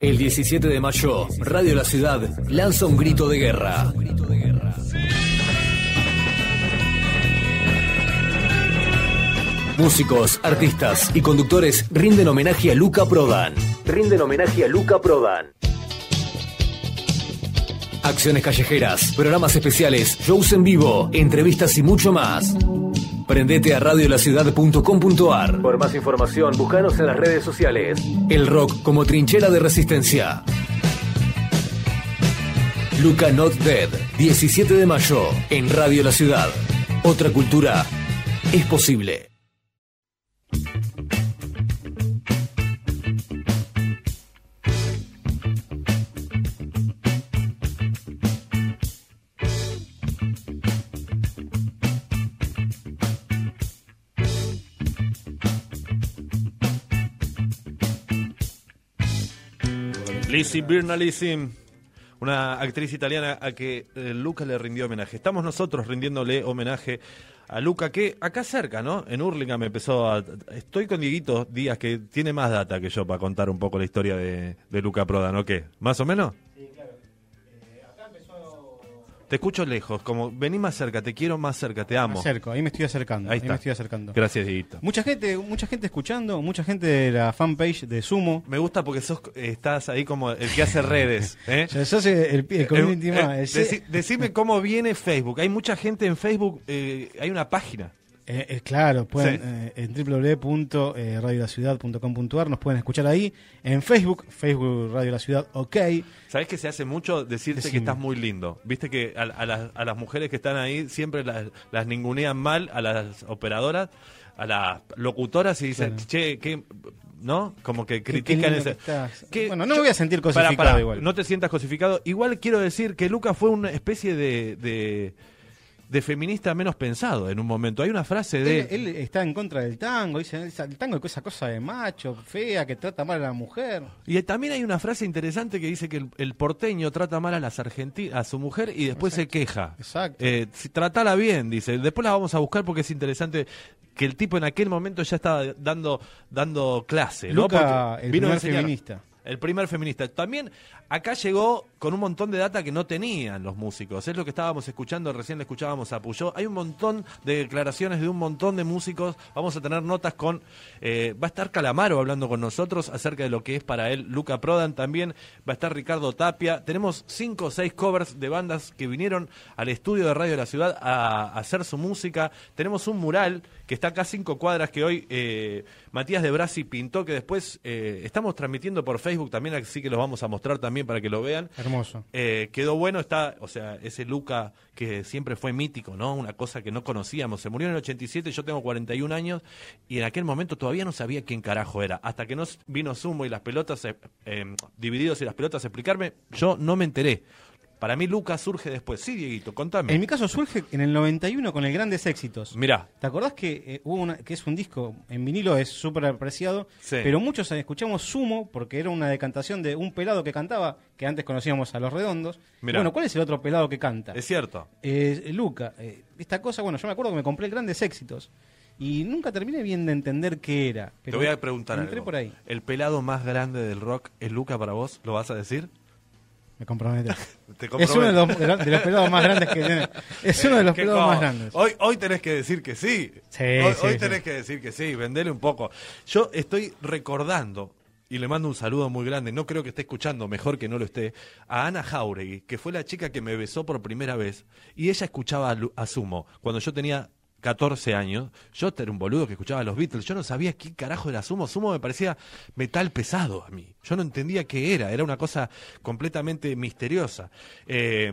El 17 de mayo, Radio La Ciudad lanza un grito de guerra. Músicos, artistas y conductores rinden homenaje a Luca Prodan. Rinden homenaje a Luca Prodan. Acciones callejeras, programas especiales, shows en vivo, entrevistas y mucho más. Prendete a radiolaciudad.com.ar. Por más información, búscanos en las redes sociales. El rock como trinchera de resistencia. Luca Not Dead, 17 de mayo, en Radio La Ciudad. Otra cultura es posible. Lizzie Birnalissim, una actriz italiana a que eh, Luca le rindió homenaje. Estamos nosotros rindiéndole homenaje a Luca, que acá cerca, ¿no? En Hurlingham empezó a... Estoy con Dieguito Díaz, que tiene más data que yo para contar un poco la historia de, Luca Prodan, ¿o qué? ¿Más o menos? Te escucho lejos, como vení más cerca, te quiero más cerca, te amo. Me acerco, ahí me estoy acercando. Ahí Ahí, me estoy acercando. Gracias, Dieguito. Mucha gente, mucha gente escuchando, mucha gente de la fanpage de Sumo. Me gusta porque sos, estás ahí como el que hace redes. ¿eh? Ya sos el, el community Eh, eh, el C- deci- decime cómo viene Facebook. Hay mucha gente en Facebook, eh, hay una página. Eh, eh, claro, pueden Sí. eh, en www.radiolaciudad.com.ar nos pueden escuchar ahí. En Facebook, Facebook Radio La Ciudad, ok. ¿Sabés que se hace mucho decirte que estás muy lindo? Viste que a, a las, a las mujeres que están ahí siempre las, las ningunean mal, a las operadoras, a las locutoras y dicen, Claro. che, ¿qué? ¿No? Como que critican ese. que que Bueno, no me voy a sentir cosificado pará, igual. No te sientas cosificado. Igual quiero decir que Luca fue una especie de, de, de feminista menos pensado en un momento. Hay una frase de. Él, él está en contra del tango, dice, "Esa- el tango es esa cosa de macho, fea, que trata mal a la mujer. Y también hay una frase interesante que dice que el, el porteño trata mal a las argentinas, a su mujer y después se queja. Exacto. Eh, tratala bien, dice. Después la vamos a buscar porque es interesante que el tipo en aquel momento ya estaba dando dando clase. ¿no? Luca, Porque el vino primer feminista. El primer feminista. También acá llegó con un montón de data que no tenían los músicos. Es lo que estábamos escuchando, recién le escuchábamos a Puyó. Hay un montón de declaraciones de un montón de músicos. Vamos a tener notas con... eh, va a estar Calamaro hablando con nosotros acerca de lo que es para él Luca Prodan. También va a estar Ricardo Tapia. Tenemos cinco o seis covers de bandas que vinieron al estudio de Radio de la Ciudad a, hacer su música. Tenemos un mural que está acá cinco cuadras que hoy eh, Matías de Brasi pintó, que después eh, estamos transmitiendo por Facebook también, así que los vamos a mostrar también para que lo vean. Eh, quedó bueno, está, o sea, ese Luca que siempre fue mítico, ¿no? Una cosa que no conocíamos. Se murió en el 87, yo tengo 41 años y en aquel momento todavía no sabía quién carajo era. Hasta que nos vino Sumo y las pelotas, eh, eh, divididos y las pelotas a explicarme, yo no me enteré. Para mí Luca surge después. Sí, Dieguito, contame. En mi caso surge en el 91 con el Grandes Éxitos. Mirá, ¿Te acordás que eh, hubo una, que es un disco en vinilo es súper apreciado, Sí. pero muchos escuchamos Sumo porque era una decantación de un pelado que cantaba, que antes conocíamos a Los Redondos. Mirá. Bueno, ¿cuál es el otro pelado que canta? es cierto. Eh, Luca. Eh, esta cosa, bueno, yo me acuerdo que me compré el Grandes Éxitos y nunca terminé bien de entender qué era. Te pero voy a preguntar Entré algo. por ahí. ¿El pelado más grande del rock es Luca para vos? ¿Lo vas a decir? Me comprometo. Es uno de los, de los- de los pelados más grandes que tiene. Es uno de los Qué pelados más grandes. Hoy, hoy tenés que decir que sí. Sí, hoy sí, hoy sí. tenés que decir que sí, vendele un poco. Yo estoy recordando, y le mando un saludo muy grande, no creo que esté escuchando, mejor que no lo esté, a Ana Jauregui, que fue la chica que me besó por primera vez, y ella escuchaba a Sumo. Cuando yo tenía 14 años, yo era un boludo que escuchaba a los Beatles, yo no sabía qué carajo era Sumo, Sumo me parecía metal pesado a mí, yo no entendía qué era, era una cosa completamente misteriosa. Eh,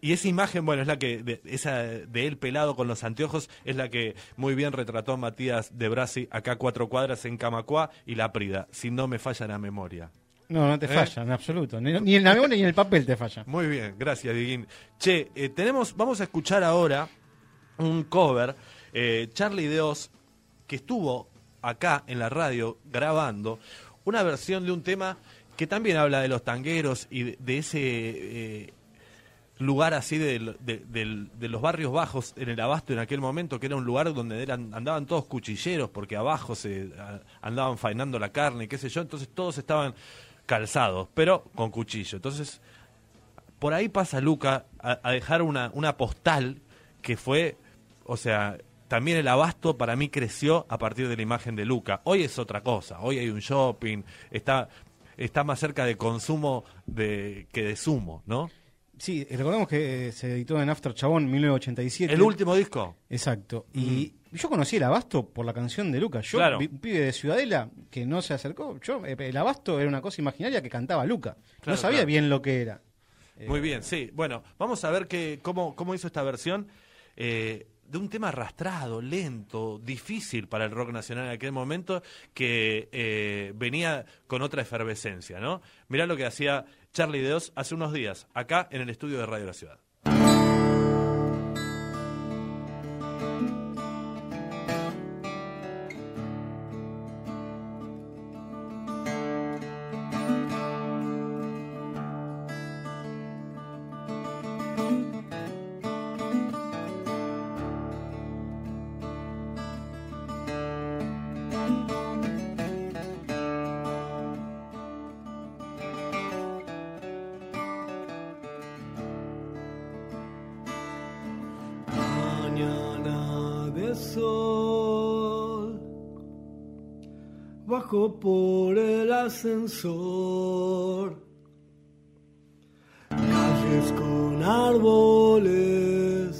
y esa imagen, bueno, es la que, de, esa de él pelado con los anteojos, es la que muy bien retrató Matías de Brasi acá cuatro cuadras en Camacuá y La Prida, si no me falla la memoria. No, no te ¿Eh? falla, en absoluto. Ni, ni en la memoria ni en el papel te falla. Muy bien, gracias, Dieguín. Che, eh, tenemos, vamos a escuchar ahora un cover, eh, Charlie Deos, que estuvo acá en la radio grabando una versión de un tema que también habla de los tangueros y de, ese eh, lugar así de, los barrios bajos en el abasto en aquel momento, que era un lugar donde eran, andaban todos cuchilleros porque abajo se andaban faenando la carne, qué sé yo, entonces todos estaban calzados, pero con cuchillo. Entonces, por ahí pasa Luca a, dejar una postal que fue, o sea, también el abasto para mí creció a partir de la imagen de Luca. Hoy es otra cosa, hoy hay un shopping, está, está más cerca de consumo de, que de sumo, ¿no? Sí, recordemos que eh, se editó en After Chabón en 1987. El último disco. Exacto. Y yo conocí el Abasto por la canción de Luca. Yo, Claro. un pibe de Ciudadela que no se acercó. Yo, eh, el Abasto era una cosa imaginaria que cantaba Luca. Claro, no sabía claro. bien lo que era. Muy bien, sí. Bueno, vamos a ver que, cómo, cómo hizo esta versión eh, de un tema arrastrado, lento, difícil para el rock nacional en aquel momento, que eh, venía con otra efervescencia, ¿no? Mirá lo que hacía Charlie Deos hace unos días, acá en el estudio de Radio La Ciudad. Calles con árboles,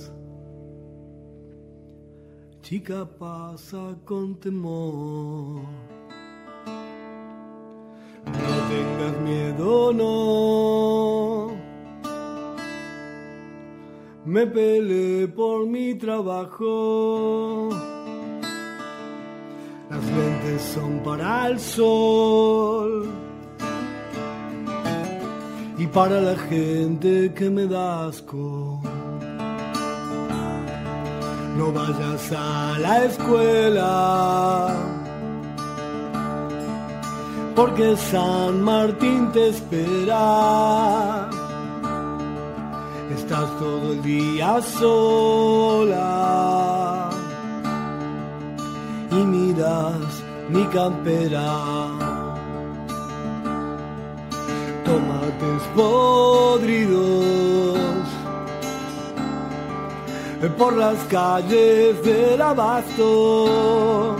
chica pasa con temor. No tengas miedo, no. Me peleé por mi trabajo. Las lentes son para el sol para la gente que me da asco. No vayas a la escuela porque San Martín te espera. Estás todo el día sola y miras mi campera. Tomates podridos por las calles del abasto,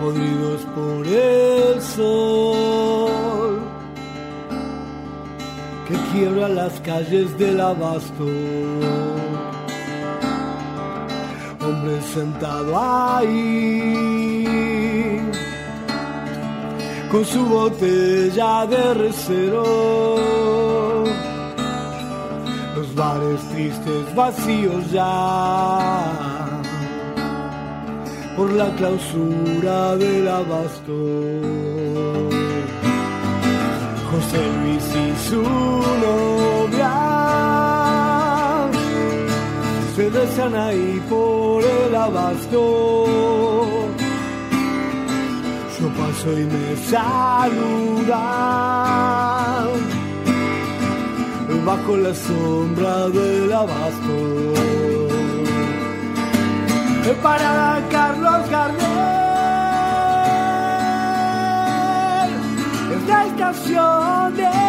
podridos por el sol que quiebra las calles del abasto. Hombre sentado ahí, con su botella de recero. Los bares tristes vacíos ya, por la clausura del abasto. José Luis y su novia se besan ahí por el abasto. Yo paso y me saludan bajo la sombra del abasto. Para Carlos Gardel es la estación del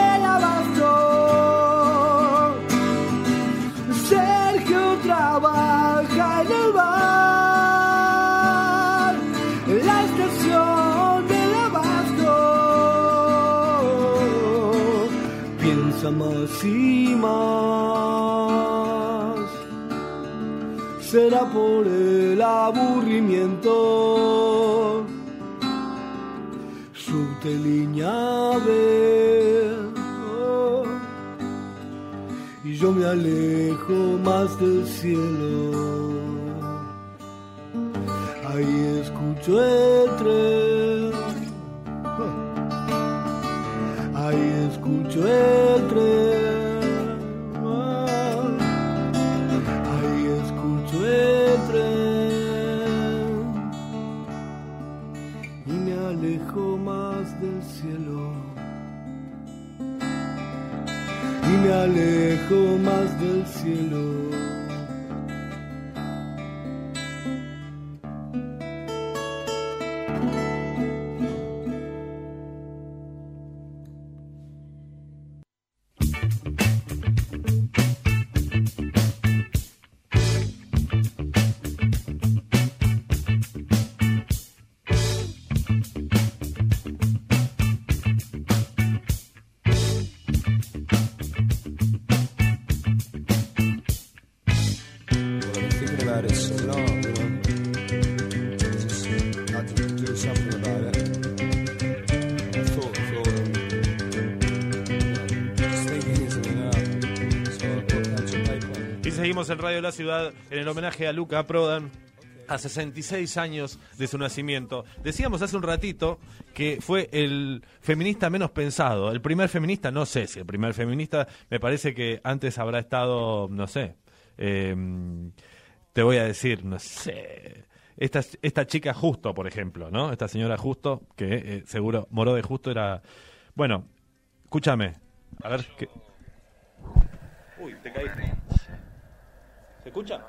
será por el aburrimiento subte línea B. oh, y yo me alejo más del cielo. Ahí escucho el tren. oh, Ahí escucho el alejo más del cielo. De la Ciudad en el homenaje a Luca Prodan a 66 años de su nacimiento. Decíamos hace un ratito que fue el feminista menos pensado. El primer feminista, no sé si el primer feminista, me parece que antes habrá estado, no sé, eh, te voy a decir, no sé, esta, esta chica Justo, por ejemplo, ¿no? Esta señora Justo, que eh, seguro Moró de Justo era... Bueno, escúchame, a ver qué... Uy, te caí. ¿Se escucha?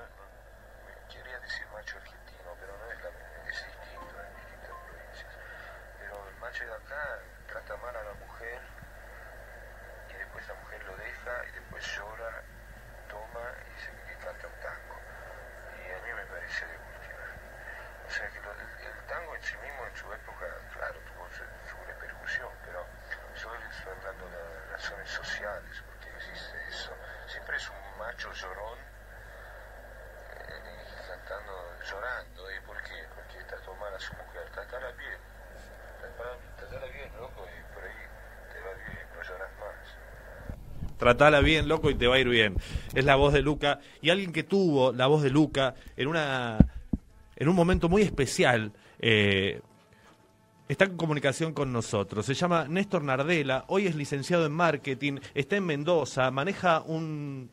Quería decir macho argentino, pero no es, la, es distinto en distintas provincias. Pero el macho de acá trata mal a la mujer y después la mujer lo deja y después llora, toma y se y canta un tango. Y a mí me parece de última. O sea que lo- el, el tango en sí mismo en su época, claro, tuvo su, su repercusión, pero yo estoy hablando de las razones sociales, porque existe eso. Siempre es un macho llorón eh, cantando, llorando. ¿Y por qué? Porque trató mal a su mujer. Tratala bien. Tratala, tratala bien, loco, y por ahí te va bien, no lloras más. Tratala bien, loco, y te va a ir bien. Es la voz de Luca. Y alguien que tuvo la voz de Luca en una en un momento muy especial. eh, está en comunicación con nosotros. Se llama Néstor Nardela. Hoy es licenciado en marketing. Está en Mendoza. Maneja un,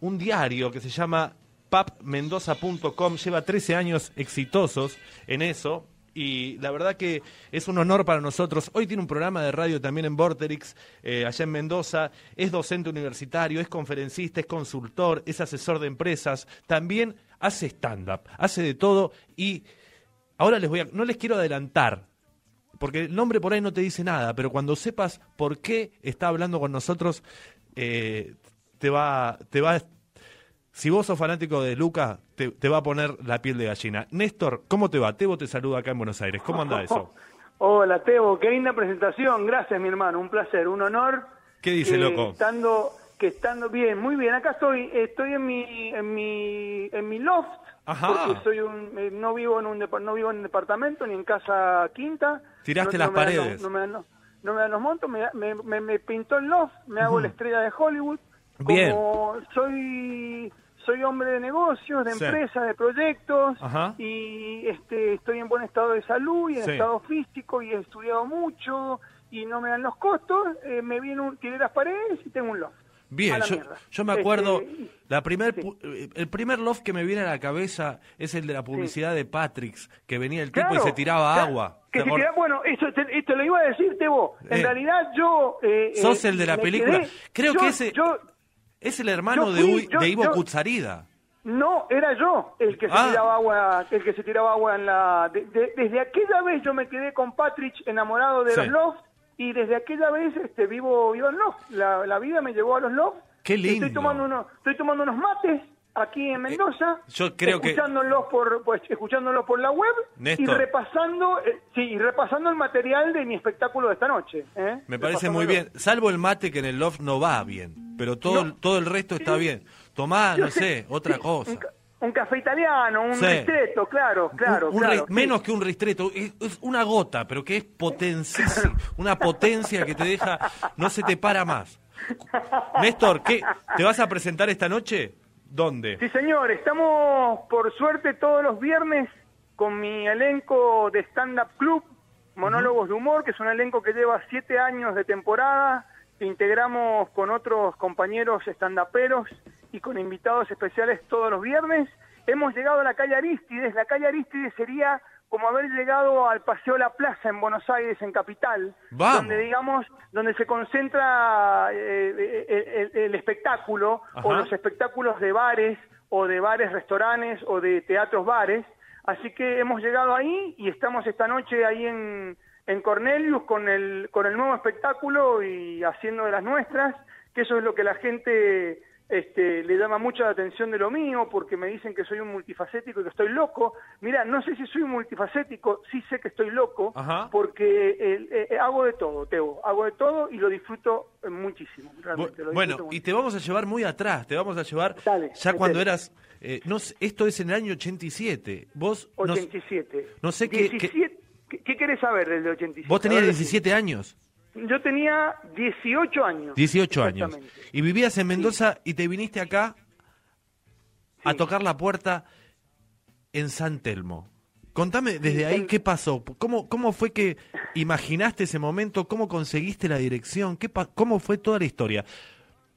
un diario que se llama papmendoza.com. Lleva 13 años exitosos en eso. Y la verdad que es un honor para nosotros. Hoy tiene un programa de radio también en Vorterix, eh, allá en Mendoza. Es docente universitario, es conferencista, es consultor, es asesor de empresas. También hace stand-up, hace de todo. Y ahora les voy a. No les quiero adelantar, porque el nombre por ahí no te dice nada, pero cuando sepas por qué está hablando con nosotros, eh, te va, te va, si vos sos fanático de Luca, te, te va a poner la piel de gallina. Néstor, ¿cómo te va? Tebo te saluda acá en Buenos Aires. ¿Cómo anda eso? Hola, Tebo, qué linda presentación. Gracias, mi hermano. Un placer, un honor. ¿Qué dice, que loco? Estando, que estando bien, muy bien. Acá estoy, estoy en mi, en mi, en mi loft. Ajá. Porque soy un, eh, no vivo en un, no vivo en departamento ni en casa quinta. Tiraste No- las no paredes. no me dan los- no me dan los montos, me, me, me- me pintó el loft, me hago la estrella de Hollywood. Bien. Como soy soy hombre de negocios, de Sí. empresas, de proyectos Ajá. y este estoy en buen estado de salud y en Sí. estado físico y he estudiado mucho y no me dan los costos, eh, me viene un tiré las paredes y tengo un loft. Bien, yo, me acuerdo, Este, la primer, sí. eh, el primer loft que me viene a la cabeza es el de la publicidad de Patrix, que venía el tipo y se tiraba claro, agua. Que ¿Te se acor- tira- bueno, eso te, esto lo iba a decir, Tebo. En Eh. realidad yo... eh, Sos el de la película. quedé- Creo yo- que ese yo- es el hermano de, yo- de Ivo yo- Kutsarida. No, era yo el que se Ah. tiraba agua, el que se tiraba agua en la. de- de- desde aquella vez yo me quedé con Patrick enamorado de Sí. los lofts y desde aquella vez este vivo vivo en lofts. La, la vida me llevó a los lofts. Qué lindo. Estoy tomando unos, estoy tomando unos mates aquí en Mendoza. yo creo que- escuchándolos por pues, escuchándolos por la web y repasando eh, sí y repasando el material de mi espectáculo de esta noche. ¿eh? Me parece muy bien, salvo el mate que en el loft no va bien, pero todo, No. todo el resto está bien. Tomá, Yo no sé, sé, otra sí, cosa. Un, ca- un café italiano, un Sí. ristretto, claro, claro. Un- un claro, ri- sí. menos que un ristreto, es, es una gota, pero que es potencísima, una potencia que te deja, no se te para más. Néstor, ¿qué? ¿Te vas a presentar esta noche? ¿Dónde? Sí, señor, estamos por suerte todos los viernes con mi elenco de stand-up club, Monólogos de Humor, que es un elenco que lleva siete años de temporada. Integramos con otros compañeros stand-uperos y con invitados especiales todos los viernes. Hemos llegado a la calle Aristides. La calle Aristides sería como haber llegado al Paseo La Plaza en Buenos Aires, en Capital, Vamos. donde digamos, donde se concentra eh, el, el- el espectáculo o los espectáculos de bares o de bares, restaurantes o de teatros bares. Así que hemos llegado ahí y estamos esta noche ahí en, en Cornelius con el, con el nuevo espectáculo y haciendo de las nuestras, que eso es lo que la gente este, le llama mucha atención de lo mío, porque me dicen que soy un multifacético y que estoy loco. Mira, no sé si soy un multifacético, sí sé que estoy loco, Ajá. porque eh, eh, hago de todo, Teo, hago de todo y lo disfruto eh, muchísimo. realmente, lo Bueno, disfruto y te vamos a llevar muy atrás, te vamos a llevar Dale, ya cuando eras, eh, no sé, esto es en el año 87, vos, no- 87. no sé qué- 17 ¿Qué, qué querés saber del de 87? vos tenías A ver, 17 años. Yo tenía 18 años. 18 años, y vivías en Mendoza y te viniste acá a tocar la puerta en San Telmo. Contame desde ahí qué pasó, cómo, cómo fue que imaginaste ese momento, cómo conseguiste la dirección, qué pa- cómo fue toda la historia.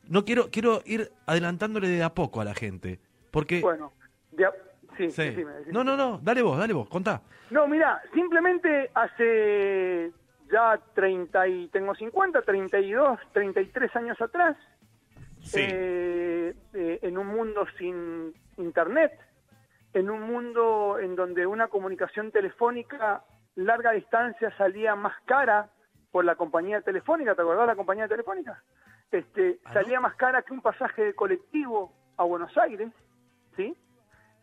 No quiero, quiero ir adelantándole de a poco a la gente, porque... Bueno, de a- sí, Sí. decime, decime. No, no, no, dale vos, dale vos, contá. No, mira, simplemente hace ya 30 y tengo 50, 32, 33 años atrás, eh, eh, en un mundo sin internet, en un mundo en donde una comunicación telefónica larga distancia salía más cara por la compañía telefónica, ¿te acordás de la compañía telefónica? Este, ¿Ah, no? salía más cara que un pasaje de colectivo a Buenos Aires, ¿sí?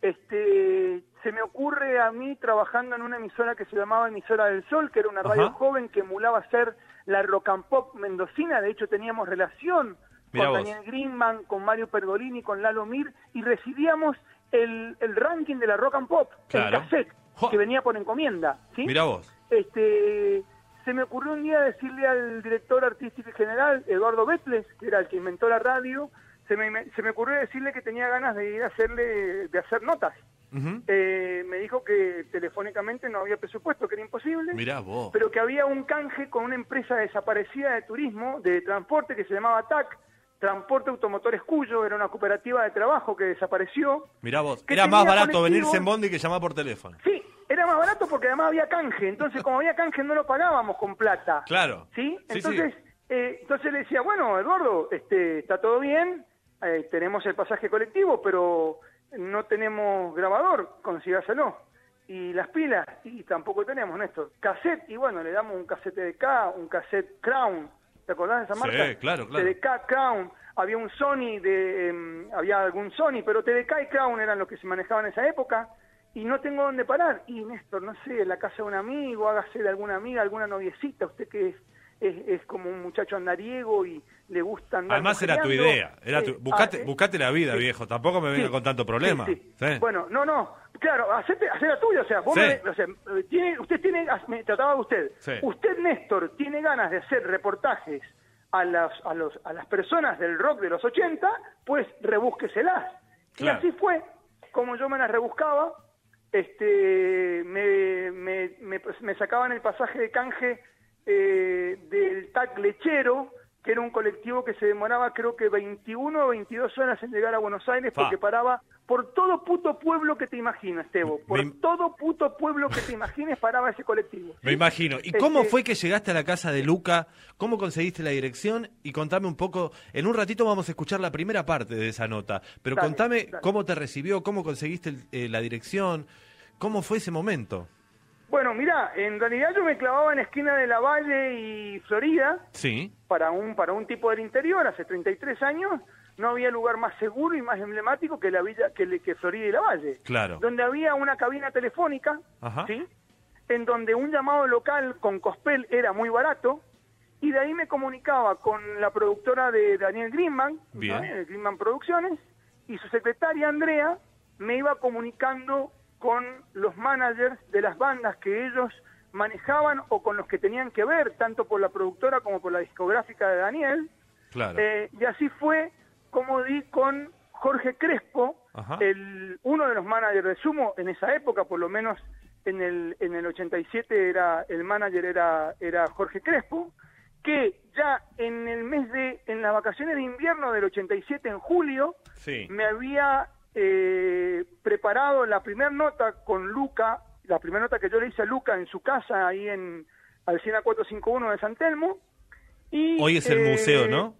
Este, se me ocurre a mí trabajando en una emisora que se llamaba Emisora del Sol, que era una radio Ajá. joven que emulaba ser la rock and pop mendocina, de hecho teníamos relación Mirá con vos. Daniel Greenman, con Mario Pergolini, con Lalo Mir, y recibíamos el, el ranking de la rock and pop, Claro. el cassette, Jo. que venía por encomienda, ¿sí? Mirá vos. este se me ocurrió un día decirle al director artístico y general, Eduardo Betles, que era el que inventó la radio, se me, se me ocurrió decirle que tenía ganas de ir a hacerle, de hacer notas. Eh, me dijo que telefónicamente no había presupuesto, que era imposible, Mirá vos. pero que había un canje con una empresa desaparecida de turismo, de transporte, que se llamaba TAC, Transporte Automotores Cuyo, era una cooperativa de trabajo que desapareció. Mirá vos. Era más barato colectivos. venirse en Bondi que llamar por teléfono. Sí, era más barato porque además había canje. Entonces, como había canje, no lo pagábamos con plata. Claro. ¿Sí? Sí, Entonces, eh, entonces le decía, bueno, Eduardo, este, está todo bien, eh, tenemos el pasaje colectivo, pero no tenemos grabador, consígaselo. Y las pilas, y tampoco tenemos, Néstor. Cassette, y bueno, le damos un cassette de K, un cassette Crown. ¿Te acordás de esa Sí, marca? claro, claro. TDK, Crown. Había un Sony, de, em, había algún Sony, pero TDK y Crown eran los que se manejaban en esa época. Y no tengo dónde parar. Y Néstor, no sé, en la casa de un amigo, hágase de alguna amiga, alguna noviecita, usted que es, es, es como un muchacho andariego y le gusta andar Además era tu idea. Era tu... Buscate, ah, eh, buscate la vida, viejo. Tampoco me venga con tanto problema. Bueno, no, no. Claro, hacete, hacé la tuya. O sea, vos Sí. me- o sea, tiene, usted tiene, me trataba de usted. Sí. Usted, Néstor, tiene ganas de hacer reportajes a las, a, los, a las personas del rock de los 80, pues rebúsqueselas. Claro. Y así fue como yo me las rebuscaba. Este, me, me, me, me sacaban el pasaje de canje eh, del TAC Lechero, que era un colectivo que se demoraba creo que 21 o 22 horas en llegar a Buenos Aires Fa. porque paraba por todo puto pueblo que te imagines, Tebo. Por Me- todo puto pueblo que te imagines paraba ese colectivo. Me imagino. ¿Y Este- cómo fue que llegaste a la casa de Luca? ¿Cómo conseguiste la dirección? Y contame un poco. En un ratito vamos a escuchar la primera parte de esa nota. Pero Dale, contame dale. cómo te recibió, cómo conseguiste el- eh, la dirección, cómo fue ese momento. Bueno, mira, en realidad yo me clavaba en esquina de La Valle y Florida Sí. para un para un tipo del interior hace 33 años no había lugar más seguro y más emblemático que la villa que, Florida y La Valle Claro. donde había una cabina telefónica Ajá. sí en donde un llamado local con cospel era muy barato y de ahí me comunicaba con la productora de Daniel Greenman Bien. ¿no? de Greenman Producciones y su secretaria Andrea me iba comunicando con los managers de las bandas que ellos manejaban o con los que tenían que ver, tanto por la productora como por la discográfica de Daniel. Claro. Eh, y así fue como di con Jorge Crespo, Ajá. el, uno de los managers de Sumo en esa época, por lo menos en el, en el 87 era, el manager era, era Jorge Crespo, que ya en el mes de, en las vacaciones de invierno del 87 en julio, Sí. me había eh, preparado la primera nota con Luca, la primera nota que yo le hice a Luca en su casa, ahí en Alcina 451 de San Telmo. Y, Hoy es el eh, museo, ¿no?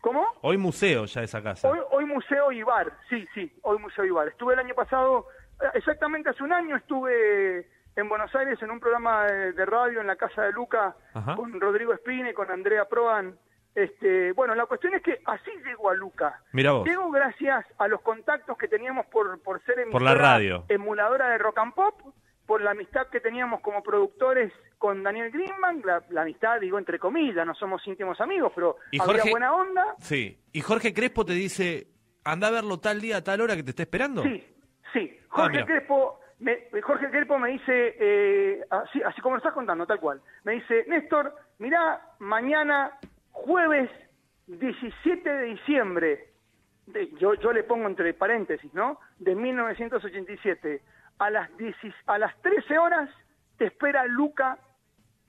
¿Cómo? Hoy museo ya esa casa. Hoy, hoy Museo Ibar, sí, sí, hoy Museo Ibar. Estuve el año pasado, eh, exactamente hace un año estuve en Buenos Aires en un programa de, de radio en la casa de Luca Ajá. con Rodrigo Espine, con Andrea Proan. Este, bueno, la cuestión es que así llego a Luca. Mira vos. Llego gracias a los contactos que teníamos por, por ser Por la radio. emuladora de rock and pop, por la amistad que teníamos como productores con Daniel Greenman, la, la amistad digo entre comillas, no somos íntimos amigos, pero Y había Jorge- buena onda. Sí. Y Jorge Crespo te dice, anda a verlo tal día, tal hora que te está esperando. Sí, sí. Ah, Jorge. Crespo, me, Jorge Crespo me dice, eh, así, así como lo estás contando, tal cual. Me dice, Néstor, mirá, mañana, jueves 17 de diciembre, de- yo, yo le pongo entre paréntesis, ¿no? De 1987 a las, 10 a las 13 horas te espera Luca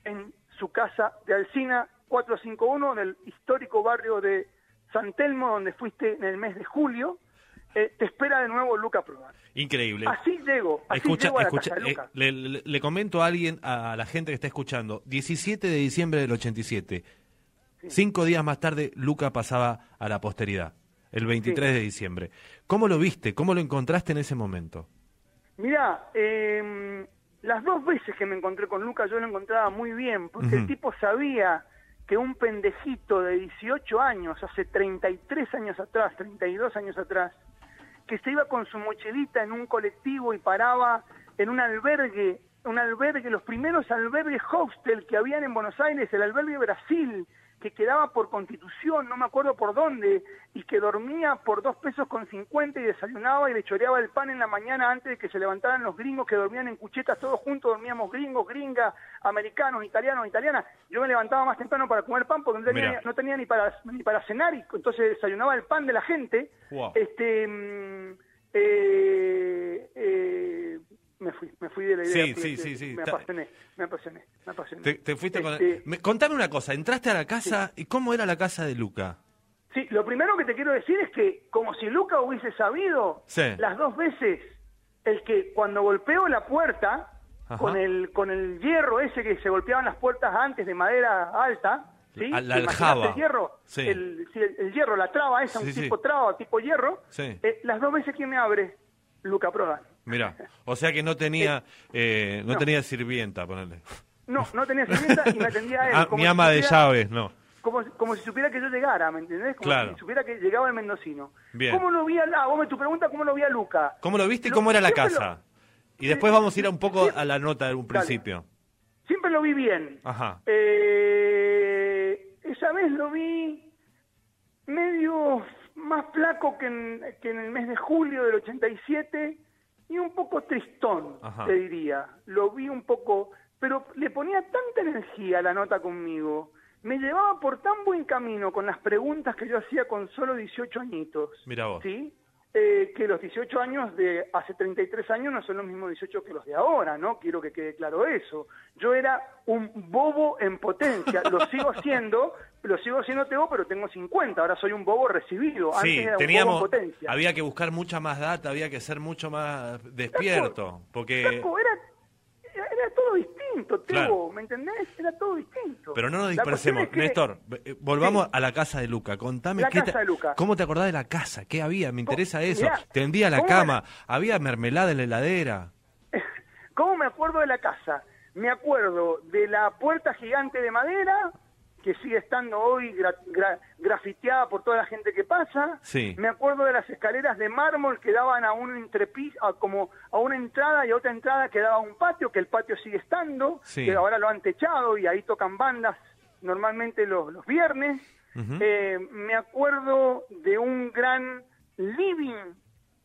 en su casa de Alcina 451 del histórico barrio de San Telmo, donde fuiste en el mes de julio. Eh, te espera de nuevo Luca Prodan. Increíble. Así llego, así Escucha, llego a la escucha, casa eh, le- le comento a alguien, a la gente que está escuchando, 17 de diciembre del 87, cinco días más tarde, Luca pasaba a la posteridad, el 23 de diciembre. ¿Cómo lo viste? ¿Cómo lo encontraste en ese momento? Mirá, eh, las dos veces que me encontré con Luca yo lo encontraba muy bien, porque el tipo sabía que un pendejito de 18 años, hace 33 años atrás, 32 años atrás, que se iba con su mochilita en un colectivo y paraba en un albergue, un albergue, los primeros albergues hostel que habían en Buenos Aires, el albergue Brasil, que quedaba por constitución, no me acuerdo por dónde, y que dormía por dos pesos con 50 y desayunaba y le choreaba el pan en la mañana antes de que se levantaran los gringos que dormían en cuchetas todos juntos, dormíamos gringos, gringas, americanos, italianos, italianas. Yo me levantaba más temprano para comer pan porque no tenía, Mirá. no tenía ni para ni para cenar y entonces desayunaba el pan de la gente. Wow. Este mm, eh, eh, me fui, me fui de la idea. Sí, fui- sí, sí, sí. Me apasioné, me apasioné, me apasioné. Te, te fuiste con... Este, Me- contame una cosa, entraste a la casa y ¿cómo era la casa de Luca? Sí, lo primero que te quiero decir es que, como si Luca hubiese sabido, Sí. las dos veces, el que cuando golpeó la puerta, Ajá. con el, con el hierro ese que se golpeaban las puertas antes de madera alta, ¿sí? La- la ¿Te imaginás aljaba. El hierro, Sí. el, sí, el- el hierro, la traba esa, un tipo traba, tipo hierro, eh, las dos veces que me abre, Luca Prodan. Mira, o sea que no tenía, eh, no, no. tenía sirvienta, ponerle. No, no tenía sirvienta y me atendía a él. Ah, como mi si ama de supiera- llaves, no. como, como si supiera que yo llegara, ¿me entendés? Como Claro. si supiera que llegaba el mendocino. Bien. ¿Cómo lo vi a la, vos me tu pregunta, ¿cómo lo vi a Luca? ¿Cómo lo viste y cómo era la casa? lo- Y después vamos a ir a un poco a la nota de un Dale. principio. siempre lo vi bien. Ajá. Eh, esa vez lo vi medio más flaco que en, que en el mes de julio del 87 y un poco tristón, Ajá. te diría. Lo vi un poco, pero le ponía tanta energía a la nota conmigo. Me llevaba por tan buen camino con las preguntas que yo hacía con solo 18 añitos. Mira vos. ¿Sí? Eh, que los 18 años de hace 33 años no son los mismos 18 que los de ahora, ¿no? Quiero que quede claro eso. Yo era un bobo en potencia, lo sigo siendo, lo sigo siendo Teo, pero tengo 50, ahora soy un bobo recibido. Antes Sí, era un teníamos, bobo en potencia. había que buscar mucha más data, había que ser mucho más despierto, porque... Era, era todo distinto, Teo, Claro. ¿me entendés? Era todo distinto. Pero no nos dispersemos. que- Néstor, eh, volvamos Sí. a la casa de Luca. Contame La qué casa de Luca. ¿Cómo te acordás de la casa? ¿Qué había? Me interesa eso. mirá, Tendía la ¿cómo cama, había mermelada en la heladera. ¿Cómo me acuerdo de la casa? Me acuerdo de la puerta gigante de madera, que sigue estando hoy gra- gra- grafiteada por toda la gente que pasa. Sí. Me acuerdo de las escaleras de mármol que daban a un a como a una entrada y a otra entrada que daba a un patio, que el patio sigue estando, Sí. que ahora lo han techado y ahí tocan bandas normalmente los, los viernes. Eh, me acuerdo de un gran living,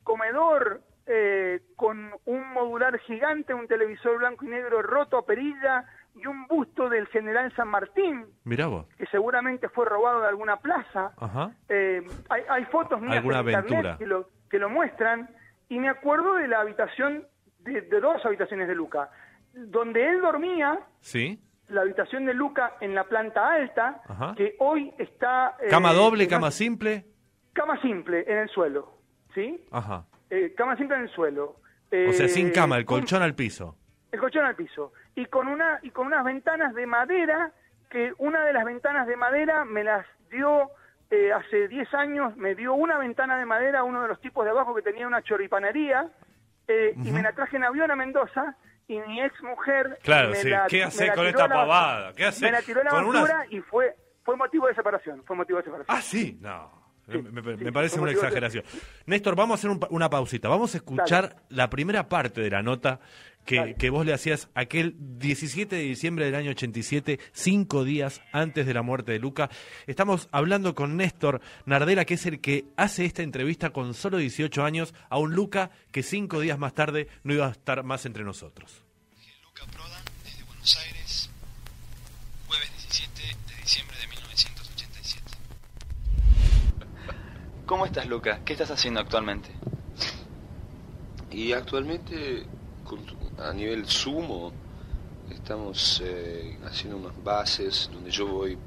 comedor, eh, con un modular gigante, un televisor blanco y negro roto a perilla y un busto del general San Martín, Mirá vos. que seguramente fue robado de alguna plaza. Ajá. Eh, hay, hay fotos mías Alguna en internet aventura. que lo, que lo muestran y me acuerdo de la habitación, de, de dos habitaciones de Luca, donde él dormía, ¿Sí? la habitación de Luca en la planta alta, Ajá. que hoy está... eh, ¿Cama doble, cama simple? Cama simple en el suelo, ¿sí? Ajá. Eh, cama simple en el suelo. O sea, sin cama, el colchón al piso. el colchón al piso y con una y con unas ventanas de madera que una de las ventanas de madera me las dio eh, hace 10 años me dio una ventana de madera a uno de los tipos de abajo que tenía una choripanería eh, y me la traje en avión a Mendoza y mi ex mujer Claro, me sí. la, ¿Qué la con esta la- pavada? ¿Qué hacés me la tiró a la basura unas- y fue fue motivo de separación fue motivo de separación Ah, sí. No. Sí, me, me- sí, me parece una de- exageración. Néstor, vamos a hacer un una pausita. Vamos a escuchar la primera parte de la nota que, vos le hacías aquel 17 de diciembre del año 87, cinco días antes de la muerte de Luca. Estamos hablando con Néstor Nardela, que es el que hace esta entrevista con solo 18 años a un Luca que cinco días más tarde no iba a estar más entre nosotros. Luca Prodan, desde Buenos Aires, jueves 17 de diciembre de 1987. ¿Cómo estás, Luca? ¿Qué estás haciendo actualmente? Y actualmente, con- a nivel sumo, estamos eh, haciendo unas bases donde yo voy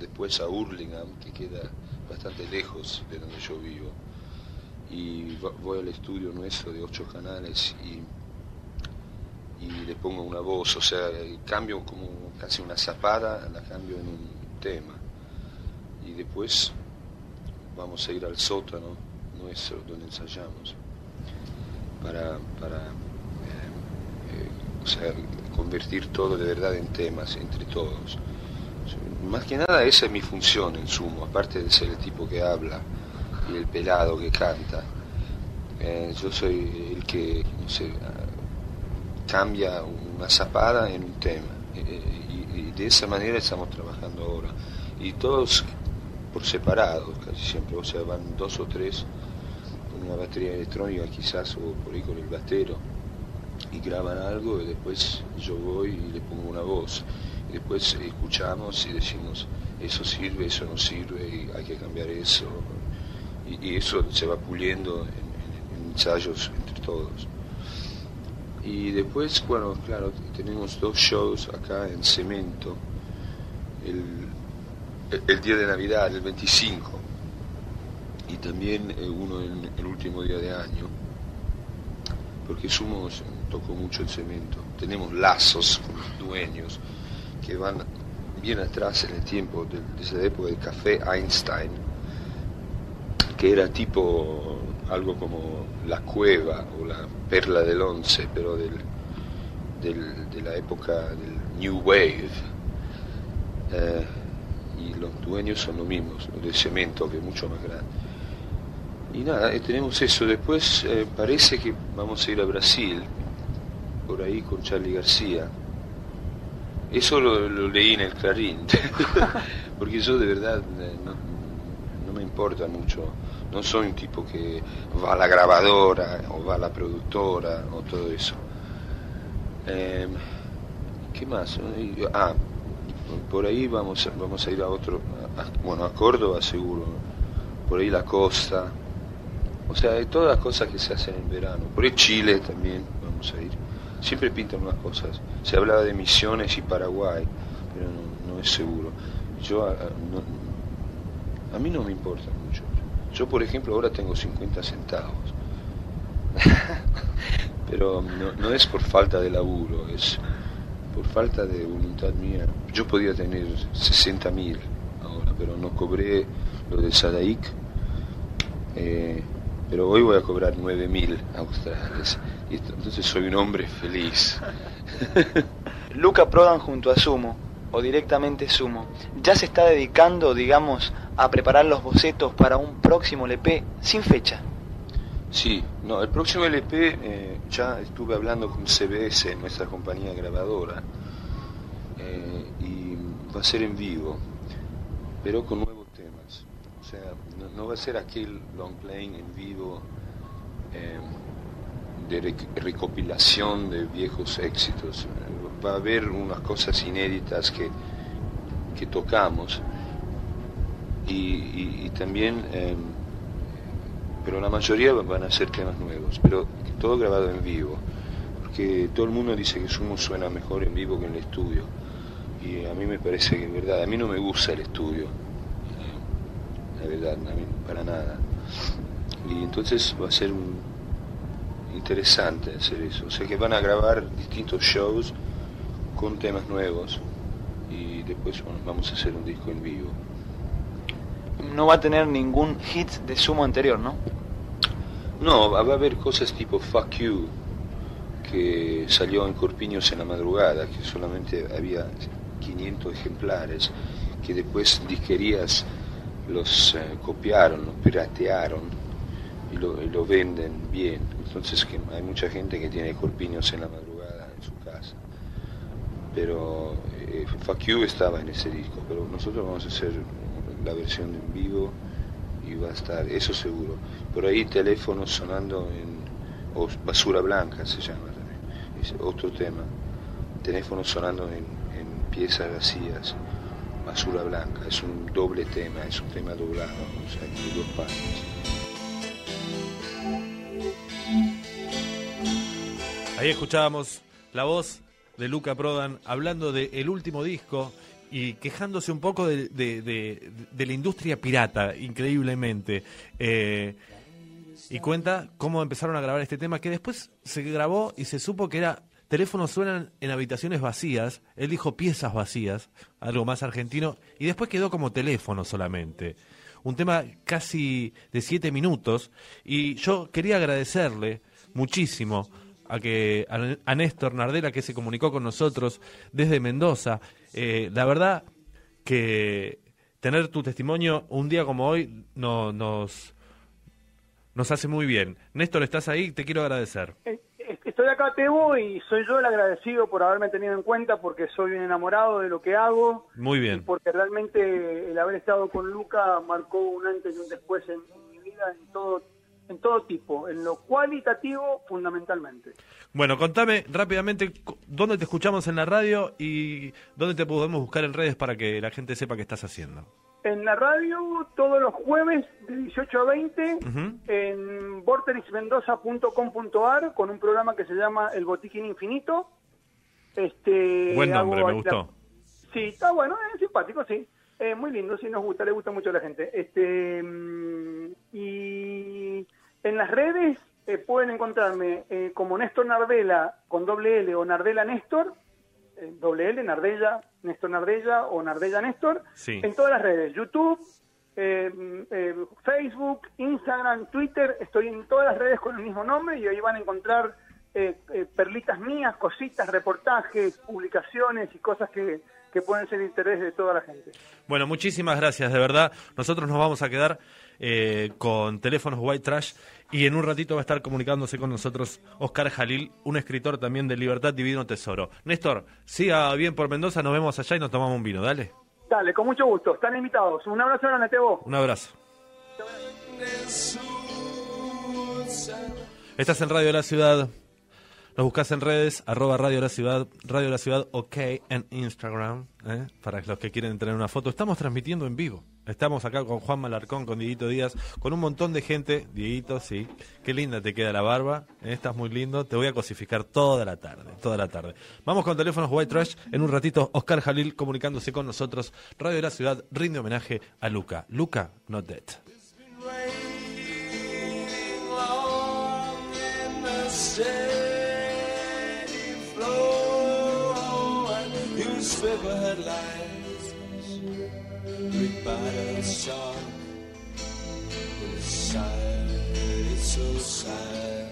después a Hurlingham, que queda bastante lejos de donde yo vivo. Y vo- voy al estudio nuestro de ocho canales y, y le pongo una voz, o sea, cambio como casi una zapada, la cambio en un tema. Y después vamos a ir al sótano nuestro donde ensayamos para, para eh, eh, o sea, convertir todo de verdad en temas entre todos. Más que nada esa es mi función en sumo, aparte de ser el tipo que habla y el pelado que canta. Eh, yo soy el que, no sé, cambia una zapada en un tema. Eh, y, y de esa manera estamos trabajando ahora. Y todos por separado, casi siempre, o sea, van dos o tres con una batería electrónica quizás o por ahí con el batero y graban algo y después yo voy y le pongo una voz. Y después escuchamos y decimos eso sirve, eso no sirve y hay que cambiar eso. Y, eso se va puliendo en, en- en ensayos entre todos. Y después bueno claro tenemos dos shows acá en Cemento. El, el- día de Navidad el 25 y también eh, uno en el último día de año. Porque Sumos tocó mucho el cemento. Tenemos lazos con los dueños que van bien atrás en el tiempo, de- desde época del café Einstein, que era tipo algo como la cueva o la perla del once, pero del, del- de la época del New Wave. Eh, y los dueños son los mismos, los de cemento, que es mucho más grande. Y nada, eh, tenemos eso. Después eh, parece que vamos a ir a Brasil, por ahí con Charlie García. Eso lo, leí en el Clarín, porque yo de verdad eh, no, me importa mucho. No soy un tipo que va a la grabadora o va a la productora o todo eso. Em, ¿Qué más? Ah, por ahí vamos vamos a ir a otro, bueno, a Córdoba seguro, por ahí la costa, o sea, hay todas las cosas que se hacen en verano. Por ahí Chile también vamos a ir. Siempre pintan unas cosas. Se hablaba de Misiones y Paraguay, pero no, es seguro. Yo, a, no- a mí no me importa mucho. Yo, por ejemplo, ahora tengo 50 centavos. pero no, es por falta de laburo, es por falta de voluntad mía. Yo podía tener 60 mil ahora, pero no cobré lo de Sadaic. Eh, pero hoy voy a cobrar 9 mil australes. Y entonces soy un hombre feliz. Luca Prodan junto a Sumo, o directamente Sumo, ya se está dedicando, digamos, a preparar los bocetos para un próximo LP sin fecha. Sí, no, el próximo LP eh, ya estuve hablando con CBS, nuestra compañía grabadora, eh, y va a ser en vivo, pero con nuevos temas. O sea, no, no va a ser aquel long playing en vivo eh, de rec- recopilación de viejos éxitos. Va a haber unas cosas inéditas que, que tocamos. Y, también... eh, pero la mayoría van a ser temas nuevos, pero todo grabado en vivo, porque todo el mundo dice que Sumo suena mejor en vivo que en el estudio, y a mí me parece que es verdad, a mí no me gusta el estudio, la verdad, para nada, y entonces va a ser un- interesante hacer eso, o sea que van a grabar distintos shows con temas nuevos, y después bueno, vamos a hacer un disco en vivo. No va a tener ningún hit de Sumo anterior, ¿no? No, va a haber cosas tipo Fuck You, que salió en Corpiños en la madrugada, que solamente había 500 ejemplares, que después disquerías los eh, copiaron, los piratearon y lo, venden bien. Entonces que hay mucha gente que tiene Corpiños en la madrugada en su casa. Pero eh, You estaba en ese disco, pero nosotros vamos a hacer la versión en vivo y va a estar, eso seguro. Por ahí teléfonos sonando en, basura blanca se llama también, otro tema. Teléfonos sonando en, piezas vacías. Basura Blanca, es un doble tema, es un tema doblado, o sea, de dos partes. Ahí escuchábamos la voz de Luca Prodan hablando del último disco y quejándose un poco de, de- de- de la industria pirata, increíblemente. Eh, y cuenta cómo empezaron a grabar este tema, que después se grabó y se supo que era teléfonos suenan en habitaciones vacías, él dijo piezas vacías, algo más argentino, y después quedó como teléfono solamente. Un tema casi de siete minutos, y yo quería agradecerle muchísimo a que a, a Néstor Nardela que se comunicó con nosotros desde Mendoza. Eh, la verdad que tener tu testimonio un día como hoy no, nos, nos hace muy bien. Néstor, ¿estás ahí? Te quiero agradecer. Estoy acá, Tebo, y soy yo el agradecido por haberme tenido en cuenta porque soy un enamorado de lo que hago. Muy y bien. Porque realmente el haber estado con Luca marcó un antes y un después en mi vida en todo, en todo tipo, en lo cualitativo fundamentalmente. Bueno, contame rápidamente dónde te escuchamos en la radio y dónde te podemos buscar en redes para que la gente sepa qué estás haciendo. En la radio todos los jueves de 18 a 20 Ujú. en vorterixmendoza.com.ar con un programa que se llama El Botiquín Infinito. Este, Buen nombre, hago me gustó. la- Sí, está bueno, es simpático, sí. Eh, muy lindo, sí nos gusta, le gusta mucho a la gente. Este mm, y en las redes eh, pueden encontrarme eh, como Néstor Nardella con doble L o Nardella Néstor, eh, doble L, Nardella, Néstor Nardella o Nardella Néstor, Sí. en todas las redes, YouTube, Facebook, Instagram, Twitter, estoy en todas las redes con el mismo nombre y ahí van a encontrar perlitas mías, cositas, reportajes, publicaciones y cosas que, que pueden ser de interés de toda la gente. Bueno, muchísimas gracias, de verdad. Nosotros nos vamos a quedar eh, con teléfonos White Trash y en un ratito va a estar comunicándose con nosotros Oscar Jalil, un escritor también de Libertad Divino Tesoro. Néstor, siga bien por Mendoza, nos vemos allá y nos tomamos un vino, dale. Dale, con mucho gusto, están invitados. Un abrazo grande, Tebo. Un abrazo. Estás en Radio de la Ciudad. Nos buscas en redes, arroba Radio la Ciudad, Radio de la Ciudad, ok, en Instagram, ¿eh? para los que quieren tener una foto. Estamos transmitiendo en vivo. Estamos acá con Juan Malarcón, con Dieguito Díaz, con un montón de gente. Dieguito, sí. Qué linda te queda la barba. ¿eh? Estás muy lindo. Te voy a cosificar toda la tarde, toda la tarde. Vamos con teléfonos White Trash. En un ratito, Oscar Jalil comunicándose con nosotros. Radio de la Ciudad rinde homenaje a Luca. Luca, not dead. Big bottle song. It's sad, it's so sad.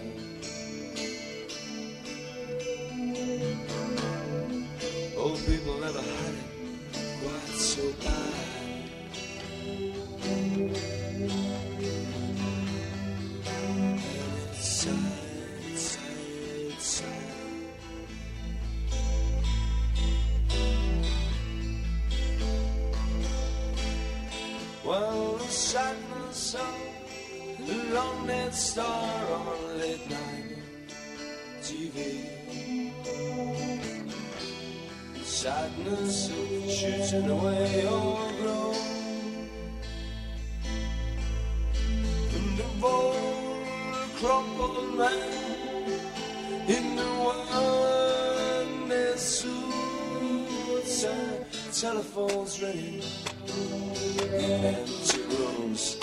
Old people never had it quite so bad. sun and a lonely star on late night TV. Sadness of shooting away overgrown. And the old crumpled man in the one that's soon suicide. Telephones ringing in empty rooms.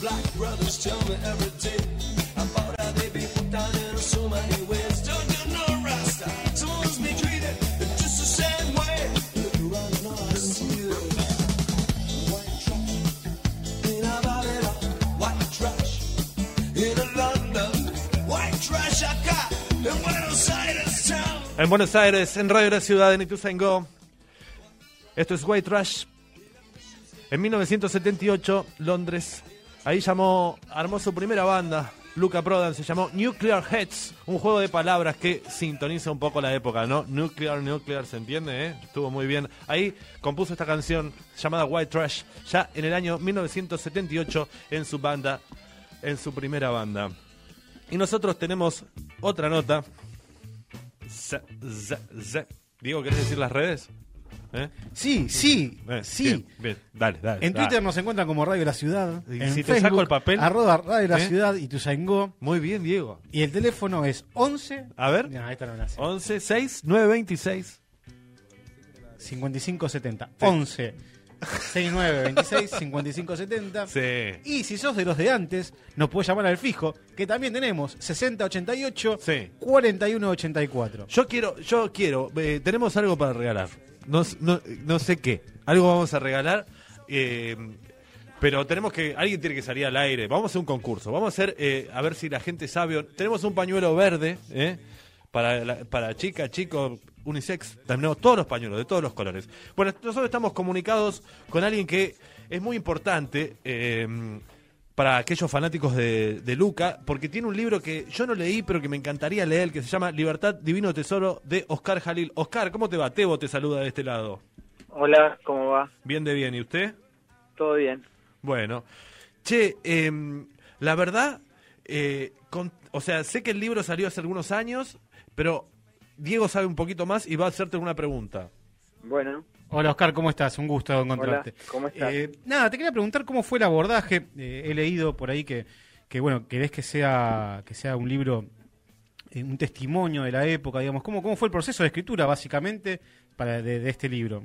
Black brothers tell me every day so many ways. Don't you know, treated just the same way. En Buenos Aires, en Radio La Ciudad, en Ituzaingó. Esto es White Trash. En 1978, Londres. Ahí llamó, armó su primera banda. Luca Prodan se llamó Nuclear Heads, un juego de palabras que sintoniza un poco la época, ¿no? Nuclear, nuclear, ¿se entiende? eh? Estuvo muy bien. Ahí compuso esta canción llamada White Trash, ya en el año 1978 en su banda, en su primera banda. Y nosotros tenemos otra nota. Z, z, z. Diego, ¿querés decir las redes? ¿Eh? Sí, sí, Eh, sí. bien, bien. Dale, dale. En dale. Twitter nos encuentran como Radio La Ciudad. Y en si te saco el papel. Arroba Radio La ¿Eh? Ciudad y Tuzaingó. Muy bien, Diego. Y el teléfono es 11. A ver. No, esta no la sé. 11 6 9 26. 5570. 11 69 26 55 70. Sí. Y si sos de los de antes, nos puedes llamar al fijo, que también tenemos 6088 Sí. 4184. Yo quiero, yo quiero, eh, tenemos algo para regalar. No, no, no sé qué. Algo vamos a regalar. eh, pero tenemos que, alguien tiene que salir al aire. Vamos a hacer un concurso. Vamos a hacer, eh, a ver si la gente sabe. Tenemos un pañuelo verde, ¿eh? Para, la- para chica, chico, unisex. Tenemos todos los pañuelos, de todos los colores. Bueno, nosotros estamos comunicados con alguien que es muy importante. eh, para aquellos fanáticos de, de Luca, porque tiene un libro que yo no leí, pero que me encantaría leer, que se llama Libertad, Divino Tesoro, de Oscar Jalil. Oscar, ¿cómo te va? Tebo te saluda de este lado. Hola, ¿cómo va? Bien de bien, ¿y usted? ¿Todo bien? Bueno. Che, em, la verdad, eh, con- o sea, sé que el libro salió hace algunos años, pero Diego sabe un poquito más y va a hacerte una pregunta. Bueno, Hola Oscar, ¿cómo estás? Un gusto encontrarte. Hola, ¿cómo estás? Eh, nada, te quería preguntar cómo fue el abordaje. Eh, he leído por ahí que, que bueno, querés que sea, que sea un libro, eh, un testimonio de la época, digamos. ¿Cómo, cómo fue el proceso de escritura, básicamente, para de, de este libro?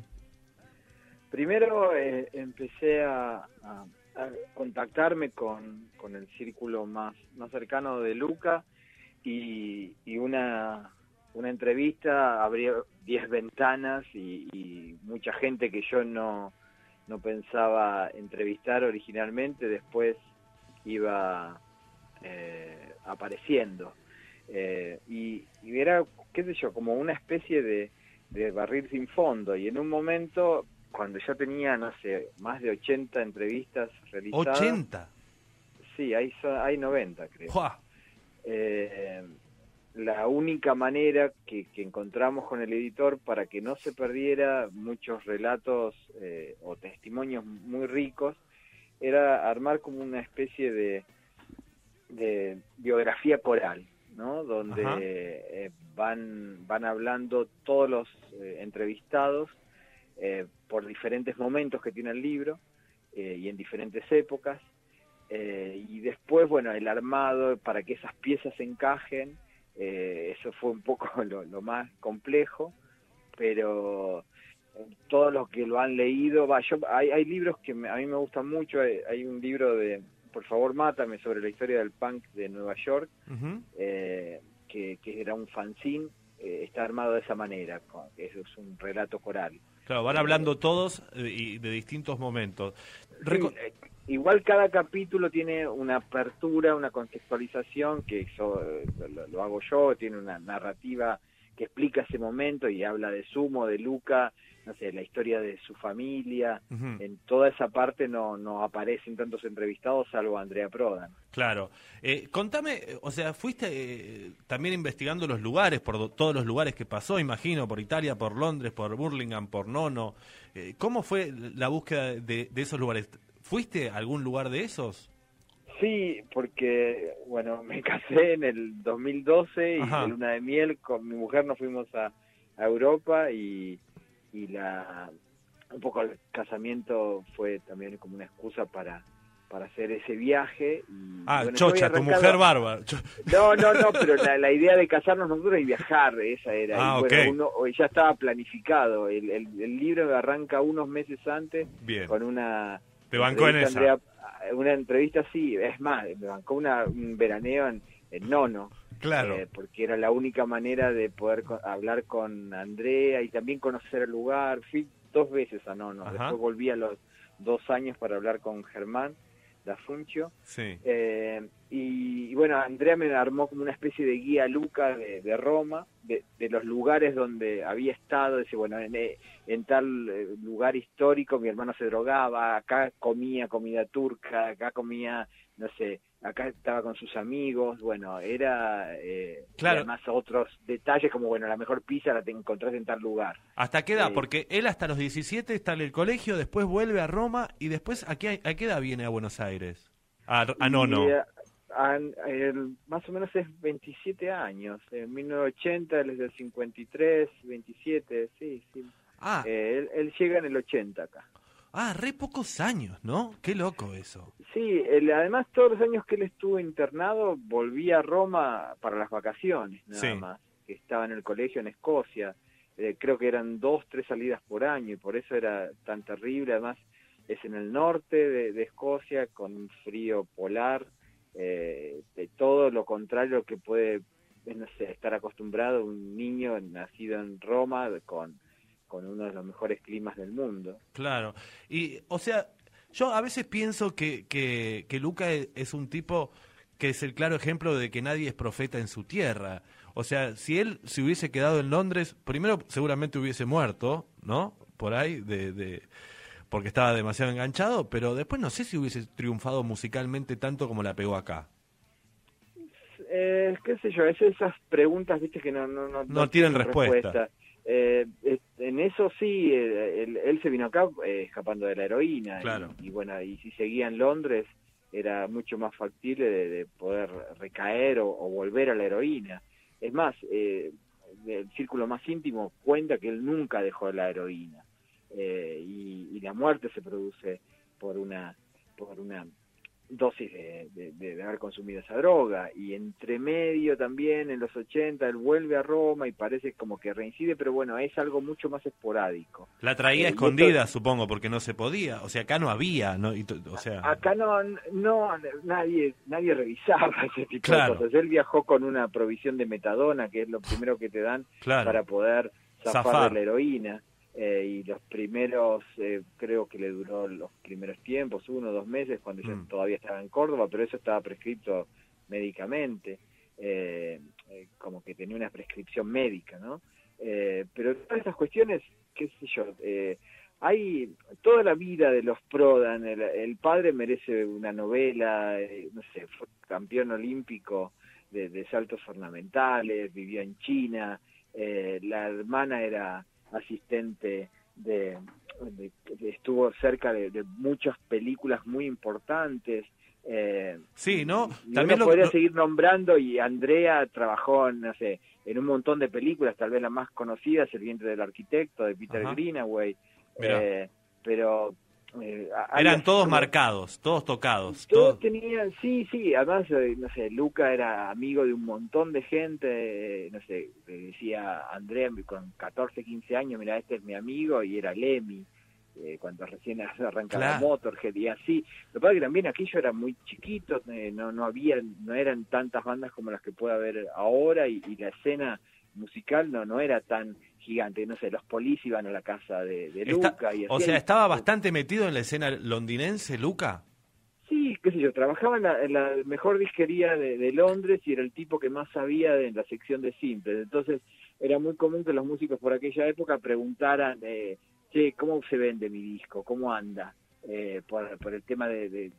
primero eh, empecé a, a- a contactarme con, con el círculo más, más cercano de Luca y, y una, una entrevista abrió 10 ventanas y, y mucha gente que yo no, no pensaba entrevistar originalmente, después iba eh, apareciendo. Eh, y, y era, qué sé yo, como una especie de, de barril sin fondo. Y en un momento, cuando ya tenía, no sé, más de 80 entrevistas realizadas. ¿80? Sí, hay, hay 90, creo. ¡Jua! Eh, la única manera que, que encontramos con el editor para que no se perdiera muchos relatos eh, o testimonios muy ricos era armar como una especie de, de biografía coral, ¿no? Donde eh, van, van hablando todos los eh, entrevistados por diferentes momentos que tiene el libro y en diferentes épocas. Y después, bueno, el armado para que esas piezas encajen, eh, eso fue un poco lo, lo más complejo, pero eh, todos los que lo han leído, va, yo, hay, hay libros que me- a mí me gustan mucho, hay, hay un libro de, por favor, mátame, sobre la historia del punk de Nueva York, eh, que, que era un fanzine, eh, está armado de esa manera, con- eso es un relato coral. Claro, van hablando todos eh, y de distintos momentos. Reco- Sí, eh, igual cada capítulo tiene una apertura, una contextualización, que eso eh, lo, lo hago yo, tiene una narrativa que explica ese momento y habla de Sumo, de Luca, no sé, la historia de su familia. En toda esa parte no, no aparecen tantos entrevistados, salvo Andrea Prodan. Claro. Eh, contame, o sea, fuiste eh, también investigando los lugares, por do- todos los lugares que pasó, imagino, por Italia, por Londres, por Burlingame, por Nono. Eh, ¿Cómo fue la búsqueda de, de esos lugares? ¿Fuiste a algún lugar de esos? Sí, porque, bueno, me casé en el 2012 y Ajá. de luna de miel con mi mujer nos fuimos a, a Europa y, y la un poco el casamiento fue también como una excusa para para hacer ese viaje. Y, Ah, bueno, Chocha, tu mujer bárbara. No, no, no, pero la, la idea de casarnos nosotros y viajar, esa era. Ah, y bueno, ok. uno- ya estaba planificado. El, el, el libro arranca unos meses antes Bien. con una Te bancó en esa. Andrea- una entrevista sí, es más, me bancó una, un veraneo en, en Nono. Claro. eh, porque era la única manera de poder co- hablar con Andrea y también conocer el lugar. Fui dos veces a Nono, Ajá. después volví a los dos años para hablar con Germán da Funcio. Sí. Eh, y, y bueno, Andrea me armó como una especie de guía Luca de, de Roma, de, de los lugares donde había estado. Dice, bueno, en, eh, en tal eh, lugar histórico mi hermano se drogaba, acá comía comida turca, acá comía, no sé, acá estaba con sus amigos. Bueno, era. Eh, Claro. además otros detalles como, bueno, la mejor pizza la te encontrás en tal lugar. ¿Hasta qué edad? Sí. Porque él hasta los 17 está en el colegio, después vuelve a Roma y después, ¿a qué, a qué edad viene a Buenos Aires? Ah, ah, no, no. Y, eh, an- el- más o menos es 27 años. En 1980, él es del 53, 27, sí, sí. Ah, Eh, él, él llega en el 80 acá. ah, re pocos años, ¿no? Qué loco eso. Sí, él- además todos los años que él estuvo internado volvía a Roma para las vacaciones, nada Sí. más. Que estaba en el colegio en Escocia. Eh, creo que eran dos, tres salidas por año y por eso era tan terrible. Además es en el norte de, de Escocia con un frío polar, eh, de todo lo contrario que puede eh, estar acostumbrado un niño nacido en Roma con, con uno de los mejores climas del mundo. Claro. Y, o sea, yo a veces pienso que, que, que Luca es un tipo que es el claro ejemplo de que nadie es profeta en su tierra. O sea, si él se hubiese quedado en Londres, primero seguramente hubiese muerto, ¿no? Por ahí, de, de, porque estaba demasiado enganchado, pero después no sé si hubiese triunfado musicalmente tanto como la pegó acá. Eh, qué sé yo, es esas preguntas, viste, que no, no, no, No tienen respuesta. Eh, en eso sí, eh, él, él se vino acá eh, escapando de la heroína. Claro. Y, y bueno, y si seguía en Londres, era mucho más factible de, de poder recaer o, o volver a la heroína. Es más, el círculo más íntimo cuenta que él nunca dejó la heroína. Eh, y, y la muerte se produce por una, por una dosis de, de- de- de haber consumido esa droga y entre medio también en los 80 él vuelve a Roma y parece como que reincide pero bueno es algo mucho más esporádico La traía Eh, escondida, esto- supongo, porque no se podía. O sea, acá no había, ¿no? Y o sea, acá no no nadie nadie revisaba ese tipo Claro. de cosas él viajó con una provisión de metadona que es lo primero que te dan claro. para poder zafar, Zafar. de la heroína eh, y los primeros eh, creo que le duró los primeros tiempos uno o dos meses cuando yo Mm. todavía estaba en Córdoba pero eso estaba prescrito médicamente eh, eh, como que tenía una prescripción médica no Eh, pero todas estas cuestiones qué sé yo eh, hay toda la vida de los Prodan el, el padre merece una novela no sé fue campeón olímpico de, de saltos ornamentales vivió en China eh, la hermana era asistente de, de- de- estuvo cerca de, de muchas películas muy importantes eh, Sí, ¿no? También lo- podría lo- seguir nombrando y Andrea trabajó no sé en un montón de películas tal vez la más conocida es El vientre del arquitecto de Peter Ajá. Greenaway eh, pero eh, Eran todos como- marcados, todos tocados. todos Todos... tenían, sí, sí, además, eh, no sé, Luca era amigo de un montón de gente, eh, no sé, decía Andrea con 14, 15 años, mira, este es mi amigo, y era Lemmy, eh, cuando recién arrancaba Claro. Motorhead, y así. Lo que pasa es que también aquello era muy chiquito, eh, no, no había, no eran tantas bandas como las que puede haber ahora, y, y la escena musical no, no era tan gigante, no sé, los polis iban a la casa de, de Está- Luca, y o sea, estaba bastante metido en la escena londinense, Luca. Sí, qué sé yo, trabajaba en la, en la mejor disquería de, de Londres y era el tipo que más sabía de la sección de simples. Entonces era muy común que los músicos por aquella época preguntaran, eh, che, ¿cómo se vende mi disco? ¿Cómo anda? Eh, por, por el tema de, de-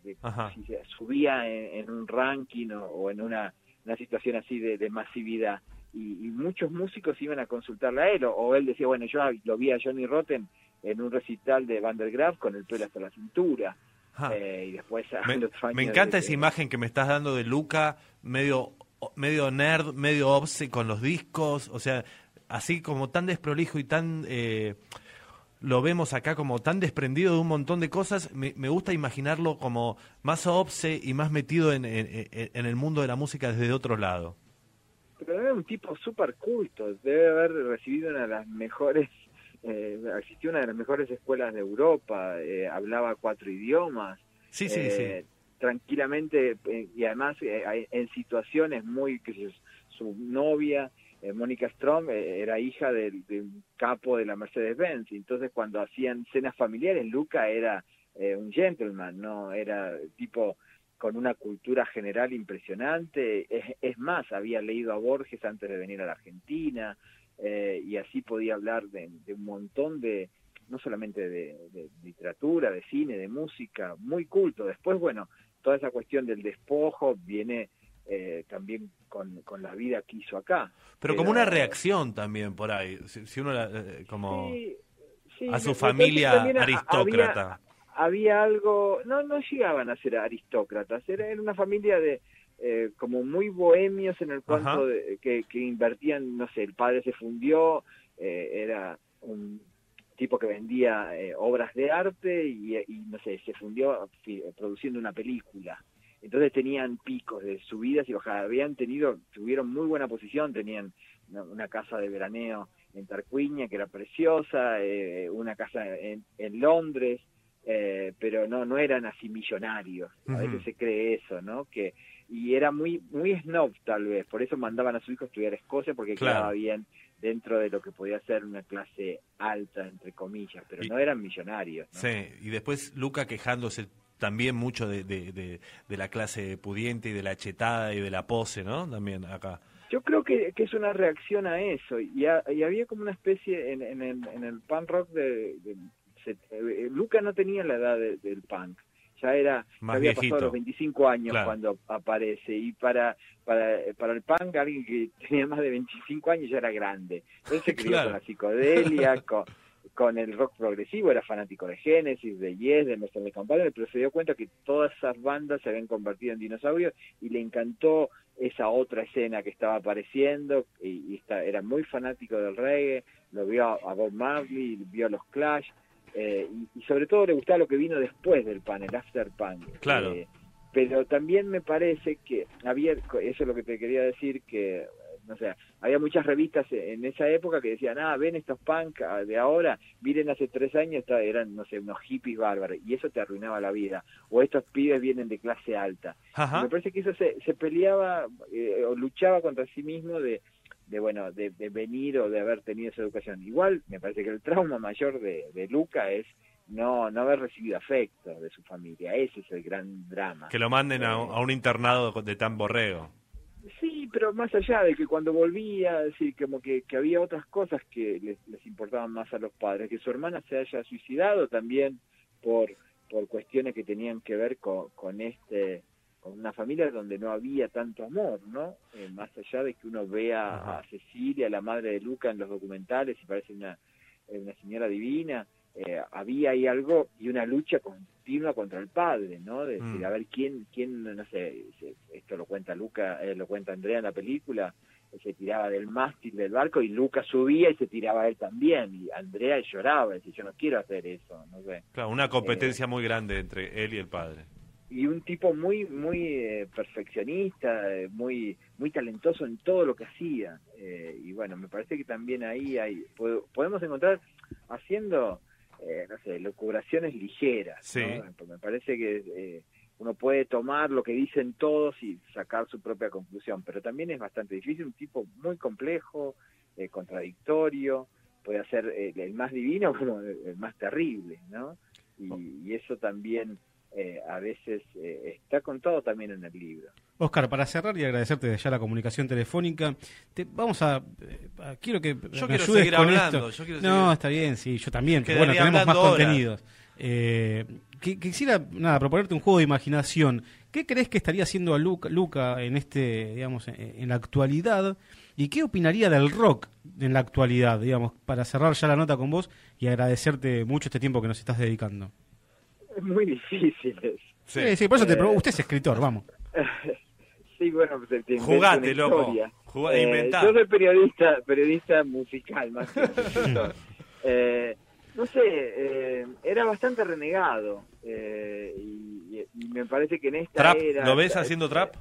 si se subía en, en un ranking o, o en una, una situación así de, de masividad. Y, y muchos músicos iban a consultarle a él, o, o él decía, bueno, yo lo vi a Johnny Rotten en un recital de Van der Graaf con el pelo hasta la cintura. Ah. Eh, y después Me, me encanta de- esa imagen que me estás dando de Luca, medio, medio nerd, medio obse con los discos, o sea, así como tan desprolijo y tan... eh, lo vemos acá como tan desprendido de un montón de cosas, me, me gusta imaginarlo como más obse y más metido en, en- en- en el mundo de la música desde otro lado. Pero era un tipo súper culto, debe haber recibido una de las mejores, eh, asistió a una de las mejores escuelas de Europa, eh, hablaba cuatro idiomas. Sí, sí, eh, Tranquilamente, eh, y además en situaciones muy, que su novia, Mónica Strom, eh, era hija del, de un capo de la Mercedes-Benz, entonces cuando hacían cenas familiares, Luca era eh, un gentleman, no era tipo con una cultura general impresionante. Es, es más, había leído a Borges antes de venir a la Argentina eh, y así podía hablar de, de un montón de, no solamente de, de literatura, de cine, de música, muy culto. Después, bueno, toda esa cuestión del despojo viene eh, también con, con la vida que hizo acá. Pero como una reacción también por ahí, si, si uno la- eh, como Sí, sí, a su familia aristócrata. Había, había algo, no, no llegaban a ser aristócratas, era, era una familia de eh, como muy bohemios en el cuanto de, que, que invertían, no sé, el padre se fundió, eh, era un tipo que vendía eh, obras de arte y, y, no sé, se fundió produciendo una película. Entonces tenían picos de subidas y bajadas. Habían tenido, tuvieron muy buena posición, tenían una, una casa de veraneo en Tarquinia que era preciosa, eh, una casa en, en Londres, eh, pero no no eran así millonarios. A veces se cree eso, ¿no? Que y era muy muy snob tal vez, por eso mandaban a su hijo a estudiar a Escocia porque Claro. quedaba bien dentro de lo que podía ser una clase alta entre comillas, pero no eran millonarios. ¿no? Sí, y después Luca quejándose también mucho de, de, de- de la clase pudiente y de la chetada y de la pose, ¿no? También acá. Yo creo que, que es una reacción a eso y, y había como una especie en, en el, en el punk rock de, Luca no tenía la edad de- del punk ya era Más había viejito. pasado los 25 años Claro. cuando aparece y para para para el punk alguien que tenía más de 25 años ya era grande él se crió Claro. con la psicodelia con, con el rock progresivo era fanático de Genesis de Yes de Mercedes Campbell pero se dio cuenta que todas esas bandas se habían convertido en dinosaurios y le encantó esa otra escena que estaba apareciendo y, y está- era muy fanático del reggae, lo vio a, a Bob Marley, vio a los Clash eh, y, y sobre todo le gustaba lo que vino después del pan, el after punk. Claro. Eh, pero también me parece que había, eso es lo que te quería decir, que no sé, había muchas revistas en esa época que decían, ah, ven estos punk de ahora, miren hace tres años eran, no sé, unos hippies bárbaros, y eso te arruinaba la vida. O estos pibes vienen de clase alta. Me parece que eso se, se peleaba eh, o luchaba contra sí mismo de, de bueno, de, de venir o de haber tenido esa educación. Igual, me parece que el trauma mayor de, de Luca es no, no haber recibido afecto de su familia. Ese es el gran drama. Que lo manden a, a un internado de tan borrego. Sí, pero más allá de que cuando volvía, sí, como que, que había otras cosas que les, les importaban más a los padres, que su hermana se haya suicidado también por, por cuestiones que tenían que ver con, con este con una familia donde no había tanto amor, ¿no? Eh, más allá de que uno vea Ajá. a Cecilia, la madre de Luca, en los documentales y parece una, eh, una señora divina, eh, había ahí algo y una lucha continua contra el padre, ¿no? De decir, Mm. a ver quién, quién, no sé, esto lo cuenta Luca, eh, lo cuenta Andrea en la película, eh, se tiraba del mástil del barco y Luca subía y se tiraba él también, y Andrea lloraba, decía, yo no quiero hacer eso, no sé. Claro, una competencia muy grande entre él y el padre. Y un tipo muy muy eh, perfeccionista, eh, muy muy talentoso en todo lo que hacía. Eh, y bueno, me parece que también ahí hay po- podemos encontrar haciendo, eh, no sé, locubraciones ligeras. Sí. ¿no? Me parece que eh, uno puede tomar lo que dicen todos y sacar su propia conclusión, pero también es bastante difícil, un tipo muy complejo, eh, contradictorio, puede ser eh, el más divino como el el más terrible, ¿no? Y, y eso también eh, a veces eh, está contado también en el libro. Oscar, para cerrar y agradecerte de ya la comunicación telefónica, te, vamos a, eh, a- quiero que me Yo quiero ayudes seguir con hablando, esto. yo quiero no, seguir- está bien, sí, yo también, pero bueno, tenemos más contenidos. Eh, que- quisiera nada proponerte un juego de imaginación. ¿Qué crees que estaría haciendo Luca, Luca en este, digamos, en, en la actualidad? ¿Y qué opinaría del rock en la actualidad, digamos, para cerrar ya la nota con vos y agradecerte mucho este tiempo que nos estás dedicando? Es muy difícil eso. Sí, sí, por eso te Eh, pregunto. Usted es escritor, vamos. Sí, bueno, pues te, te invento Jugate, loco. Eh, inventá. Yo soy periodista, periodista musical más que. Eh, no sé, eh, era bastante renegado eh, y, y me parece que en esta Trap, era... ¿lo ves haciendo trap?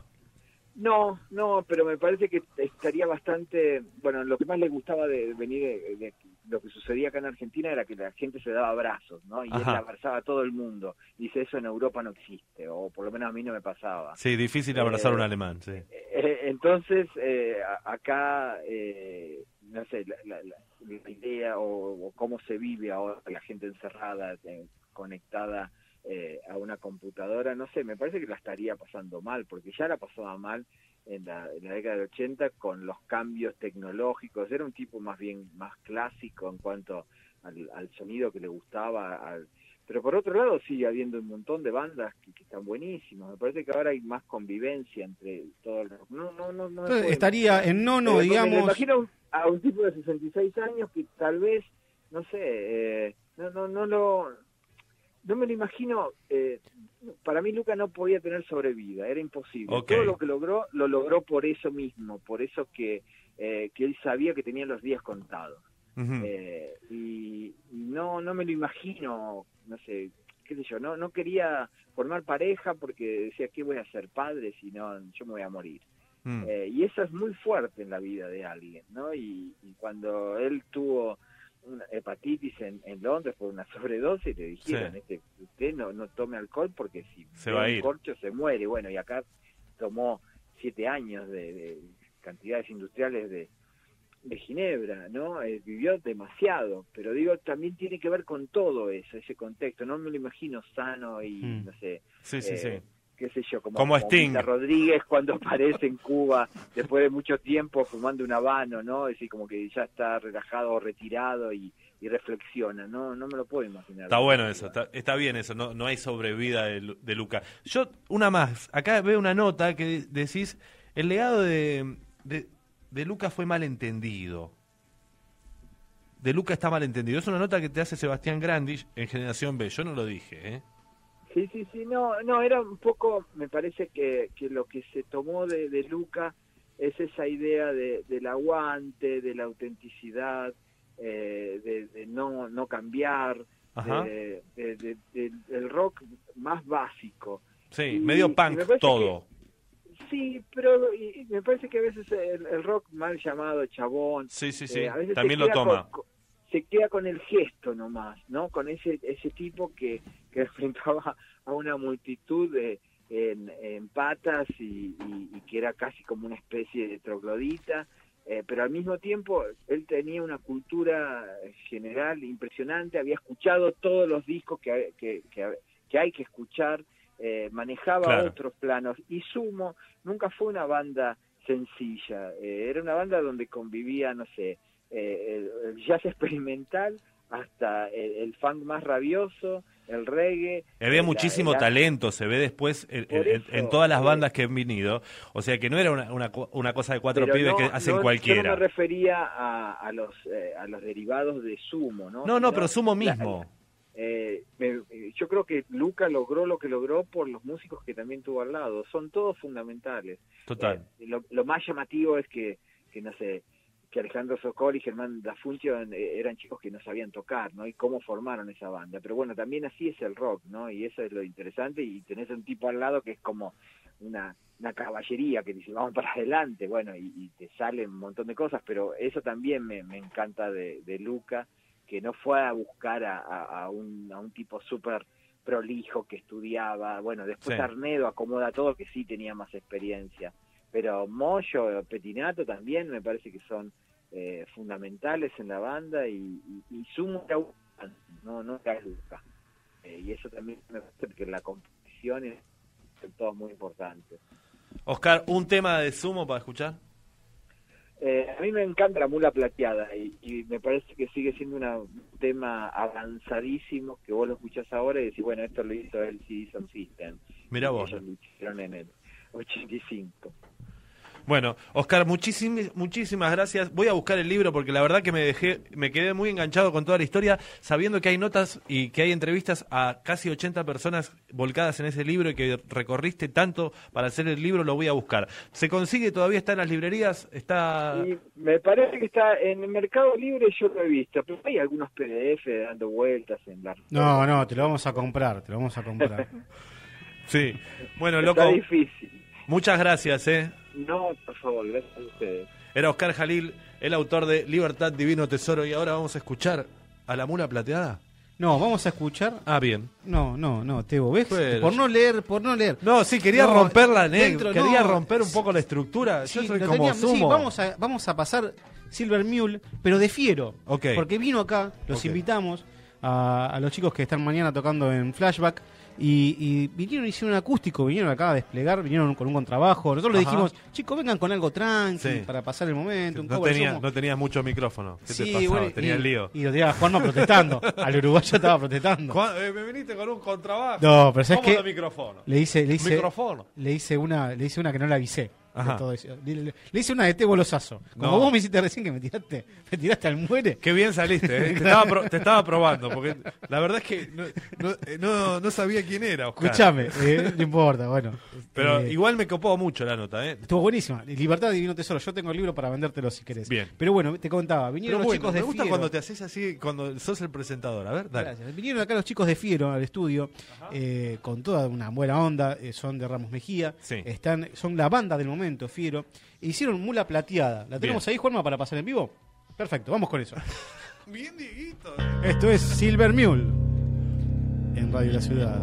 No, no, pero me parece que estaría bastante... Bueno, lo que más le gustaba de venir de, de- lo que sucedía acá en Argentina era que la gente se daba abrazos, ¿no? Y él abrazaba a todo el mundo. Dice, eso en Europa no existe, o por lo menos a mí no me pasaba. Sí, difícil abrazar a un Eh, alemán, sí. Eh, entonces, eh, acá, eh, no sé, la, la- la- idea o, o cómo se vive ahora la gente encerrada, eh, conectada eh, a una computadora, no sé, me parece que la estaría pasando mal, porque ya la pasaba mal en la, en la década del 80 con los cambios tecnológicos. Era un tipo más bien más clásico en cuanto al, al sonido que le gustaba, al, pero por otro lado sigue habiendo un montón de bandas que, que están buenísimas. Me parece que ahora hay más convivencia entre todo el rock. No, no, no, no Entonces, estaría en nono, porque Me digamos. imagino a un tipo de 66 años que tal vez, no sé, eh, no, no, no lo, no me lo imagino. Eh, para mí Luca no podía tener sobrevida, era imposible. Todo lo que logró, lo logró por eso mismo, por eso que, eh, que él sabía que tenía los días contados. Eh, y no no me lo imagino no sé qué sé yo no no quería formar pareja porque decía qué voy a ser padre si no yo me voy a morir Mm. Eh, y eso es muy fuerte en la vida de alguien no y, y cuando él tuvo una hepatitis en, en Londres por una sobredosis le dijeron Sí. este usted no no tome alcohol porque si Se va a un ir. corcho se muere bueno y acá tomó siete años de, de cantidades industriales de de Ginebra, ¿no? Eh, vivió demasiado, pero digo, también tiene que ver con todo eso, ese contexto. No me lo imagino sano y, Mm. no sé, Sí, sí, eh, sí. Qué sé yo, como, Como Sting. Rodríguez cuando aparece en Cuba después de mucho tiempo fumando un habano, ¿no? Es decir, como que ya está relajado o retirado y, y reflexiona, ¿no? No me lo puedo imaginar. Está bueno eso, está, está bien eso, no, no hay sobrevida de, de Luca. Yo, una más, acá veo una nota que decís, el legado de, de, de Luca fue malentendido. De Luca está malentendido. Es una nota que te hace Sebastián Grandich en Generación B. Yo no lo dije, ¿eh? Sí, sí, sí, no, no, era un poco, me parece que, que lo que se tomó de, de Luca es esa idea de, del aguante, de la autenticidad, eh, de, de no, no cambiar, del rock más básico. Sí, Y- medio me punk todo. Sí, pero y- y me parece que a veces el, el rock mal llamado chabón, Sí, sí, sí. eh, a veces También lo toma. con- se queda con el gesto nomás, ¿no? Con ese ese tipo que, que enfrentaba a una multitud de, en, en patas y, y- y que era casi como una especie de troglodita, eh, pero al mismo tiempo él tenía una cultura general impresionante, había escuchado todos los discos que, que, que, que hay que escuchar, eh, manejaba Claro. otros planos y Sumo nunca fue una banda sencilla, eh, era una banda donde convivía, no sé, eh, el, el jazz experimental hasta el, el funk más rabioso, el reggae. Había eh, la- muchísimo la- talento, se ve después en, eso, todas las bandas que han venido. O sea que no era una, una, una cosa de cuatro pibes no- que hacen no- Yo no cualquiera. me refería a, a los eh, a los derivados de Sumo, ¿no? No, no, pero Sumo la- mismo. eh, me- yo creo que Luca logró lo que logró por los músicos que también tuvo al lado. Son todos fundamentales. Total. Eh, lo, lo más llamativo es que, que no sé, que Alejandro Sokol y Germán Dafuncio eh, eran chicos que no sabían tocar, ¿no? Y cómo formaron esa banda. Pero bueno, también así es el rock, ¿no? Y eso es lo interesante. Y tenés un tipo al lado que es como una, una caballería que dice, vamos para adelante, bueno, y, y te salen un montón de cosas. Pero eso también me, me encanta de, de Luca, que no fue a buscar a, a- a un, a un tipo súper prolijo que estudiaba. Bueno, después Sí. Arnedo acomoda todo, que sí tenía más experiencia pero Moyo, Petinato también me parece que son eh, fundamentales en la banda y, y, y Sumo no no era Luca. Eh, y eso también me parece que la competición es todo muy importante Oscar, ¿un tema de sumo para escuchar? Eh, a mí me encanta la mula plateada y, y me parece que sigue siendo una- un tema avanzadísimo que vos lo escuchás ahora y decís, bueno, esto lo hizo el CD System. Mirá Y vos. Ellos lo hicieron en el 85. Bueno, Oscar, muchísimas, muchísimas gracias. Voy a buscar el libro porque la verdad que me dejé, me quedé muy enganchado con toda la historia, sabiendo que hay notas y que hay entrevistas a casi 80 personas volcadas en ese libro y que recorriste tanto para hacer el libro, lo voy a buscar. ¿Se consigue? ¿Todavía está en las librerías? ¿Está...? Me parece que está en el Mercado Libre, yo lo he visto, pero hay algunos PDF dando vueltas en la... No, no, te lo vamos a comprar, te lo vamos a comprar. Sí. Bueno, Está loco, difícil. muchas gracias, ¿eh? No, por favor, gracias a ustedes. Era Oscar Jalil, el autor de Libertad, Divino Tesoro, y ahora vamos a escuchar a la mula plateada. No, vamos a escuchar. Ah, bien. No, no, no, Tebo, ¿ves? Pero- Por no leer, por no leer. No, sí, quería No, romper la negra, quería no. romper un poco la estructura. Sí, Yo soy lo como teníamos- sí, vamos a, vamos a pasar Silver Mule, pero de fiero. Ok. Porque vino acá, los invitamos a, a los chicos que están mañana tocando en Flashback. Y, y vinieron, hicieron un acústico, vinieron acá a desplegar, vinieron con un contrabajo. Nosotros le dijimos, chicos, vengan con algo tranqui Sí. para pasar el momento. un No tenía, somos- no tenías mucho micrófono. ¿Qué te Sí, pasaba? bueno, tenía y- el lío. Y lo tenía Juanma protestando. Al uruguayo estaba protestando. Juan, eh, me viniste con un contrabajo. No, pero ¿sabes ¿Cómo qué? micrófono? Le hice, le hice, Micrófono. le hice una, le hice una que no le avisé. De Ajá. todo eso. Le, le- le hice una de té bolosazo. Como No. vos me hiciste recién que me tiraste, me tiraste al muere. Qué bien saliste, ¿eh? te, estaba pro- te estaba probando, porque la verdad es que no, no, eh, no- sabía quién era, Oscar. Escuchame, eh, no importa, bueno. Pero Eh, igual me copó mucho la nota, ¿eh? Estuvo buenísima. Libertad Divino Tesoro. Yo tengo el libro para vendértelo si querés. Bien. Pero bueno, te contaba, vinieron los chicos me de gusta Fiero. cuando te haces así, cuando sos el presentador. A ver, dale. Gracias. Vinieron acá los chicos de Fiero al estudio eh, con toda una buena onda. son de Ramos Mejía. Sí. Están, son la banda del momento, Fiero. E hicieron Mula Plateada. ¿La tenemos ahí, Juanma, para pasar en vivo? Perfecto, vamos con eso. Bien, Dieguito. Esto es Silver Mule en Radio La Ciudad.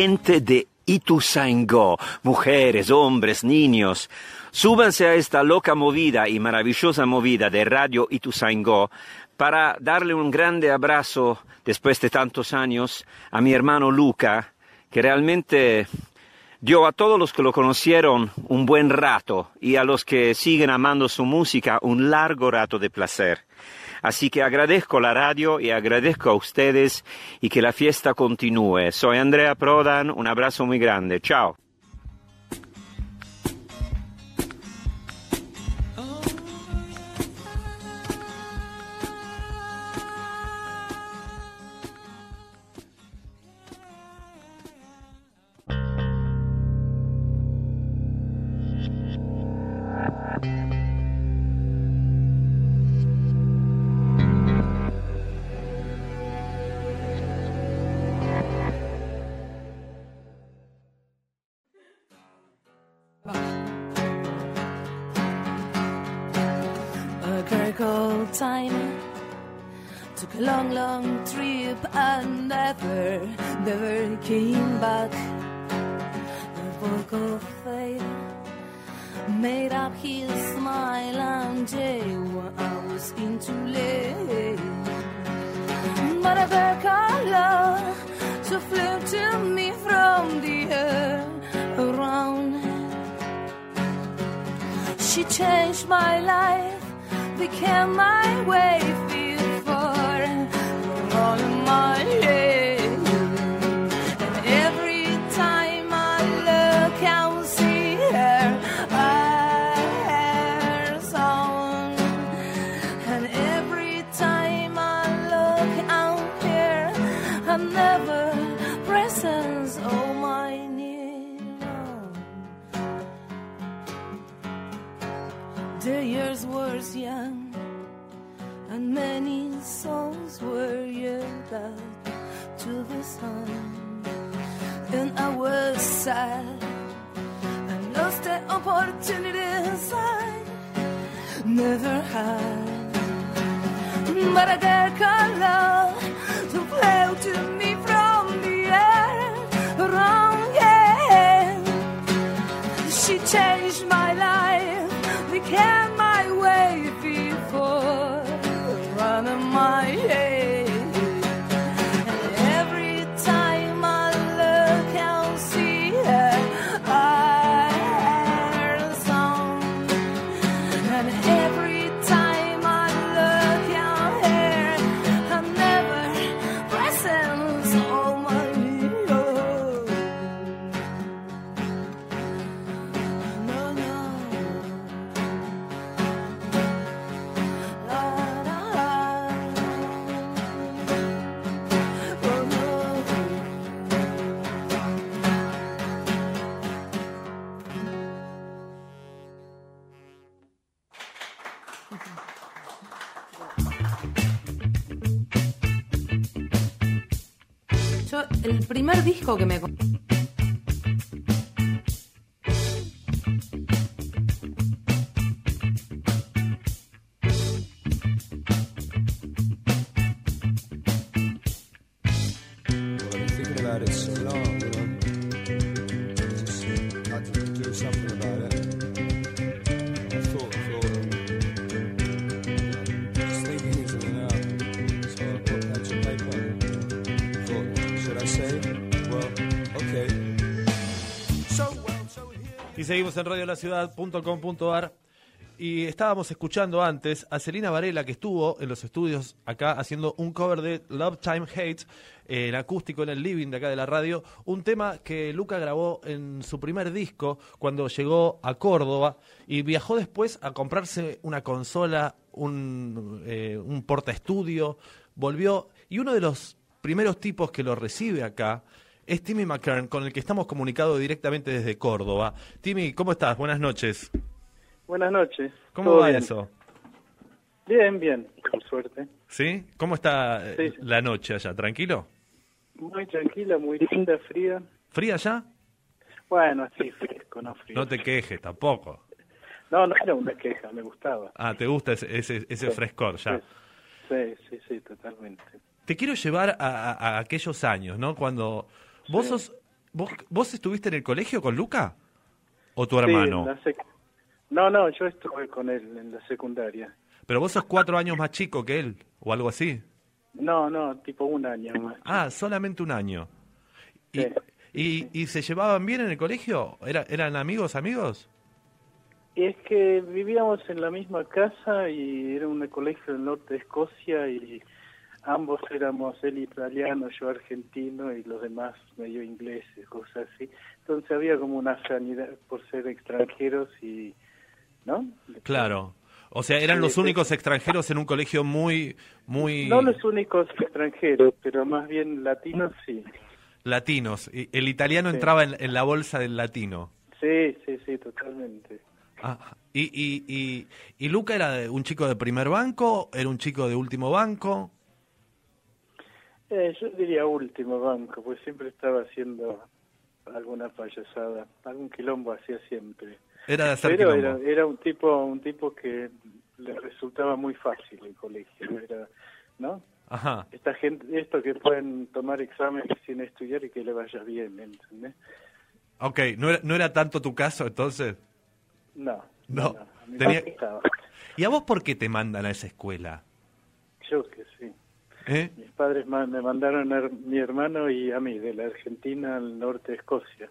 Gente de Ituzaingó, mujeres, hombres, niños. Súbanse a esta loca movida y maravillosa movida de Radio Ituzaingó para darle un grande abrazo después de tantos años a mi hermano Luca, que realmente dio a todos los que lo conocieron un buen rato y a los que siguen amando su música un largo rato de placer. Así que agradezco la radio y agradezco a ustedes y que la fiesta continúe. Soy Andrea Prodan, un abrazo muy grande. Chao. Came back. The book of fate made up his smile and day when I was in too late. But a girl called love so flew to me from the air around. She changed my life, became my way sun. And I was sad I lost the opportunities I never had. But girl called love to play to me from the air around, yeah. She changed my life, el primer disco que me... seguimos en radiolaciudad.com.ar y estábamos escuchando antes a Celina Varela que estuvo en los estudios acá haciendo un cover de Love Time Hate eh, en acústico en el living de acá de la radio, un tema que Luca grabó en su primer disco cuando llegó a Córdoba y viajó después a comprarse una consola, un, eh, un porta estudio, volvió y uno de los primeros tipos que lo recibe acá es Timmy McKern, con el que estamos comunicados directamente desde Córdoba. Timmy, ¿cómo estás? Buenas noches. Buenas noches. ¿Cómo ¿Todo va bien? eso? Bien, bien, por suerte. ¿Sí? ¿Cómo está eh, Sí. la noche allá? ¿Tranquilo? Muy tranquila, muy linda, fría. ¿Fría ya? Bueno, así fresco, no frío. No te quejes tampoco. No, no era una queja, me gustaba. Ah, ¿te gusta ese, ese, ese Sí, frescor ya? Sí, sí, sí, totalmente. Te quiero llevar a, a- a aquellos años, ¿no? Cuando vos Sí. sos ¿Vos, ¿Vos estuviste en el colegio con Luca? ¿O tu Sí, hermano? sec- No, no, yo estuve con él en la secundaria. Pero vos sos cuatro años más chico que él, o algo así. No, no, tipo un año más. Ah, solamente un año. ¿Y, Sí. y, y se llevaban bien en el colegio? ¿Era, ¿Eran amigos, amigos? Y es que vivíamos en la misma casa y era un colegio del norte de Escocia y ambos éramos él italiano, yo argentino y los demás medio ingleses, cosas así. Entonces había como una afinidad por ser extranjeros y, ¿no? Claro. O sea, eran los sí. únicos extranjeros en un colegio muy, muy No los únicos extranjeros, pero más bien latinos sí. latinos. Y El italiano Sí. entraba en, en la bolsa del latino. Sí, sí, sí, totalmente. Ah, y, y, y, ¿Y Luca era un chico de primer banco? ¿Era un chico de último banco? Eh, yo diría último banco, pues siempre estaba haciendo alguna payasada, algún quilombo hacía siempre. Era de hacer Pero era, era un tipo un tipo que le resultaba muy fácil el colegio, era, ¿no? Ajá. Esta gente, esto que pueden tomar exámenes sin estudiar y que le vaya bien, ¿entendés? Ok, ¿no era, no era tanto tu caso entonces? No. No. a mí Tenía-. ¿Y a vos por qué te mandan a esa escuela? Yo que sí. ¿Eh? Mis padres me mandaron a mi hermano y a mí de la Argentina al norte de Escocia.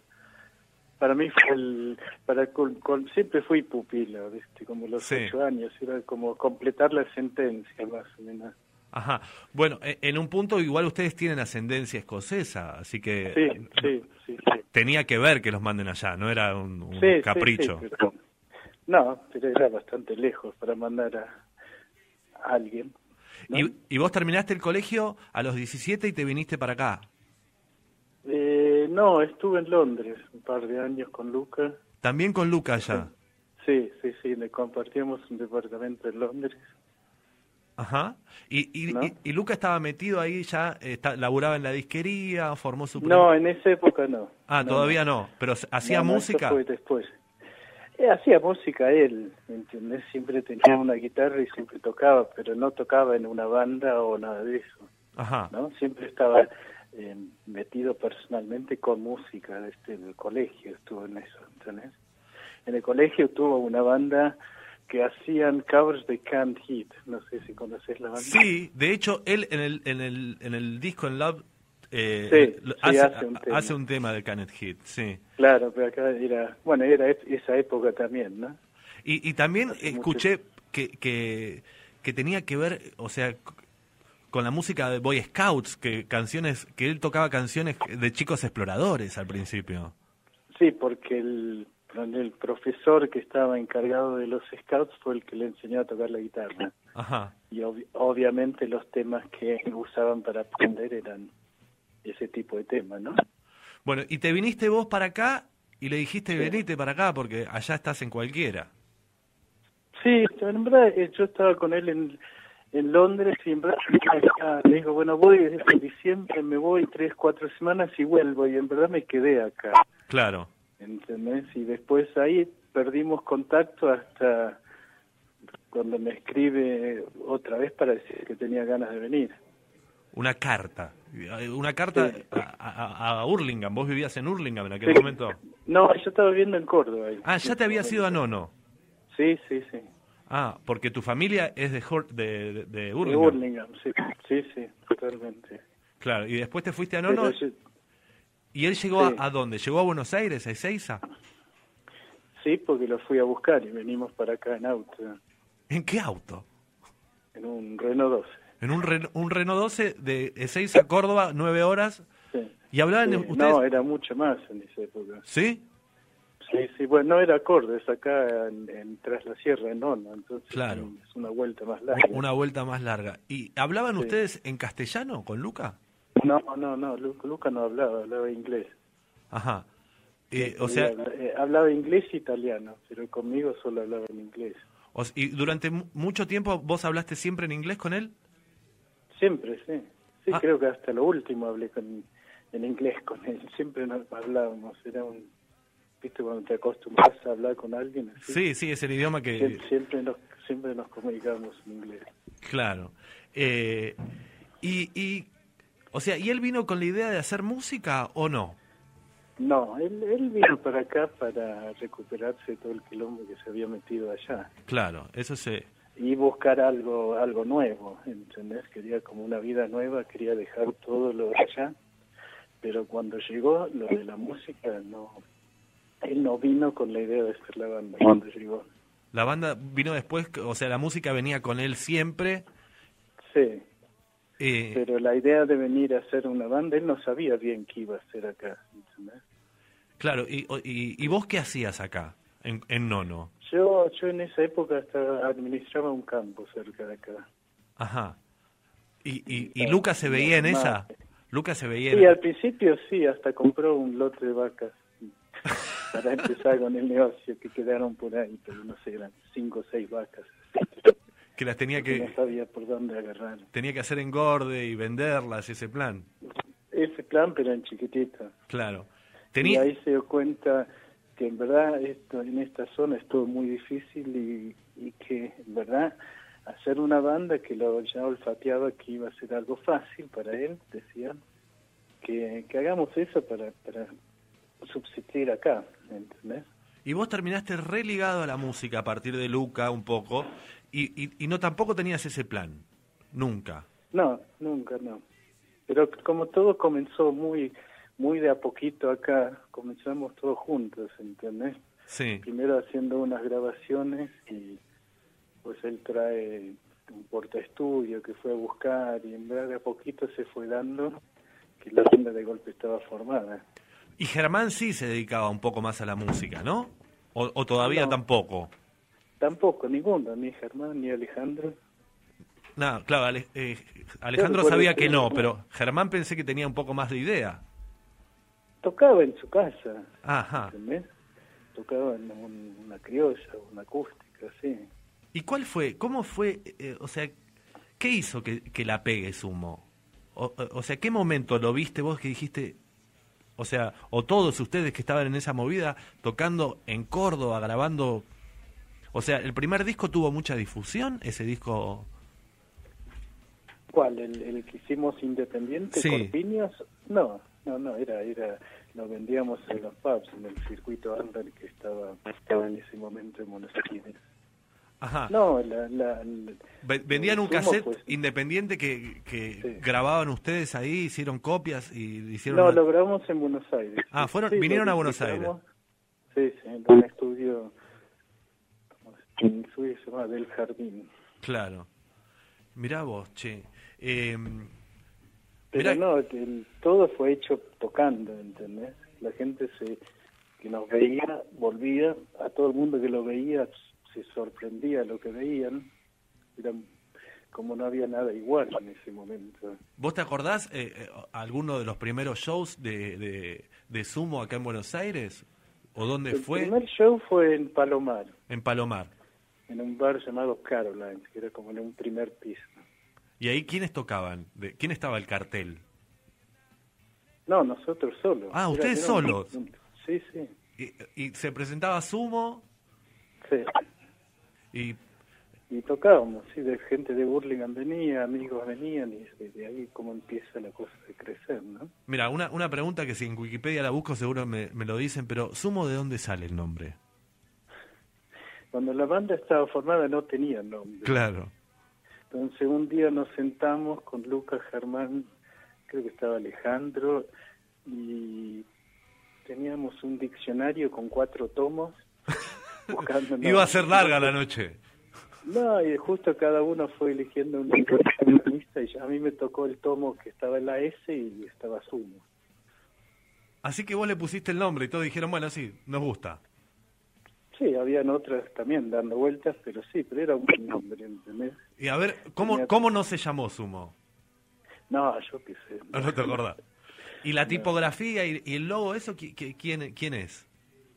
Para mí fue el, para col- siempre fui pupilo, ¿viste? como los Sí. ocho años, era como completar la sentencia más o menos. Ajá. Bueno, e- en un punto igual ustedes tienen ascendencia escocesa, así que Sí, sí, sí, sí. tenía que ver que los manden allá, no era un, un Sí, sí, capricho. pero- no, pero era bastante lejos para mandar a, a alguien. ¿No? y, y vos terminaste el colegio a los 17 y te viniste para acá. Eh, no, estuve en Londres un par de años con Luca. También con Luca allá. Sí, sí, sí, le compartíamos un departamento en Londres. Ajá. Y, y, ¿No? y- y Luca estaba metido ahí ya, está- laburaba en la disquería, formó su... No, en esa época no. Ah, No, todavía no, pero hacía eso música. fue después. Eh, hacía música él, ¿me ¿entendés? Siempre tenía una guitarra y siempre tocaba, pero no tocaba en una banda o nada de eso, Ajá. ¿no? Siempre estaba eh, metido personalmente con música, este, en el colegio estuvo en eso, ¿entendés? En el colegio tuvo una banda que hacían covers de Can't Hit, no sé si conoces la banda. Sí, de hecho, él en el, en el, en el disco en Love eh, Sí, lo- sí, hace, un tema. hace un tema de Canet Hit, sí. Claro, pero acá era, bueno, era es- esa época también, ¿no? Y, y también Hace escuché que, que, que tenía que ver, o sea, con la música de Boy Scouts, que canciones, que él tocaba canciones de chicos exploradores al principio. Sí, porque el, el profesor que estaba encargado de los scouts fue el que le enseñó a tocar la guitarra. Ajá. Y obvi- obviamente los temas que usaban para aprender eran ese tipo de temas, ¿no? Bueno, y te viniste vos para acá y le dijiste venite para acá porque allá estás en cualquiera. Sí, en verdad eh, yo estaba con él en, en Londres y en verdad le digo, bueno, voy en diciembre, me voy tres, cuatro semanas y vuelvo y en verdad me quedé acá. Claro. ¿entendés? Y después ahí perdimos contacto hasta cuando me escribe otra vez para decir que tenía ganas de venir. Una carta. Una carta Sí. a, a, a Hurlingham. Vos vivías en Hurlingham en aquel Sí. momento. No, yo estaba viviendo en Córdoba. Ah, ya te habías ido a Nono. Sí, sí, sí. Ah, porque tu familia es de, Hur- de, de, de De. Hurlingham, sí, sí, sí, totalmente. Claro, y después te fuiste a Nono. Yo- ¿Y él llegó Sí. a, a dónde? ¿Llegó a Buenos Aires, a Ezeiza? sí, porque lo fui a buscar y venimos para acá en auto, ¿En qué auto? en un Renault 12. En un, Ren- un Renault 12 de Ezeiza a Córdoba, nueve horas. Sí. ¿Y hablaban Sí, ustedes? No, era mucho más en esa época. ¿Sí? Sí, sí, bueno, no era acordes acá en, en Tras la Sierra, en Ono, entonces Claro. es una vuelta más larga. Una vuelta más larga. ¿Y hablaban Sí. ustedes en castellano con Luca? No, no, no, Lu- Luca no hablaba, hablaba inglés. Ajá. Eh, o sea, eh, hablaba inglés e italiano, pero conmigo solo hablaba en inglés. ¿y durante mu- mucho tiempo vos hablaste siempre en inglés con él? Siempre, sí. Sí, Ah. creo que hasta lo último hablé con, en inglés con él. Siempre nos hablábamos. Era un. ¿Viste cuando te acostumbras a hablar con alguien? así? Sí, sí, es el idioma que... Siempre, siempre nos, siempre nos comunicábamos en inglés. Claro. Eh, y, y, o sea, ¿y él vino con la idea de hacer música o no? No, él, él vino para acá para recuperarse de todo el quilombo que se había metido allá Claro, eso se... y buscar algo algo nuevo, ¿entendés? Quería como una vida nueva, quería dejar todo lo de allá, pero cuando llegó lo de la música, no, él no vino con la idea de hacer la banda cuando llegó. La banda vino después, o sea, la música venía con él siempre. Sí, eh, pero la idea de venir a hacer una banda, él no sabía bien qué iba a hacer acá, ¿entendés? claro, y, y, y vos qué hacías acá, en, en Nono? Yo, yo en esa época estaba, administraba un campo cerca de acá. Ajá. ¿Y, y, y Lucas se veía en esa? Lucas se veía Sí, en... al principio sí, hasta compró un lote de vacas para empezar con el negocio que quedaron por ahí, pero no sé, eran cinco o seis vacas. Que las tenía No que, sabía por dónde agarrar. tenía que hacer engorde y venderlas, ese plan. Ese plan, pero en chiquitito. Claro. Y Tenía... ahí se dio cuenta que en verdad esto en esta zona es todo muy difícil y, y que en verdad hacer una banda que lo ya olfateaba que iba a ser algo fácil para él, decía, que, que hagamos eso para, para subsistir acá, ¿entendés? Y vos terminaste religado a la música a partir de Luca un poco, y, y, y no tampoco tenías ese plan, nunca. No, nunca no. Pero como todo comenzó muy muy de a poquito acá, comenzamos todos juntos, ¿entendés? Sí. Primero haciendo unas grabaciones y pues él trae un portaestudio que fue a buscar y en verdad de a poquito se fue dando que la banda de golpe estaba formada. Y Germán sí se dedicaba un poco más a la música, ¿no? O, o todavía No. tampoco. Tampoco, ninguno, ni Germán ni Alejandro. No, claro, Ale- eh, Alejandro sabía que no, pero Germán pensé que tenía un poco más de idea. Tocaba en su casa, Ajá. ¿entendés? Tocaba en un- una criolla, una acústica, sí. ¿Y cuál fue? ¿Cómo fue? eh, o sea, ¿qué hizo que, que la pegue Sumo? O, sea, ¿qué momento lo viste vos que dijiste, o sea, o todos ustedes que estaban en esa movida tocando en Córdoba, grabando... O sea, ¿el primer disco tuvo mucha difusión? ¿Ese disco...? ¿Cuál? ¿El, el que hicimos independiente, Sí. Corpiños? No, no, no, era, era, lo vendíamos en los pubs, en el circuito under que estaba, estaba en ese momento en Buenos Aires. Ajá. No, la, la, la- Ve- Vendían un Sumo, cassette pues. independiente que, que grababan ustedes ahí, hicieron copias y hicieron... no, una- lo grabamos en Buenos Aires. Ah, fueron- Sí, vinieron a Buenos grabamos- Sí, sí, en un estudio, ¿cómo se- un estudio se llama Del Jardín. Claro. Mirá vos, che. Eh, Pero Mirá- no, el- todo fue hecho tocando, ¿entendés? La gente se que nos veía, volvía, a todo el mundo que lo veía se sorprendía lo que veían. Era como no había nada igual en ese momento. ¿Vos te acordás eh, eh, alguno de los primeros shows de, de, de Sumo acá en Buenos Aires? ¿O dónde el fue? primer show fue en Palomar, En Palomar. en un bar llamado Carolines, que era como en un primer piso. ¿Y ahí quiénes tocaban? ¿De, ¿Quién estaba el cartel? No, nosotros solos. Ah, Era- ¿ustedes solos? un- sí, sí. Y, y se presentaba Sumo sí. y Y tocábamos, sí, de gente de Burlingame venía, amigos venían, y desde ahí como empieza la cosa de crecer, ¿no? Mira, una, una pregunta que si en Wikipedia la busco seguro me, me lo dicen, pero ¿Sumo de dónde sale el nombre? Cuando la banda estaba formada no tenía nombre. Claro. Entonces un día nos sentamos con Lucas Germán, creo que estaba Alejandro, y teníamos un diccionario con cuatro tomos. buscando Iba a ser larga la noche. No, y justo cada uno fue eligiendo un lista y a mí me tocó el tomo que estaba en la S y estaba Sumo. Así que vos le pusiste el nombre y todos dijeron, bueno, sí, nos gusta. Sí, habían otras también dando vueltas, pero sí, pero era un buen nombre, ¿entendés? Y a ver, ¿cómo, Tenía- cómo no se llamó Sumo? No, yo qué sé. No, no te acordás. ¿Y la tipografía y, y el logo, eso, qui- qui- quién, quién es?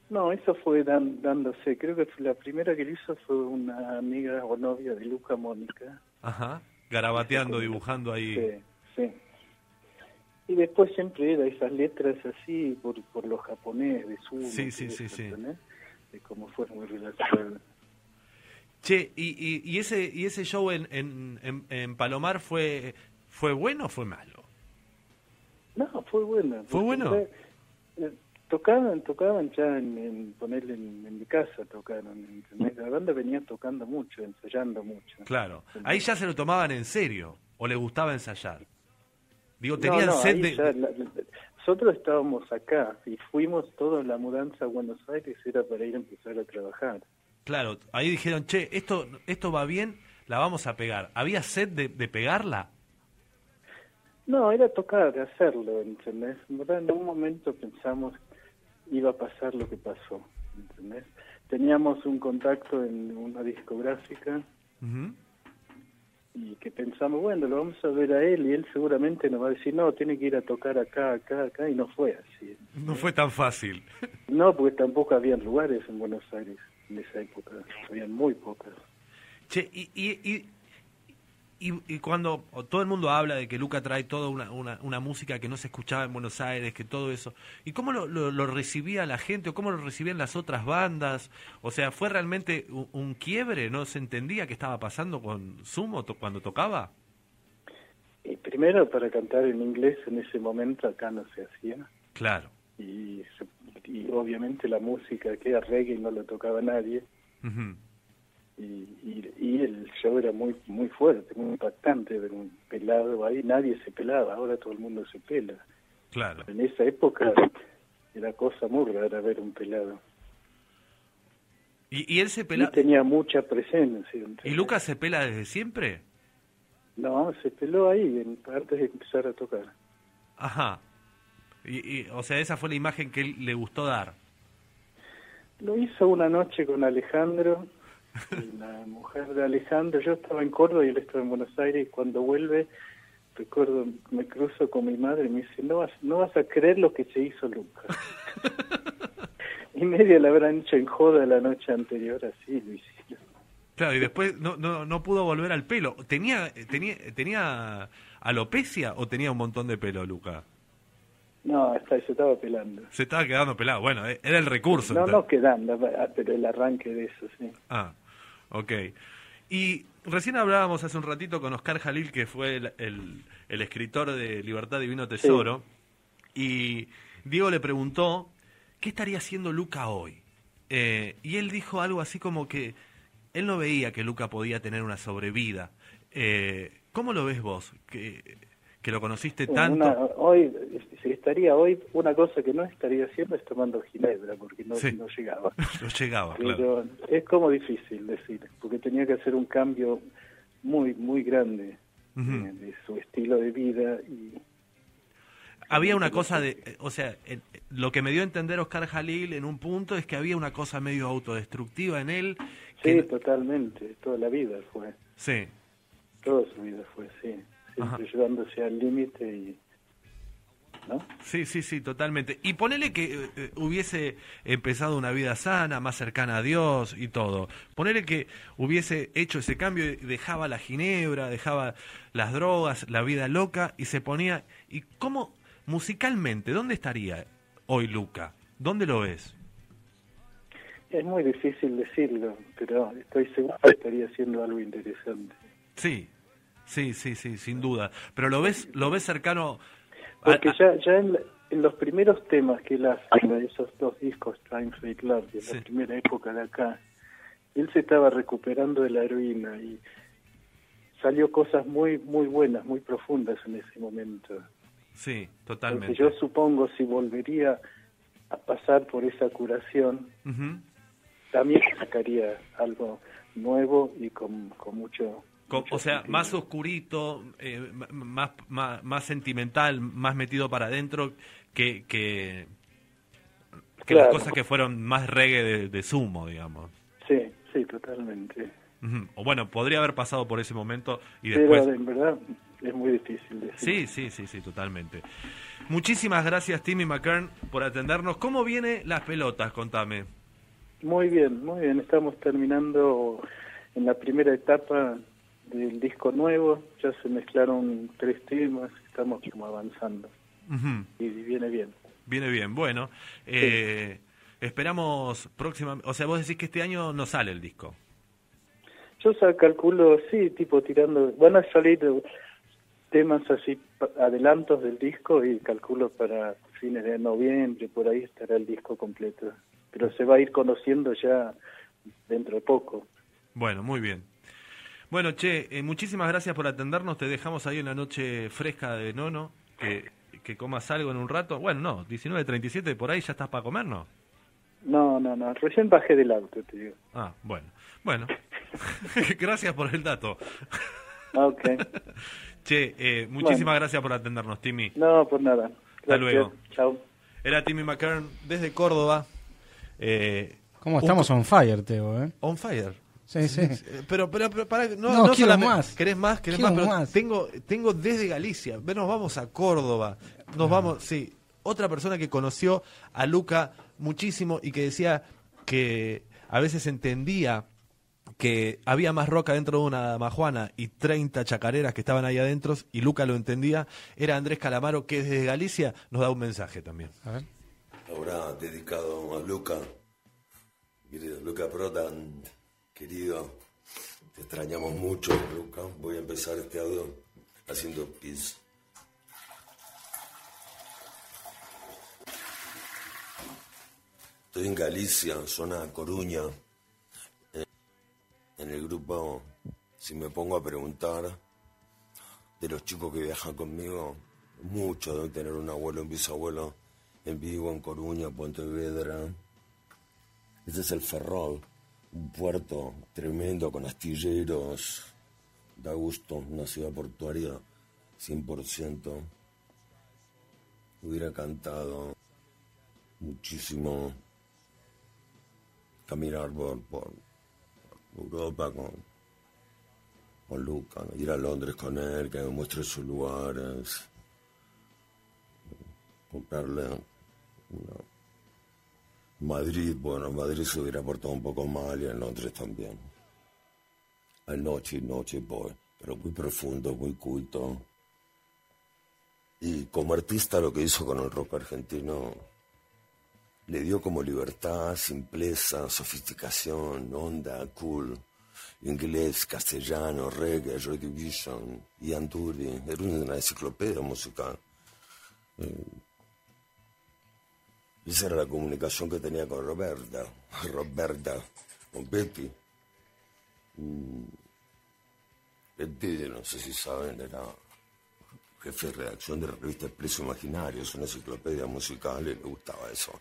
No, eso fue dan- dándose. Creo que la primera que lo hizo fue una amiga o novia de Luca Mónica. Ajá. Garabateando, dibujando ahí. Sí, sí. Y después siempre era esas letras así por, por los japonés de su Sí, sí, sí, sí. De cómo fue muy relacionado. Che, ¿y, y, y ese y ese show en, en, en, en Palomar fue fue bueno o fue malo? No, fue bueno. ¿Fue bueno? eh, Tocaban, tocaban ya en, en ponerle en, en mi casa, tocaron. ¿entendés? La banda venía tocando mucho, ensayando mucho. Claro. Ahí ya se lo tomaban en serio o le gustaba ensayar. Digo, tenían no, sed ahí de... ya la- la- nosotros estábamos acá y fuimos toda la mudanza a Buenos Aires era para ir a empezar a trabajar. Claro, ahí dijeron, che, esto, esto va bien, la vamos a pegar. ¿Había sed de, de pegarla? No, era tocar, hacerlo, ¿entendés? En un momento pensamos iba a pasar lo que pasó, ¿entendés? Teníamos un contacto en una discográfica y que pensamos, bueno, lo vamos a ver a él y él seguramente nos va a decir, no, tiene que ir a tocar acá, acá, acá, y no fue así. No fue tan fácil. No, porque tampoco había lugares en Buenos Aires en esa época, habían muy pocas. Che, y, y, y, y- y cuando todo el mundo habla de que Luca trae toda una, una, una música que no se escuchaba en Buenos Aires, que todo eso, ¿y cómo lo, lo, lo recibía la gente o cómo lo recibían las otras bandas? O sea, ¿fue realmente un, un quiebre? ¿No se entendía qué estaba pasando con Sumo to- cuando tocaba? Y primero para cantar en inglés en ese momento acá no se hacía. Claro. y, y obviamente la música que era reggae no lo tocaba nadie Ujú. Y, y, y el show era muy muy fuerte, muy impactante ver un pelado ahí, nadie se pelaba, ahora todo el mundo se pela. Claro. En esa época era cosa muy rara ver un pelado. ¿Y, y él se Y pela? tenía mucha presencia. ¿Y Lucas se pela desde siempre? No, se peló ahí en- antes de empezar a tocar. Ajá. Y, y, o sea, esa fue la imagen que él le gustó dar. Lo hizo una noche con Alejandro, y la mujer de Alejandro. Yo estaba en Córdoba y él estaba en Buenos Aires. Y cuando vuelve, recuerdo, me cruzo con mi madre y me dice: No vas, no vas a creer lo que se hizo Lucas. y media le habrán hecho en joda la noche anterior, así lo hicieron. Claro, y después no, no, no pudo volver al pelo. ¿Tenía, tenía, ¿Tenía alopecia o tenía un montón de pelo, Luca? No, hasta se estaba pelando. Se estaba quedando pelado. Bueno, era el recurso. No, entonces. no quedando, ah, pero el arranque de eso, sí. Ah, ok. Y recién hablábamos hace un ratito con Oscar Jalil, que fue el, el- el escritor de Libertad Divino Tesoro, y Diego le preguntó, ¿qué estaría haciendo Luca hoy? Eh, y él dijo algo así como que él no veía que Luca podía tener una sobrevida. Eh, ¿Cómo lo ves vos? Que, que lo conociste tanto. Una- hoy, si estaría hoy, una cosa que no estaría haciendo es tomando ginebra, porque no, Sí. no llegaba. No llegaba, Pero claro. es como difícil decir, porque tenía que hacer un cambio muy, muy grande eh, de su estilo de vida y Había una cosa de, o sea, lo que me dio a entender Oscar Jalil en un punto es que había una cosa medio autodestructiva en él. sí, totalmente, toda la vida fue, Sí, toda su vida fue Ajá. Siempre llevándose al límite y ¿no? sí, sí, sí, totalmente. Y ponele que eh, eh, hubiese empezado una vida sana, más cercana a Dios y todo. Ponele que hubiese hecho ese cambio y dejaba la ginebra, dejaba las drogas, la vida loca y se ponía... ¿Y cómo, musicalmente, dónde estaría hoy Luca? ¿Dónde lo ves? Es muy difícil decirlo, pero estoy seguro que estaría haciendo algo interesante. Sí, sí, sí, sí, sin duda. Pero lo ves, lo ves cercano. a- Porque a- ya, ya en, en los primeros temas que él hace, esos dos discos, Time Fake Love, de la primera época de acá, él se estaba recuperando de la heroína y salió cosas muy muy buenas, muy profundas en ese momento. sí, Porque totalmente. yo supongo si volvería a pasar por esa curación, también sacaría algo nuevo y con, con mucho... O sea, más oscurito, eh, más, más, más sentimental, más metido para adentro que, que, que las cosas que fueron más reggae de, de sumo, digamos. Sí, sí, totalmente. O bueno, podría haber pasado por ese momento y Pero después... en verdad es muy difícil decir. Sí, sí, sí, sí, totalmente. Muchísimas gracias, Timmy McKern, por atendernos. ¿Cómo viene las pelotas? Contame. Muy bien, muy bien. Estamos terminando en la primera etapa del disco nuevo. Ya se mezclaron tres temas. Estamos como avanzando. Y viene bien. Viene bien, bueno. eh, Esperamos próximamente... O sea, vos decís que este año no sale el disco. Yo calculo, sí, tipo tirando. Van a salir temas así, adelantos del disco y calculo para fines de noviembre, por ahí estará el disco completo. Pero se va a ir conociendo ya dentro de poco. Bueno, muy bien. Bueno, che, eh, muchísimas gracias por atendernos. Te dejamos ahí en la noche fresca de Nono. Que, que comas algo en un rato. Bueno, no, 19.37, por ahí ya estás para comer, ¿no? No, no, no, recién bajé del auto, te digo. Ah, bueno. Bueno, gracias por el dato. Ok. Che, eh, muchísimas Bueno. gracias por atendernos, Timmy. No, por nada. Hasta Gracias. luego. Chao. Era Timmy McKern desde Córdoba. Eh, ¿Cómo un- estamos on fire, Teo? ¿eh? On fire. Sí, sí. Eh, Pero, pero, pero pará, no, No, no quiero solamente- más. ¿Querés más? ¿Querés Quiero más? Pero más. Tengo, tengo desde Galicia. Nos vamos a Córdoba. Nos vamos, sí. Otra persona que conoció a Luca muchísimo y que decía que a veces entendía que había más roca dentro de una majuana y 30 chacareras que estaban ahí adentro y Luca lo entendía, era Andrés Calamaro que desde Galicia nos da un mensaje también. Ahora dedicado a Luca, querido Luca Prodan, querido, te extrañamos mucho, Luca. Voy a empezar este audio haciendo pis. Estoy en Galicia, zona Coruña. Eh, En el grupo, si me pongo a preguntar de los chicos que viajan conmigo, muchos deben tener un abuelo, un bisabuelo en Vigo, en Coruña, Pontevedra. Este es el Ferrol, un puerto tremendo con astilleros. Da gusto, una ciudad portuaria 100%. Hubiera cantado muchísimo caminar por, por Europa con, con Luca, ir a Londres con él, que me muestre sus lugares, comprarle una- Madrid, bueno, en Madrid se hubiera portado un poco mal y en Londres también. A noche y noche, poi, pero muy profundo, muy culto. Y como artista lo que hizo con el rock argentino le dio como libertad, simpleza, sofisticación, onda, cool, inglés, castellano, reggae, Joy Division, Ian Dury, era una enciclopedia musical. Eh, esa era la comunicación que tenía con Roberta, Roberta, con Betty. Mm, Betty, no sé si saben, era jefe de redacción de la revista Expreso Imaginario, es una enciclopedia musical y le gustaba eso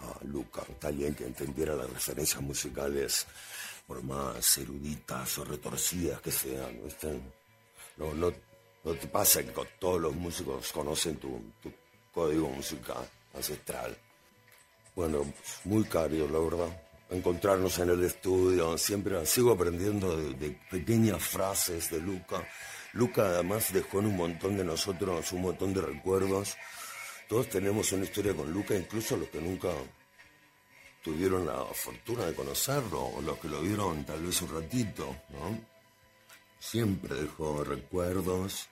a Luca, alguien que entendiera las referencias musicales por más eruditas o retorcidas que sean. No, no, no te pasa que todos los músicos conocen tu código musical ancestral. Bueno, muy caro, la verdad. Encontrarnos en el estudio, siempre sigo aprendiendo de, pequeñas frases de Luca. Luca además dejó en un montón de nosotros un montón de recuerdos. Todos tenemos una historia con Luca, incluso los que nunca tuvieron la fortuna de conocerlo, o los que lo vieron tal vez un ratito, ¿no? Siempre dejó recuerdos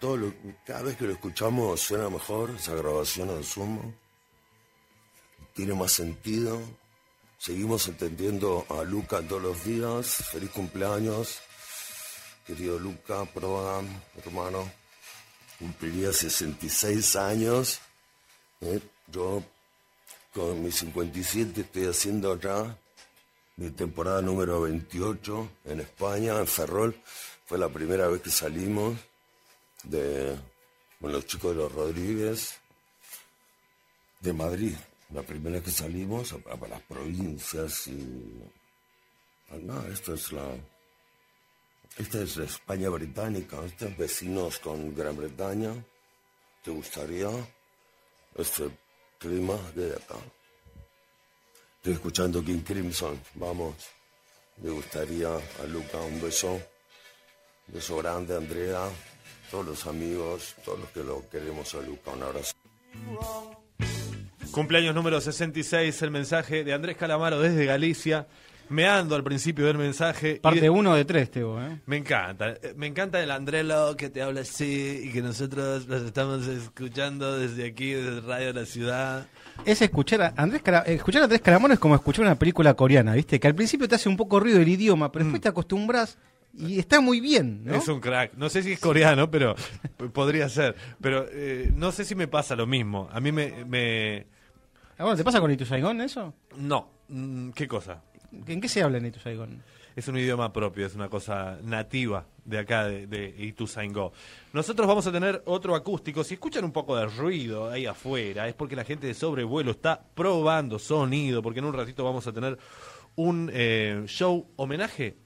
todo cada vez que lo escuchamos suena mejor, esa grabación al sumo, tiene más sentido, seguimos entendiendo a Luca todos los días, feliz cumpleaños, querido Luca, Prodan, hermano, cumpliría 66 años, ¿eh? yo con mis 57 estoy haciendo ya mi temporada número 28 en España, en Ferrol. Fue la primera vez que salimos de con los chicos de los Rodríguez de Madrid. La primera que salimos a, a las provincias y ah, esto es la esta es la España británica, estos vecinos con Gran Bretaña. ¿Te gustaría este clima de acá? Estoy escuchando King Crimson, vamos. Me gustaría a Luca un beso. Un beso grande, Andrea, todos los amigos, todos los que lo queremos a Luca, un abrazo. Cumpleaños número 66, el mensaje de Andrés Calamaro desde Galicia. Me ando al principio del mensaje. Parte de- uno de tres, Teo. ¿eh? Me encanta, eh, me encanta el Andrelo que te habla así y que nosotros los estamos escuchando desde aquí, desde Radio La Ciudad. Es escuchar a Andrés Cara- escuchar a Andrés Calamaro es como escuchar una película coreana, ¿viste? Que al principio te hace un poco ruido el idioma, pero Mm. después te acostumbras Y está muy bien, ¿no? Es un crack. No sé si es coreano, pero podría ser. Pero eh, no sé si me pasa lo mismo. A mí me... me... Ah, bueno, ¿te pasa con Itu Saigon eso? No. Mm, ¿Qué cosa? ¿En qué se habla en Itu Saigon? Es un idioma propio, es una cosa nativa de acá, de, de Ituzaingó. Nosotros vamos a tener otro acústico. Si escuchan un poco de ruido ahí afuera, es porque la gente de sobrevuelo está probando sonido, porque en un ratito vamos a tener un eh, show homenaje.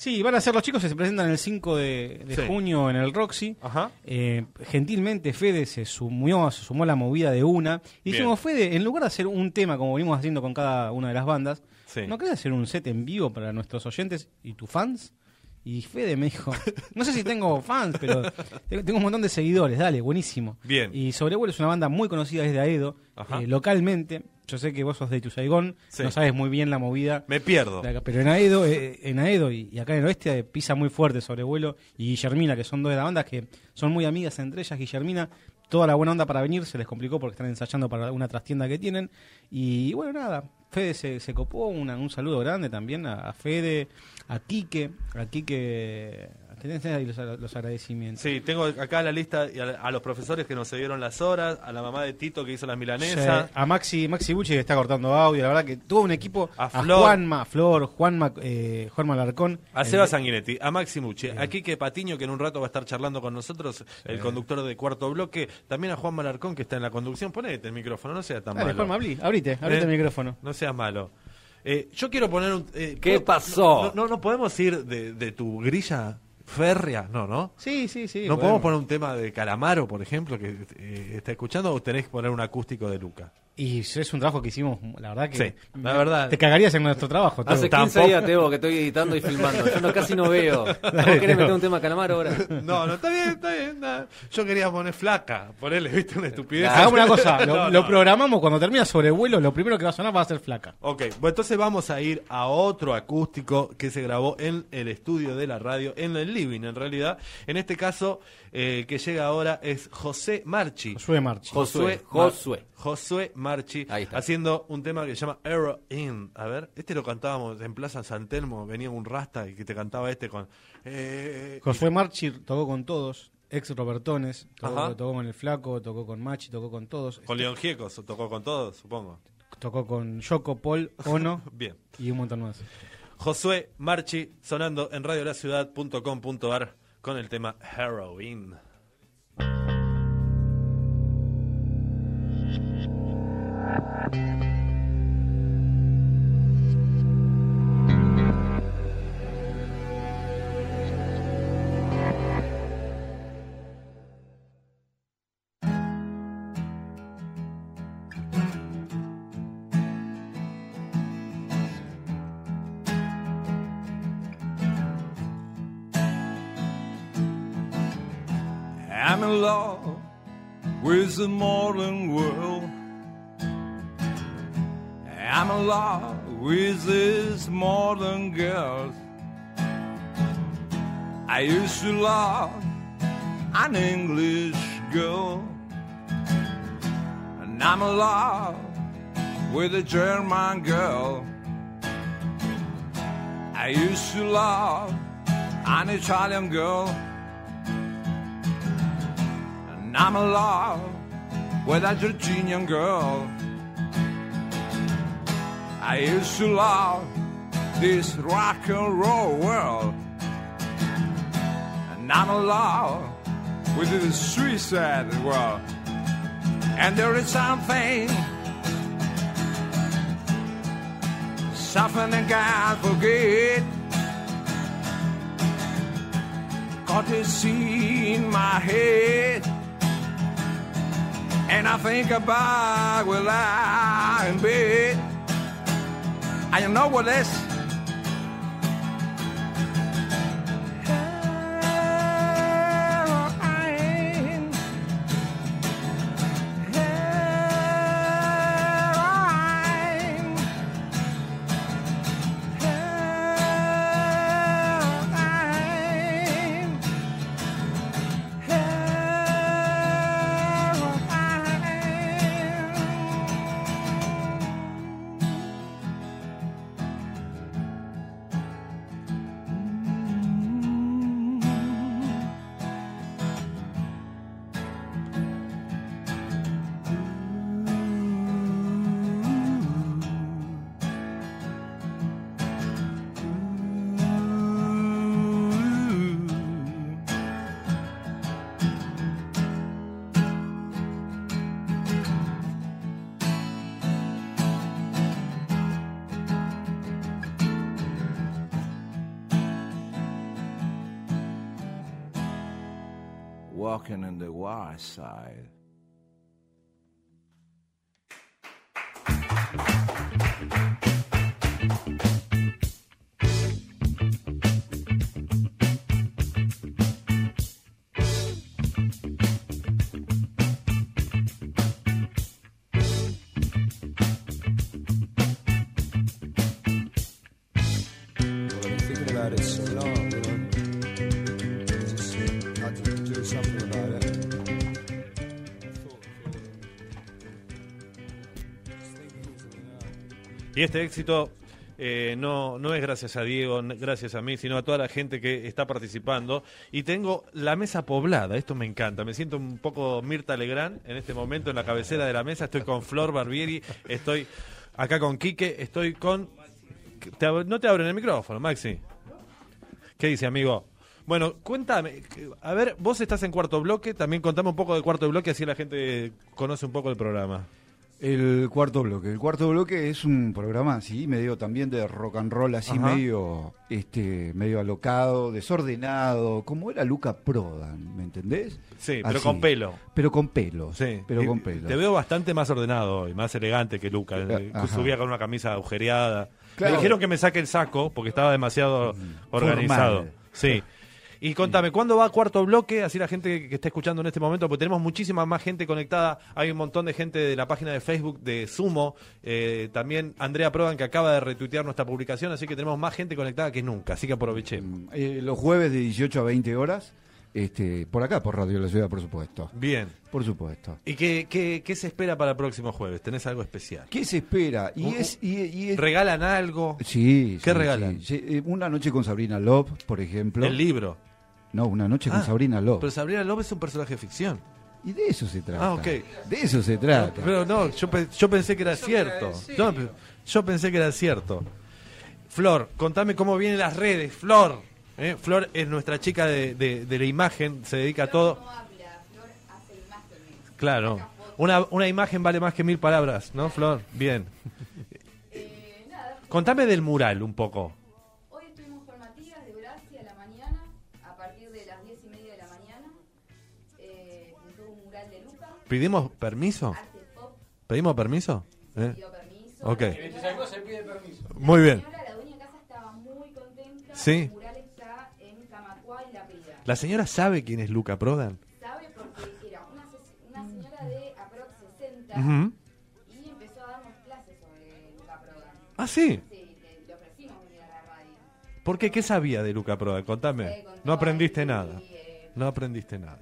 Sí, van a ser los chicos que se presentan el 5 de, de Sí. junio en el Roxy. Ajá. Eh, gentilmente Fede se sumó, se sumó a la movida de una. Y Bien. dijimos, Fede, en lugar de hacer un tema como venimos haciendo con cada una de las bandas, Sí. ¿no querés hacer un set en vivo para nuestros oyentes y tus fans? Y Fede me dijo, no sé si tengo fans, pero tengo un montón de seguidores, dale, buenísimo. Bien. Y Sobrevuelo es una banda muy conocida desde Aedo, eh, localmente. Yo sé que vos sos de Ituzaingón, Sí. no sabes muy bien la movida. Me pierdo. acá, pero en Aedo, eh, en Aedo y, y acá en el oeste eh, pisa muy fuerte Sobrevuelo y Guillermina, que son dos de las bandas que son muy amigas entre ellas. Guillermina, toda la buena onda para venir se les complicó porque están ensayando para una trastienda que tienen. Y bueno, nada, Fede se, se copó, una- un saludo grande también a, a Fede, a Quique, a Quique, tenés ahí los, los agradecimientos. Sí, tengo acá la lista y a, a los profesores que nos cedieron las horas, a la mamá de Tito que hizo las milanesas. Sí, a Maxi, Maxi Bucci que está cortando audio, la verdad que tuvo un equipo, A a, Flor. Juanma, Flor, Juanma, eh, Juanma Larcón. A el- Seba Sanguinetti, a Maxi Mucci, a Quique Patiño, que en un rato va a estar charlando con nosotros, el conductor de Cuarto Bloque, también a Juan Malarcón, que está en la conducción. Ponete el micrófono, no sea tan Dale, malo. Juanma, abrí, abrite, abrite el micrófono. No seas malo. Eh, yo quiero poner un... eh, ¿Qué ¿puedo- pasó? No, no, no podemos ir de, de tu grilla férrea, no, ¿no? Sí, sí, sí. ¿No podemos. podemos poner un tema de Calamaro, por ejemplo, que eh, está escuchando, o tenés que poner un acústico de Luca? Y es un trabajo que hicimos, la verdad que. Sí, la verdad. Te cagarías en nuestro trabajo. Teo. Hace 15 días, Teo, que estoy editando y filmando. Yo no, casi no veo. ¿Vos querés Teo. meter un tema Calamaro ahora? No, no, está bien, está bien. nada. Yo quería poner flaca, ponerle, viste, una estupidez. Hagamos una cosa, lo, No, lo no. programamos cuando termina sobrevuelo, lo primero que va a sonar va a ser flaca. Ok, bueno, entonces vamos a ir a otro acústico que se grabó en el estudio de la radio, en el living en realidad. En este caso, eh, que llega ahora es José Marchi. Josué Marchi. Josué, Mar- Josué. Josué Marchi, Ahí está. haciendo un tema que se llama Arrow In. A ver, este lo cantábamos en Plaza San Telmo, venía un rasta y que te cantaba este con... eh, Josué Marchi tocó con todos, ex Robertones, tocó, tocó con el Flaco, tocó con Machi, tocó con todos. con León Giecos, tocó con todos, supongo. Tocó con Yoko, Paul, Ono Bien. y un montón más. Josué Marchi sonando en radiolaciudad.com.ar con el tema Heroin. The modern world. I'm in love with these modern girls. I used to love an English girl. And I'm in love with a German girl. I used to love an Italian girl. And I'm in love with a Virginian girl. I used to love this rock and roll world. And I'm love with this suicide world. And there is something, something I can't forget. Caught this in my head. And I think about when I'm in bed. And you know what this? Walking in the wild side. Y este éxito eh, no, no es gracias a Diego, gracias a mí, sino a toda la gente que está participando. Y tengo la mesa poblada, esto me encanta. Me siento un poco Mirta Legrand en este momento en la cabecera de la mesa. Estoy con Flor Barbieri, estoy acá con Quique, estoy con... te no te abren el micrófono, Maxi. ¿Qué dice, amigo? Bueno, cuéntame, a ver, vos estás en cuarto bloque, también contame un poco del cuarto bloque, así la gente conoce un poco el programa. El cuarto bloque. El cuarto bloque es un programa así, medio también de rock and roll, así Ajá. medio, este, medio alocado, desordenado, como era Luca Prodan, ¿me entendés? Sí, pero Así. con pelo. Pero con pelo. Sí, Pero y- con pelo. Te veo bastante más ordenado hoy, más elegante que Luca. Eh, ajá. Subía con una camisa agujereada. Claro. Mm, Me dijeron que me saque el saco porque estaba demasiado organizado. Formal. Sí. Y contame, ¿cuándo va cuarto bloque? Así la gente que está escuchando en este momento, porque tenemos muchísima más gente conectada. Hay un montón de gente de la página de Facebook de Sumo. eh, también Andrea Prodan que acaba de retuitear nuestra publicación. Así que tenemos más gente conectada que nunca. Así que aprovechemos. Eh, los jueves de 18 a 20 horas, este, por acá, por Radio La Ciudad, por supuesto. Bien. Por supuesto. ¿Y qué, qué, qué se espera para el próximo jueves? ¿Tenés algo especial? ¿Qué se espera? Y es, y, y es- ¿Regalan algo? Sí. ¿Qué sí, regalan? sí. Eh, Una noche con Sabrina Love, por ejemplo. El libro. No, una noche con Ah, Sabrina Love. Pero Sabrina Love es un personaje de ficción. Y de eso se trata. Ah, ok. De eso se trata. Pero no, yo, pe- yo pensé que era cierto. No, pero yo pensé que era cierto. Flor, contame cómo vienen las redes. Flor. ¿eh? Flor es nuestra chica de, de- de la imagen, se dedica a todo. Claro. Una, una imagen vale más que mil palabras, ¿no, Flor? Bien. Contame del mural un poco. ¿Pedimos permiso? ¿Pedimos permiso? ¿Eh? Ok. se pide permiso. Muy bien. La señora, la dueña de casa, estaba muy contenta. Sí. La Pira. ¿La señora sabe quién es Luca Prodan? Sabe porque era una, se- una señora de aprox 60 Ujú. y empezó a darnos clases sobre Luca Prodan. Ah, sí. Sí, le, le ofrecimos venir a la radio. ¿Por qué? ¿Qué sabía de Luca Prodan? Contame. Eh, No aprendiste nada. eh, No aprendiste nada.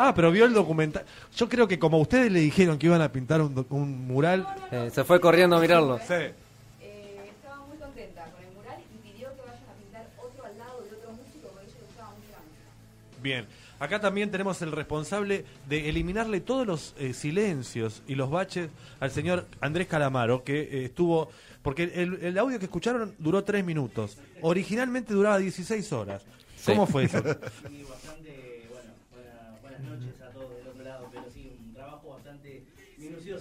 Ah, pero vio el documental. Yo creo que como ustedes le dijeron que iban a pintar un, mural. Eh, se fue corriendo a mirarlo. Sí. Eh, estaba muy contenta con el mural y pidió que vayan a pintar otro al lado de otro músico porque le gustaba mucho la música. Bien. Acá también tenemos el responsable de eliminarle todos los eh, silencios y los baches al señor Andrés Calamaro, que eh, estuvo. Porque el, el audio que escucharon duró tres minutos. Originalmente duraba 16 horas. ¿Cómo fue eso? Sí, bastante, bueno, buena- buenas noches a todos del otro lado, pero sí, un trabajo bastante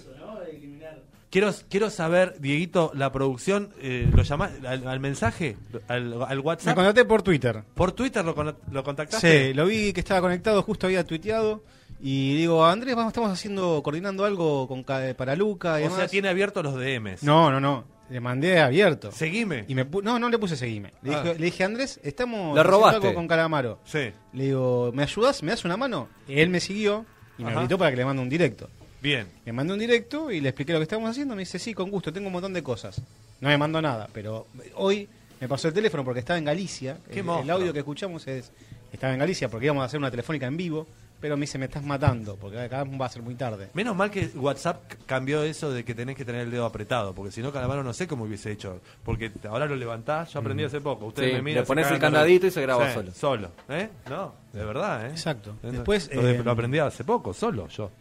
minucioso, ¿no? De eliminar. Quiero, quiero saber, Dieguito, la producción, eh, ¿lo llamás al, al mensaje? ¿Al, al Me WhatsApp? contacté por Twitter. ¿Por Twitter lo, con- lo contactaste? Sí, lo vi que estaba conectado, justo había tuiteado. Y digo, Andrés, vamos, estamos haciendo, coordinando algo con, para Luca y O demás. sea, tiene abiertos los DMs. No, no, no. Le mandé abierto. Seguime. Y me pu- no, no le puse seguime. Le, Ah. dije, le dije, Andrés, estamos Le haciendo robaste. algo con Calamaro. Sí. Le digo, ¿me ayudas? ¿Me das una mano? Y él me siguió y me Ajá. invitó para que le mande un directo. Bien. Le mandé un directo y le expliqué lo que estábamos haciendo. Me dice, sí, con gusto, tengo un montón de cosas. No me mandó nada, pero hoy me pasó el teléfono porque estaba en Galicia. Qué el, el audio que escuchamos es estaba en Galicia porque íbamos a hacer una telefónica en vivo, pero me dice, me estás matando, porque acá va a ser muy tarde. Menos mal que WhatsApp cambió eso de que tenés que tener el dedo apretado, porque si no, Calamaro no sé cómo hubiese hecho. Porque ahora lo levantás, yo aprendí hace poco. Ustedes Sí, me miran, le pones el candadito y se graba Sí, solo. Solo, ¿eh? No, de verdad, ¿eh? Exacto. Eh, Después, eh, lo aprendí hace poco, solo, yo.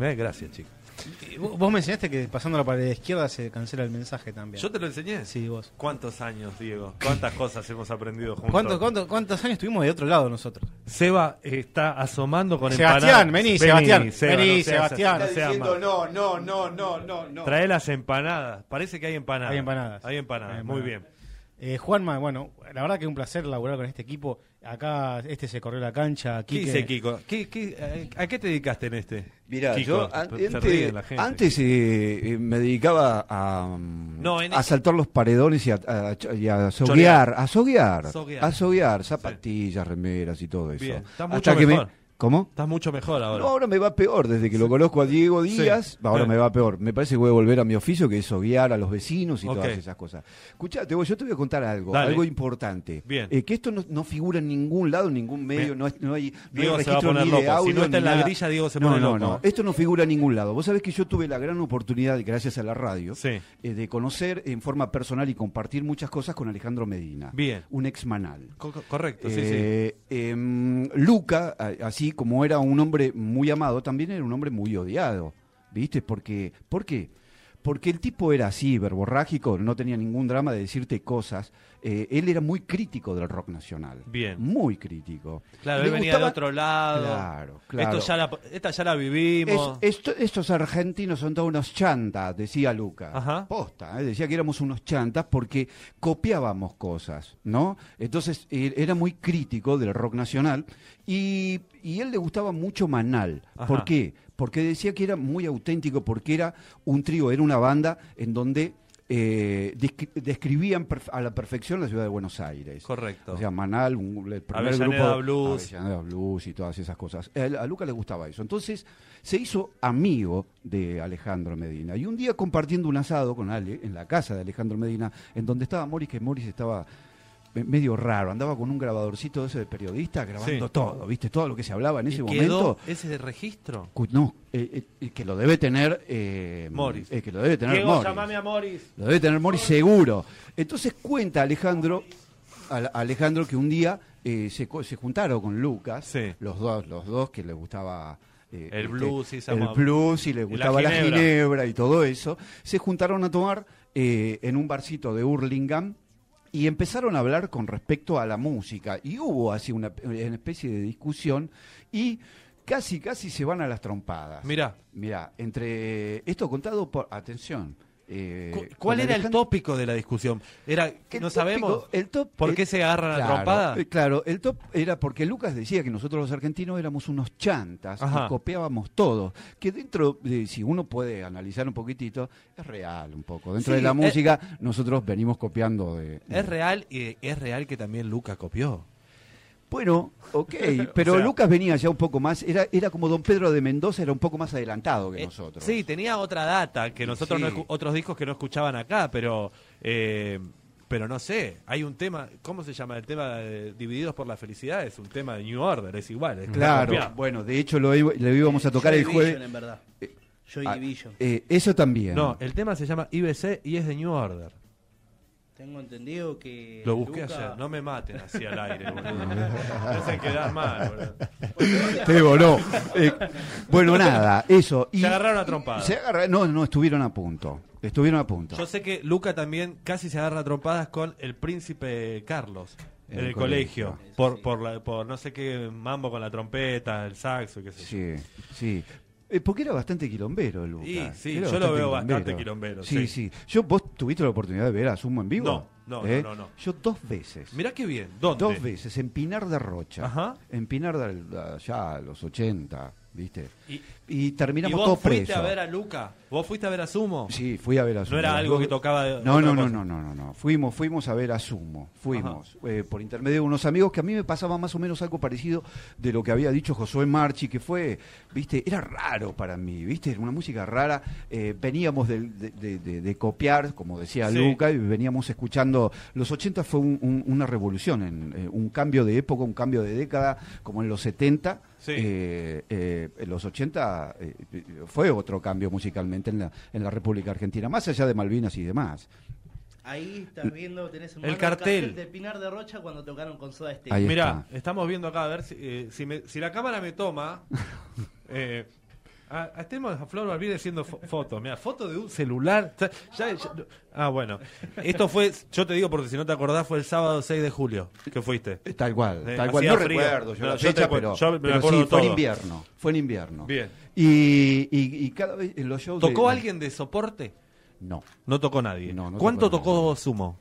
Eh, gracias, chicos. Y Vos vos me enseñaste que pasando la pared izquierda se cancela el mensaje también. ¿Yo te lo enseñé? Sí, vos. ¿Cuántos años, Diego? ¿Cuántas cosas hemos aprendido juntos? ¿Cuántos, cuántos, ¿Cuántos años estuvimos de otro lado nosotros? Seba está asomando con Sebastián, empanadas. vení, Sebastián, Seba, vení, no Sebastián. no no, no, no, no, no, no. Trae las empanadas. Parece que hay empanadas. Hay empanadas. Hay empanadas, Hay muy bien. Eh, Juanma, bueno, la verdad que es un placer laburar con este equipo. Acá este se corrió la cancha. ¿Qué Quique- dice Kiko? ¿Qué- qué- eh, ¿A qué te dedicaste en este? Mira, Kiko, yo an- antes, eh, eh, me dedicaba a, No, a este- saltar los paredones y a, a- y a soguear, a soguear, Soguear. a soguear, zapatillas, remeras y todo eso. Bien, estás Hasta mucho que me- mejor. ¿Cómo? Estás mucho mejor ahora. No, ahora me va peor, desde que lo conozco a Diego Sí. Díaz, ahora me va peor. Me parece que voy a volver a mi oficio, que es guiar a los vecinos y todas esas cosas. Escuchate, yo te voy a contar algo, Dale. algo importante. Bien. Eh, que esto no, no figura en ningún lado, en ningún medio, no, es- no hay, no hay Diego se va a registro poner ni de loco. Si audio no está en la nada. grilla, Diego se no, pone no, loco. no, esto no figura en ningún lado. Vos sabés que yo tuve la gran oportunidad, gracias a la radio, eh, de conocer en forma personal y compartir muchas cosas con Alejandro Medina. Bien. Un ex manal. Co- co- correcto, sí, Eh, em, Luca, a- como era un hombre muy amado, también era un hombre muy odiado, ¿viste? Porque, ¿Por qué? Porque el tipo era así, verborrágico, no tenía ningún drama de decirte cosas. Eh, él era muy crítico del rock nacional. Bien. Muy crítico. Claro, Le él venía gustaba- de otro lado. Claro, claro. Esto ya la, esta ya la vivimos. Es- esto- estos argentinos son todos unos chantas, decía Luca. Ajá. Posta, ¿eh? decía que éramos unos chantas porque copiábamos cosas, ¿no? Entonces eh, era muy crítico del rock nacional y, y él le gustaba mucho Manal. Ajá. ¿Por qué? Porque decía que era muy auténtico, porque era un trío, era una banda en donde eh, descri- describían a la perfección la ciudad de Buenos Aires. Correcto. O sea, Manal, un, el primer Avellaneda grupo. Blues. Avellaneda Blues y todas esas cosas. A Luca le gustaba eso. Entonces se hizo amigo de Alejandro Medina. Y un día compartiendo un asado con Ale en la casa de Alejandro Medina, en donde estaba Morris, que Morris estaba medio raro, andaba con un grabadorcito ese de periodista grabando Sí. todo, ¿viste? Todo lo que se hablaba en ¿Y ese quedó momento. ese de registro? No, eh, eh, que lo debe tener eh, Morris. eh, que lo debe tener Diego, Morris. llamame a Morris. Lo debe tener Morris seguro. Entonces cuenta Alejandro, al- Alejandro que un día eh, se, co- se juntaron con Lucas, los dos, los dos que le gustaba eh, El este, blues y el blues y le y la gustaba la ginebra. ginebra. y todo eso, se juntaron a tomar eh, en un barcito de Hurlingham y empezaron a hablar con respecto a la música y hubo así una, una especie de discusión y casi casi se van a las trompadas. Mirá. Mira, entre esto contado por atención. Eh, ¿Cuál era el tópico de la discusión? Era, el no sabemos el top- por el- qué se agarran a claro, trompada. eh, Claro, el top era porque Lucas decía que nosotros los argentinos éramos unos chantas copiábamos todo. Que dentro, de, si uno puede analizar un poquitito, es real un poco. Dentro Sí, de la eh, música, nosotros venimos copiando de. Es real y es real que también Luca copió. Bueno, ok, pero O sea- Lucas venía ya un poco más, era, era como Don Pedro de Mendoza, era un poco más adelantado que Eh, nosotros. Sí, tenía otra data que nosotros no Sí. escu- otros discos que no escuchaban acá, pero eh, pero no sé, hay un tema, ¿cómo se llama? El tema de Divididos por la felicidad es un tema de New Order, es igual. es Claro, bueno, de hecho lo, íbamos a tocar Joy el jueves. Division, en verdad. Eh, Joy ah, Division. eh, eso también. No, el tema se llama IBC y es de New Order. Tengo entendido que. Lo busqué Luca- ayer, no me maten así al aire, boludo. Me hacen quedar mal, boludo. Te voló. Eh, bueno, nada, eso. Se agarraron a trompadas. Se agarra- no, no, estuvieron a punto. Estuvieron a punto. Yo sé que Luca también casi se agarra a trompadas con el príncipe Carlos en el, el colegio, colegio. por por, la- por no sé qué mambo con la trompeta, el saxo, qué sé yo. Sí, sí. Eh, porque era bastante quilombero, Lucas. Y, sí, Era yo lo veo bastante quilombero, Sí, sí. sí. Yo, ¿Vos tuviste la oportunidad de ver a Sumo en vivo? No, no, ¿Eh? no, no, no. Yo dos veces. Mirá qué bien, ¿dónde? Dos veces, en Pinar de Rocha. Ajá. En Pinar de allá, a los 80, ¿viste? Y- Y terminamos ¿Y vos todos fuiste presos. a ver a Luca? ¿Vos fuiste a ver a Sumo? Sí, fui a ver a Sumo. No era algo que tocaba de- No, no, no, no, no, no, no. Fuimos, fuimos a ver a Sumo. Fuimos. eh, por intermedio de unos amigos que a mí me pasaba más o menos algo parecido de lo que había dicho Josué Marchi, que fue, viste, era raro para mí, viste, era una música rara. eh, veníamos de, de- de- de copiar, como decía Sí. Luca, y veníamos escuchando. Los 80 fue un- un- una revolución, en, eh, un cambio de época, un cambio de década, como en los 70. Sí. en los 80 eh, eh, fue otro cambio musicalmente en la, en la República Argentina, más allá de Malvinas y demás. Ahí estás viendo, tenés en El mano cartel. de Pinar de Rocha cuando tocaron con Soda Stereo. Mirá, estamos viendo acá a ver si, eh, si, me- si la cámara me toma. eh, a, a- tenemos a Flor Balbide haciendo fo- fotos. Mira, foto de un celular. Ya- ya- ya- ah, bueno. Esto fue, yo te digo porque si no te acordás, fue el sábado 6 de julio que fuiste. Tal cual, Eh, tal cual. No frío. recuerdo yo No, la fecha, pero, yo me pero sí, fue en invierno. Fue en invierno. Bien. Y, y, y cada vez en los shows. de- ¿Tocó alguien de soporte? No. No tocó nadie. No, no ¿Cuánto tocó tocó Sumo?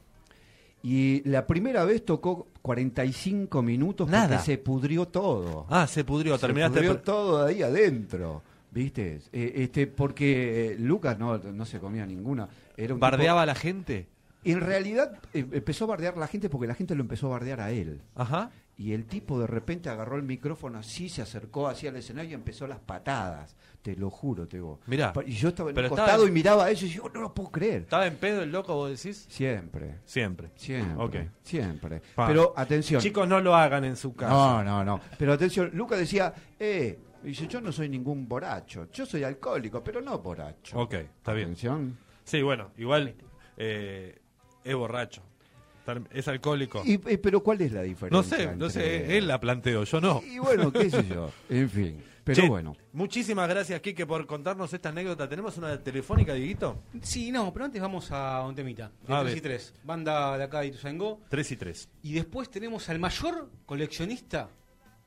Y la primera vez tocó 45 minutos Nada. porque se pudrió todo. Ah, se pudrió, terminaste Se pudrió el- todo ahí adentro. ¿Viste? Eh, este, porque eh, Lucas no, no se comía ninguna. Era un ¿Bardeaba tipo- a la gente? En realidad eh, empezó a bardear a la gente porque la gente lo empezó a bardear a él. Ajá. Y el tipo de repente agarró el micrófono así, se acercó hacia el escenario y empezó las patadas. Te lo juro, te digo. Mirá. Y yo estaba en el costado en- y miraba a ellos y yo no lo puedo creer. ¿Estaba en pedo el loco, vos decís? Siempre. Siempre. Siempre. Ok. Siempre. Pa. Pero atención. Chicos, no lo hagan en su casa. No, no, no. Pero atención, Lucas decía, eh, dice, yo no soy ningún borracho. Yo soy alcohólico, pero no borracho. Ok, está bien. Atención. Sí, bueno, igual eh, es borracho. Es alcohólico. Y, eh, pero ¿cuál es la diferencia? no sé, no sé, entre- él la planteó, yo no. Y bueno, qué sé yo. En fin. Pero Che, bueno. Muchísimas gracias, Quique, por contarnos esta anécdota. ¿Tenemos una telefónica, Dieguito? Sí, no, pero antes vamos a un temita. De A 3 ver. y 3. Banda de acá de Ituzaingó. 3 y 3. Y después tenemos al mayor coleccionista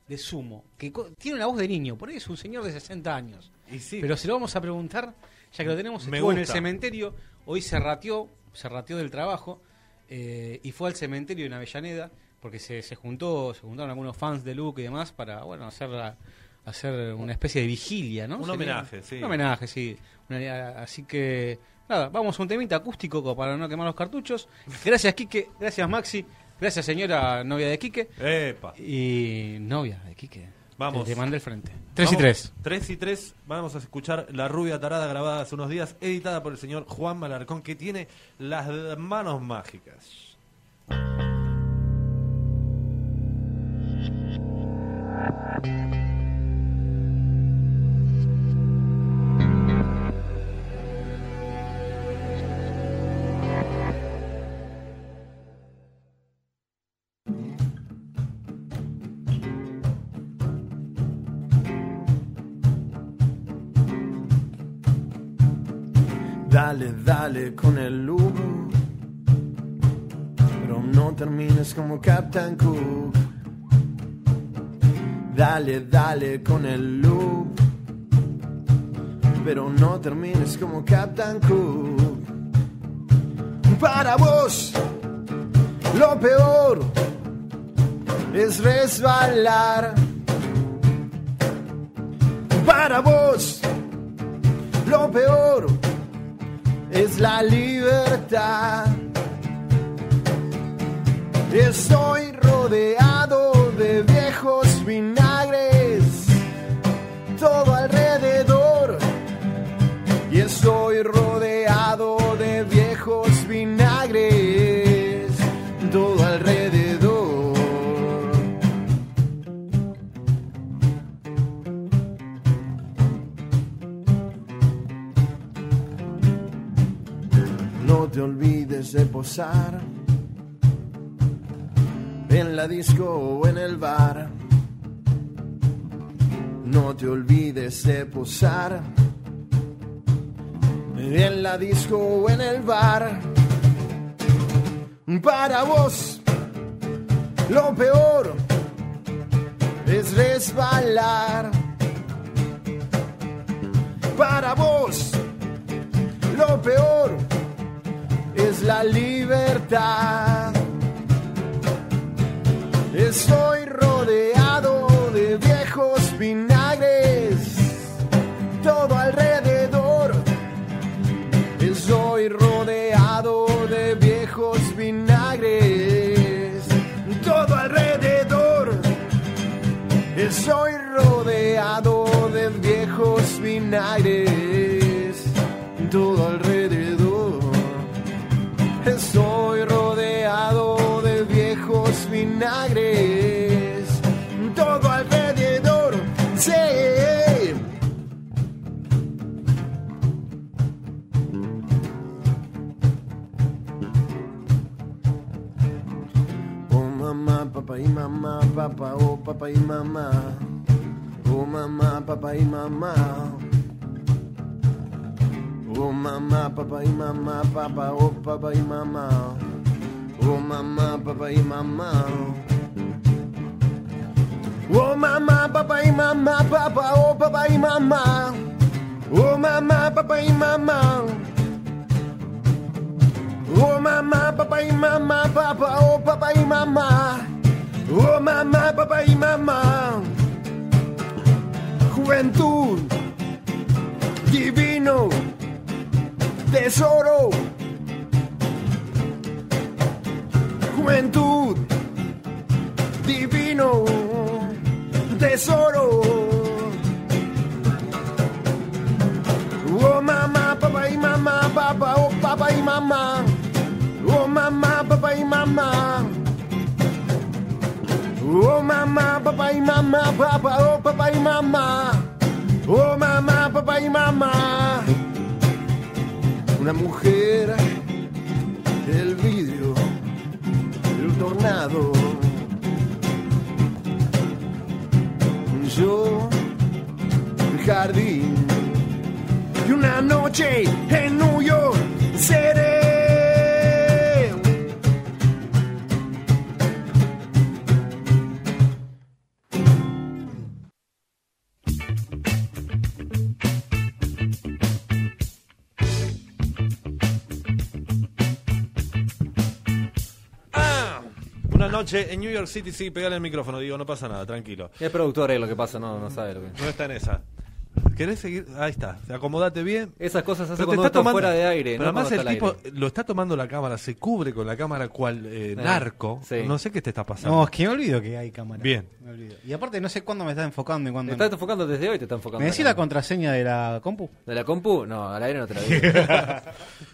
de sumo, que tiene una voz de niño, por ahí es un señor de 60 años. Y sí. Pero se lo vamos a preguntar, ya que lo tenemos, Me estuvo en el cementerio, hoy se rateó, se rateó del trabajo, eh, y fue al cementerio en Avellaneda, porque se, se juntó, se juntaron algunos fans de Luke y demás para, bueno, hacer la- hacer una especie de vigilia, ¿no? Un Sería- homenaje, sí. Un homenaje, sí. Una- así que, nada, vamos a un temita acústico para no quemar los cartuchos. Gracias, Quique. Gracias, Maxi. Gracias, señora novia de Quique. Epa. Y novia de Quique. Vamos. Te, mandé el frente. 3 y Vamos, 3. 3 y 3. Vamos a escuchar La Rubia Tarada grabada hace unos días, editada por el señor Juan Malarcón, que tiene las manos mágicas. Dale, con el loop. Pero no termines como Captain Cook. Dale, dale con el loop. Pero no termines como Captain Cook. Para vos, lo peor es resbalar. Para vos, lo peor es la libertad. Estoy rodeado de viejos vinagres, todo alrededor. Y estoy rodeado te olvides de posar en la disco o en el bar. No te olvides de posar en la disco o en el bar. Para vos, lo peor es resbalar. Para vos, lo peor es la libertad. Estoy rodeado de viejos vinagres, todo alrededor. Estoy rodeado de viejos vinagres, todo alrededor. Estoy rodeado de viejos vinagres, todo alrededor. Estoy rodeado de viejos vinagres, todo alrededor. Sí. Oh mamá, papá y mamá, papá, oh papá y mamá. Oh mamá, papá y mamá. Papá y mamá, papá, oh papá y mamá. Oh mamá, papá y mamá. Oh mamá, papá y mamá, papá, oh papá y mamá. Oh mamá, papá y mamá. Oh mamá, papá y mamá, papá, oh papá y mamá. Oh mamá, papá y mamá. Juventud, divino, tesoro. Juventud, divino, tesoro. Oh mamá, papá y mamá, papá, oh papá y mamá. Oh mamá, papá y mamá. Oh mamá, papá y mamá, papá, oh papá y mamá. Oh mamá, papá y mamá. Una mujer, el vidrio, el tornado. Yo, el jardín. Y una noche en New York seré. Noche en New York City, sí, pegale el micrófono, digo, no pasa nada, tranquilo. Es productor ahí lo que pasa, no, no sabe lo que. No está en esa. ¿Querés seguir? Ahí está, acomodate bien. Esas cosas hace Pero te cuando está tomando- fuera de aire, Pero no además el tipo lo está tomando la cámara, se cubre con la cámara cual eh, narco. sí. No sé qué te está pasando. No, es que me olvido que hay cámara. Bien. Me olvido. Y aparte no sé cuándo me está enfocando y cuándo Te está no. enfocando desde hoy, te está enfocando. ¿Me decís la contraseña de la compu? ¿De la compu? No, al aire no te la digo.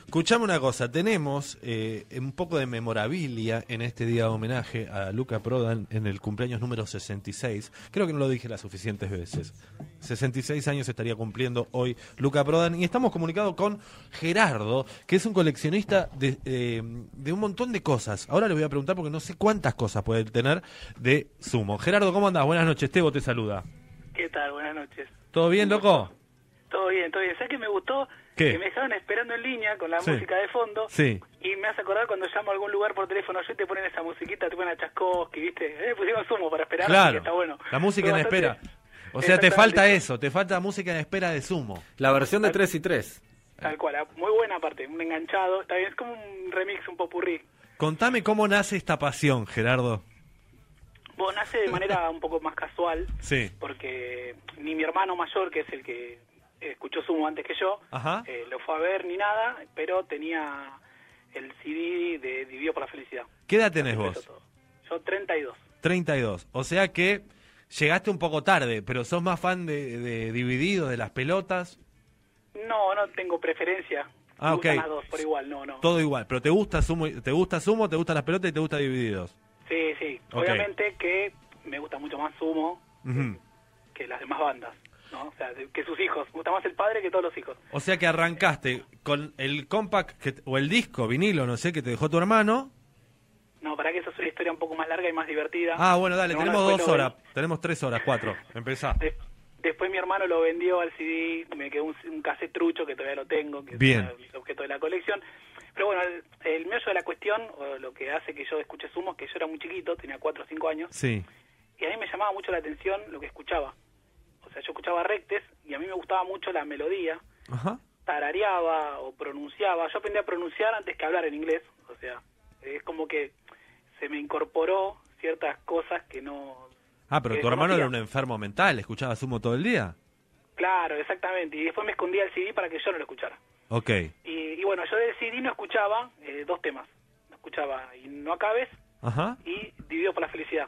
Escuchame una cosa, tenemos eh, un poco de memorabilia en este día de homenaje a Luca Prodan en el cumpleaños número 66. Creo que no lo dije las suficientes veces. 66 años estaría cumpliendo hoy Luca Prodan y estamos comunicados con Gerardo, que es un coleccionista de, eh, de un montón de cosas. Ahora le voy a preguntar porque no sé cuántas cosas puede tener de sumo. Gerardo, ¿cómo andás? Buenas noches, Tebo te saluda. ¿Qué tal? Buenas noches. ¿Todo bien, loco? Todo bien, todo bien. ¿Sabes que me gustó? ¿Qué? Que me dejaron esperando en línea con la Sí. música de fondo. Sí. Y me hace acordar cuando llamo a algún lugar por teléfono yo te ponen esa musiquita, te ponen a Chaskovsky, ¿viste? Eh, pusimos sumo para esperar, Claro, está bueno. la música Fue en bastante- espera. O sea, te falta eso, te falta música en espera de sumo. La versión de 3 y 3. Tal cual, ah, muy buena aparte, un enganchado. Está bien, es como un remix, un popurrí. Contame cómo nace esta pasión, Gerardo. Bueno, nace de manera un poco más casual, Sí. porque ni mi hermano mayor, que es el que escuchó Sumo antes que yo, Ajá. eh, lo fue a ver ni nada, pero tenía el CD de Dividido por la Felicidad. ¿Qué edad tenés vos? todo. Yo 32. 32. O sea que llegaste un poco tarde, pero sos más fan de, de Dividido, de las pelotas. No, no tengo preferencia. Ah, Me ok. gustan las dos por igual, no, no. Todo igual. Pero te gusta Sumo, te gusta Sumo, te gustan las pelotas y te gusta Divididos. Sí, sí. Obviamente que me gusta mucho más Sumo que las demás bandas, ¿no? O sea, que sus hijos. Me gusta más el padre que todos los hijos. O sea que arrancaste con el compact que- o el disco, vinilo, no sé, que te dejó tu hermano. No, para que eso es una historia un poco más larga y más divertida. Ah, bueno, dale, tenemos dos lo horas, tenemos tres horas, cuatro. Empezá. De- después mi hermano lo vendió al CD, me quedó un, un cassette trucho que todavía lo tengo, que Bien. es el objeto de la colección. Pero bueno, el, el meollo de la cuestión, o lo que hace que yo escuche Sumo, es que yo era muy chiquito, tenía 4 o 5 años, Sí. y a mí me llamaba mucho la atención lo que escuchaba. O sea, yo escuchaba rectes y a mí me gustaba mucho la melodía, Ajá. tarareaba o pronunciaba. Yo aprendí a pronunciar antes que hablar en inglés, o sea, es como que se me incorporó ciertas cosas que no... Ah, pero tu hermano era un enfermo mental, escuchaba Sumo todo el día. Claro, exactamente. Y después me escondía el CD para que yo no lo escuchara. Ok. Y, y bueno, yo del CD no escuchaba eh, dos temas. No escuchaba Y no acabes Ajá. y Dividido por la felicidad.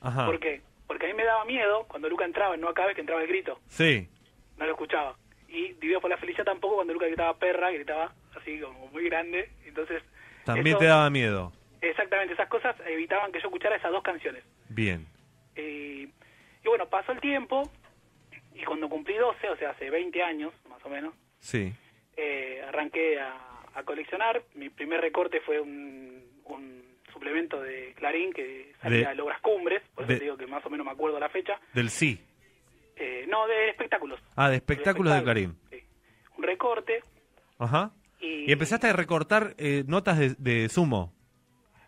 Ajá. ¿Por qué? Porque a mí me daba miedo cuando Luca entraba en No acabes que entraba el grito. Sí. No lo escuchaba. Y Dividido por la felicidad tampoco cuando Luca gritaba perra, gritaba así como muy grande. Entonces, También eso- te daba miedo. exactamente, esas cosas evitaban que yo escuchara esas dos canciones. Bien. Eh, y bueno, pasó el tiempo y cuando cumplí 12, o sea, hace 20 años más o menos, Sí. eh, arranqué a, a coleccionar. Mi primer recorte fue un, un suplemento de Clarín que salía De- de Logras Cumbres, por eso de- te digo que más o menos me acuerdo la fecha. Del sí. Eh, no, de espectáculos. Ah, de espectáculos de Clarín. Un recorte. Ajá. Y, Y empezaste a recortar eh, notas de, de Sumo.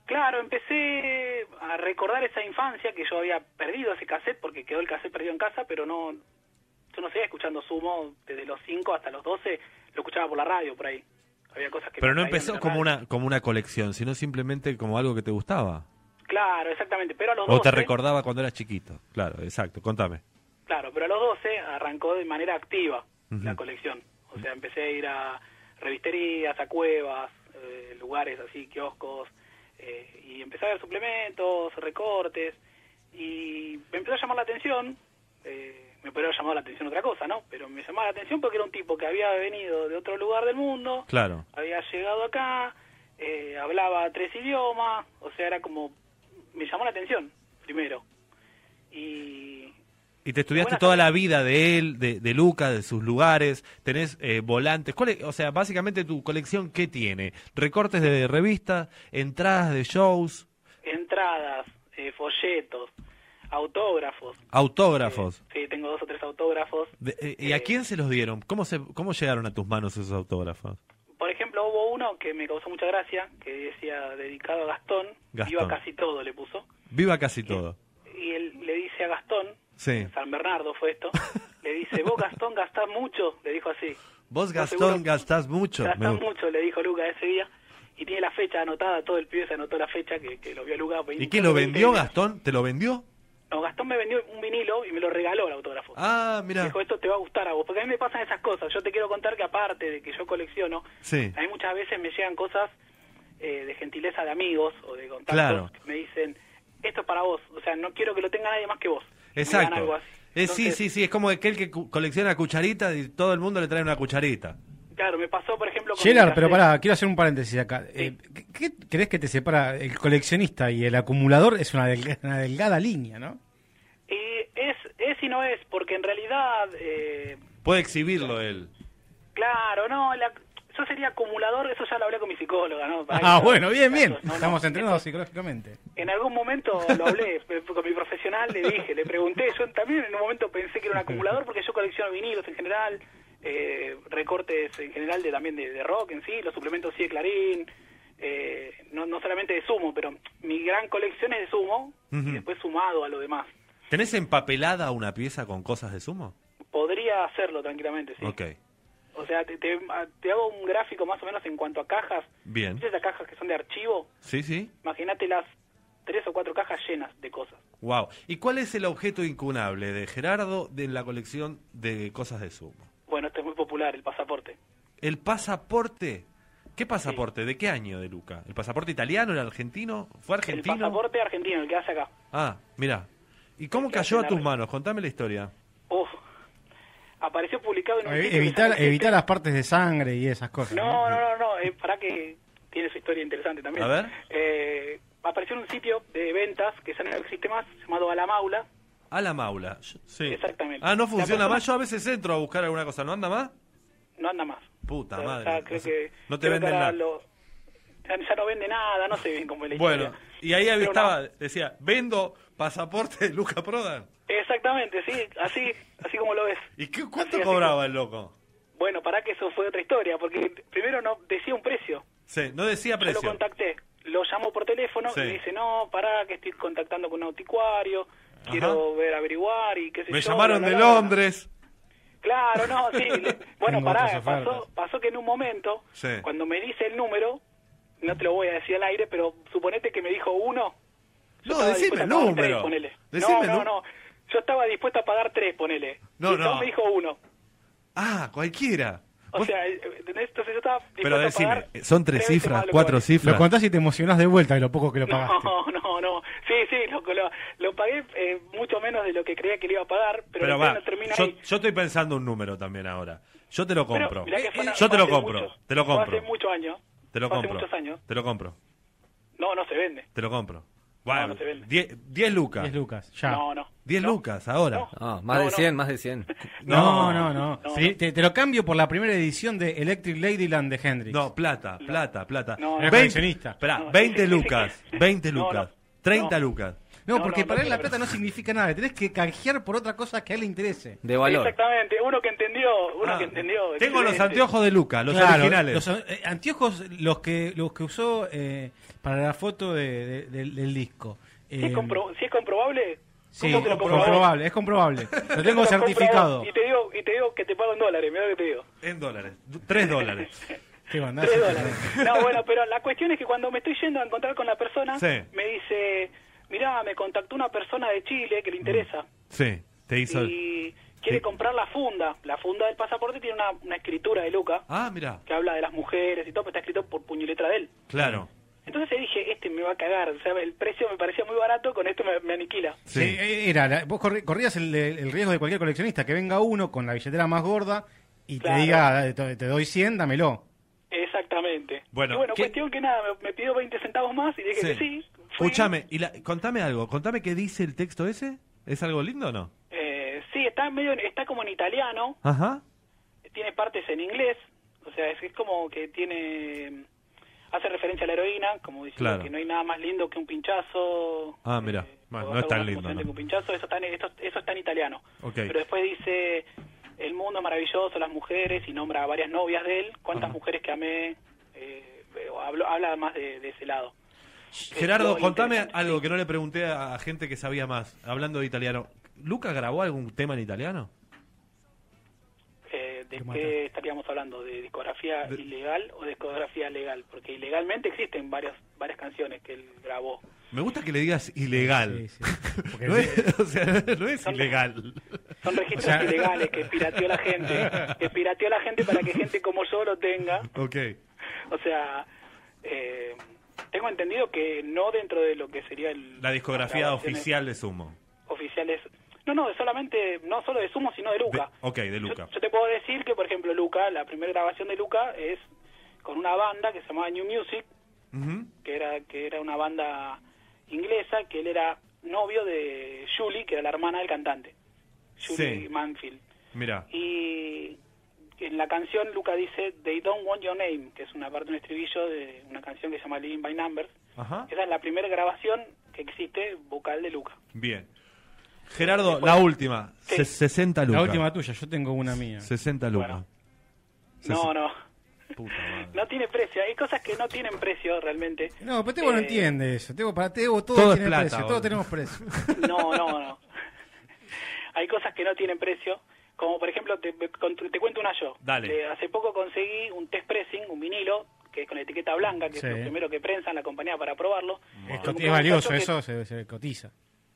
claro, empecé a recordar esa infancia que yo había perdido ese cassette porque quedó el cassette perdido en casa, pero no yo no seguía escuchando Sumo desde los 5 hasta los 12, lo escuchaba por la radio por ahí. había cosas que Pero no empezó como una, como una colección, sino simplemente como algo que te gustaba. Claro, exactamente, pero a los O 12... te recordaba cuando eras chiquito. Claro, exacto. Contame. Claro, pero a los 12 arrancó de manera activa la colección. O sea, empecé a ir a revisterías, a cuevas, eh, lugares así, kioscos, eh, y empecé a ver suplementos, recortes, y me empezó a llamar la atención, eh, me podría haber llamado la atención otra cosa, ¿no? Pero me llamaba la atención porque era un tipo que había venido de otro lugar del mundo, Claro. había llegado acá, eh, hablaba tres idiomas, o sea, era como, me llamó la atención, primero. Y Y te estudiaste toda la vida de él, de, de Luca, de sus lugares, tenés eh, volantes. ¿Cuál es- o sea, básicamente tu colección, ¿qué tiene? Recortes de revistas, entradas de shows, entradas, eh, folletos, autógrafos. autógrafos. Sí, tengo dos o tres autógrafos. De- eh, ¿Y a quién se los dieron? ¿Cómo, se, ¿Cómo llegaron a tus manos esos autógrafos? Por ejemplo, hubo uno que me causó mucha gracia, que decía dedicado a Gastón, Gastón. iba casi todo, le puso. Viva casi todo. Y él le dice a Gastón, Sí. San Bernardo fue esto, le dice, vos Gastón gastás mucho, le dijo así. Vos, ¿Estás Gastón, gastás mucho. Gastás mucho, le dijo Luca ese día. Y tiene la fecha anotada, todo el pibe se anotó la fecha que, que lo vio Luca. ¿Y qué lo vendió, Gastón? ¿Te lo vendió? No, Gastón me vendió un vinilo y me lo regaló el autógrafo. Ah, mira. Dijo, esto te va a gustar a vos. Porque a mí me pasan esas cosas. Yo te quiero contar que aparte de que yo colecciono, Sí. a mí muchas veces me llegan cosas eh, de gentileza de amigos o de contactos Claro. que me dicen, esto es para vos. O sea, no quiero que lo tenga nadie más que vos. Algo Exacto. así. Eh, sí, sí, sí, es como aquel que colecciona cucharitas y todo el mundo le trae una cucharita. Claro, me pasó, por ejemplo, con Gerard, pero pará, quiero hacer un paréntesis acá. Eh, ¿qué, crees que te separa el coleccionista y el acumulador? Es una, delga- una delgada línea, ¿no? Y es, es y no es, porque en realidad, eh, Puede exhibirlo él. claro, no, la- eso sería acumulador, eso ya lo hablé con mi psicóloga, ¿no? Para Ah, bueno, bien, bien. No, Estamos entrenados psicológicamente. En algún momento lo hablé con mi profesional, le dije, le pregunté, yo también en un momento pensé que era un acumulador porque yo colecciono vinilos en general, eh, recortes en general de también de, de rock en sí, los suplementos sí de Clarín, eh, no, no solamente de sumo, pero mi gran colección es de sumo y después sumado a lo demás. ¿Tenés empapelada una pieza con cosas de sumo? Podría hacerlo tranquilamente, sí. Ok, O sea, te, te- te hago un gráfico más o menos en cuanto a cajas. bien. ¿Viste esas cajas que son de archivo? Sí, sí. Imagínate las tres o cuatro cajas llenas de cosas. Wow. ¿Y cuál es el objeto incunable de Gerardo de la colección de cosas de sumo? Bueno, esto es muy popular, el pasaporte. ¿El pasaporte? ¿Qué pasaporte? ¿De qué año de Luca? ¿El pasaporte italiano, el argentino? ¿Fue argentino? El pasaporte argentino, el que hace acá. Ah, mira. ¿Y cómo cayó a tus manos? Contame la historia. Uf. Apareció publicado en un Eh, evitar las partes de sangre y esas cosas. No, no, no, no, eh, para que tiene su historia interesante también. A ver. Eh, apareció en un sitio de ventas que ya no existe más, llamado Alamaula. A la maula. Yo- Sí. Exactamente. Ah, no funciona persona- más. Yo a veces entro a buscar alguna cosa. ¿No anda más? No anda más. Puta O sea, madre. ya creo O sea, que- no te venden nada. lo- ya, ya no vende nada, no sé bien cómo es la Bueno, historia. y ahí Pero estaba, decía, vendo pasaporte de Luca Prodan. Exactamente, sí, así, así como lo ves. ¿Y qué, cuánto Así, así cobraba el loco? Bueno, para que eso fue otra historia, porque primero no decía un precio. Sí, no decía Yo lo contacté, lo llamo por teléfono Sí. y dice, no, pará, que estoy contactando con un anticuario, quiero ver, averiguar y qué sé Me yo. llamaron bla, de bla, bla". Londres. Claro, no, sí. le- bueno, pará, pasó, pasó que en un momento, Sí. cuando me dice el número, no te lo voy a decir al aire, pero suponete que me dijo uno. No, estaba decime el número. tres, ponele. Decime no, no, no. Yo estaba dispuesto a pagar tres, ponele. No, y no. me dijo uno. Ah, cualquiera. O sea, eh, ¿entendés? entonces yo estaba dispuesto Pero a decime, pagar ¿son tres cifras, cuatro cifras? Lo contás y te emocionás de vuelta de lo poco que lo pagaste. No, no, no. Sí, sí, lo, lo, lo pagué eh, mucho menos de lo que creía que le iba a pagar, pero, Pero va, termina yo, ahí. yo estoy pensando un número también ahora. Yo te lo Pero compro. mirá que fue una- Yo te lo compro. muchos- Te lo compro. Hace muchos años. Te lo hace compro. muchos años. Te lo compro. No, no se vende. Te lo compro. Bueno, no se vende. 10 10 lucas. 10 lucas, ya. No, no. 10 lucas ahora. Ah, más de 100, más de 100. No, no, no. Sí, Te, te lo cambio por la primera edición de Electric Ladyland de Hendrix. No, plata, plata, plata. No, no. 20, coleccionista. Esperá, No, 20 sí, sí, sí. lucas. 20 No, lucas. no. 30 No. lucas. No, No, porque no, para no, él la no, plata no significa nada. Tenés que canjear por otra cosa que a él le interese. De Exactamente, uno que entendió, uno Ah, que entendió. Tengo los anteojos de Luca, los Claro, originales. Los eh, anteojos, los que los que usó eh, para la foto de- de- del, del disco. Si es, Eh, compro- si es comprobable, sí, ¿cómo que lo comprobás? comprobable, es comprobable. Lo tengo certificado. Y te digo, y te digo que te pago en dólares, mira lo que te digo. En dólares. 3 dólares. Qué. Tres dólares. No, bueno, pero la cuestión es que cuando me estoy yendo a encontrar con la persona, Sí. me dice, mirá, me contactó una persona de Chile que le interesa Sí, te hizo... y quiere comprar la funda. La funda del pasaporte tiene una, una escritura de Luca Ah, mira, que habla de las mujeres y todo, pero está escrito por puño y letra de él. claro. Entonces dije, este me va a cagar, o sea, el precio me parecía muy barato, con esto me, me aniquila. Sí, eh, era, la- vos corri- corrías el, el riesgo de cualquier coleccionista, que venga uno con la billetera más gorda y Claro. te diga, "Eh, te, doy 100, dámelo. Exactamente. Bueno, y bueno, ¿qué- cuestión que nada, me, me pidió 20 centavos más y dije que sí. Fui. Escúchame, y la- contame algo, contame qué dice el texto ese. ¿Es algo lindo o no? Eh, sí, está medio, está como en italiano, Ajá. tiene partes en inglés, o sea, es, es como que tiene, hace referencia a la heroína, como diciendo Claro. que no hay nada más lindo que un pinchazo, Ah, mira, bueno, o no es tan lindo. ¿no? que un pinchazo, eso está, en, esto- eso está en italiano. Ok. Pero después dice, el mundo maravilloso, las mujeres, y nombra a varias novias de él, cuántas mujeres que amé, eh, hablo- habla más de, de ese lado. Gerardo, contame algo que no le pregunté a gente que sabía más, hablando de italiano. ¿Luca grabó algún tema en italiano? ¿De qué estaríamos hablando? ¿De discografía ilegal o de discografía legal? Porque ilegalmente existen varias varias canciones que él grabó. Me gusta que le digas ilegal. no es, o sea, no es ilegal. Son registros ilegales que pirateó la gente, que pirateó la gente para que gente como yo lo tenga. Ok. O sea, eh, tengo entendido que no dentro de lo que sería el, La discografía oficial de Sumo. oficiales. No, no, solamente, no solo de Sumo, sino de Luca. Ok, de Luca. Yo te puedo decir que, por ejemplo, Luca, la primera grabación de Luca es con una banda que se llamaba New Music, que era que era una banda inglesa, que él era novio de Julie, que era la hermana del cantante, Julie Sí. Manfield. Mira. Y en la canción Luca dice They Don't Want Your Name, que es una parte de un estribillo de una canción que se llama Living by Numbers. Ajá. Esa es la primera grabación que existe vocal de Luca. Bien. Gerardo, la última. Se- 60 lucas. La última tuya, yo tengo una mía. 60 lucas. No, no. Puta madre. No tiene precio. Hay cosas que no tienen precio realmente. No, pero Tebo no Eh, entiende eso. Tebo, para Tebo todo, Todo es tiene plata, precio, todos tenemos precio. No, no, no. Hay cosas que no tienen precio. Como por ejemplo, te, te cuento una yo. Dale. Eh, hace poco conseguí un test pressing, un vinilo, que es con etiqueta blanca, que Sí. es lo primero que prensan la compañía para probarlo. Es, compré es valioso, eso se, se cotiza.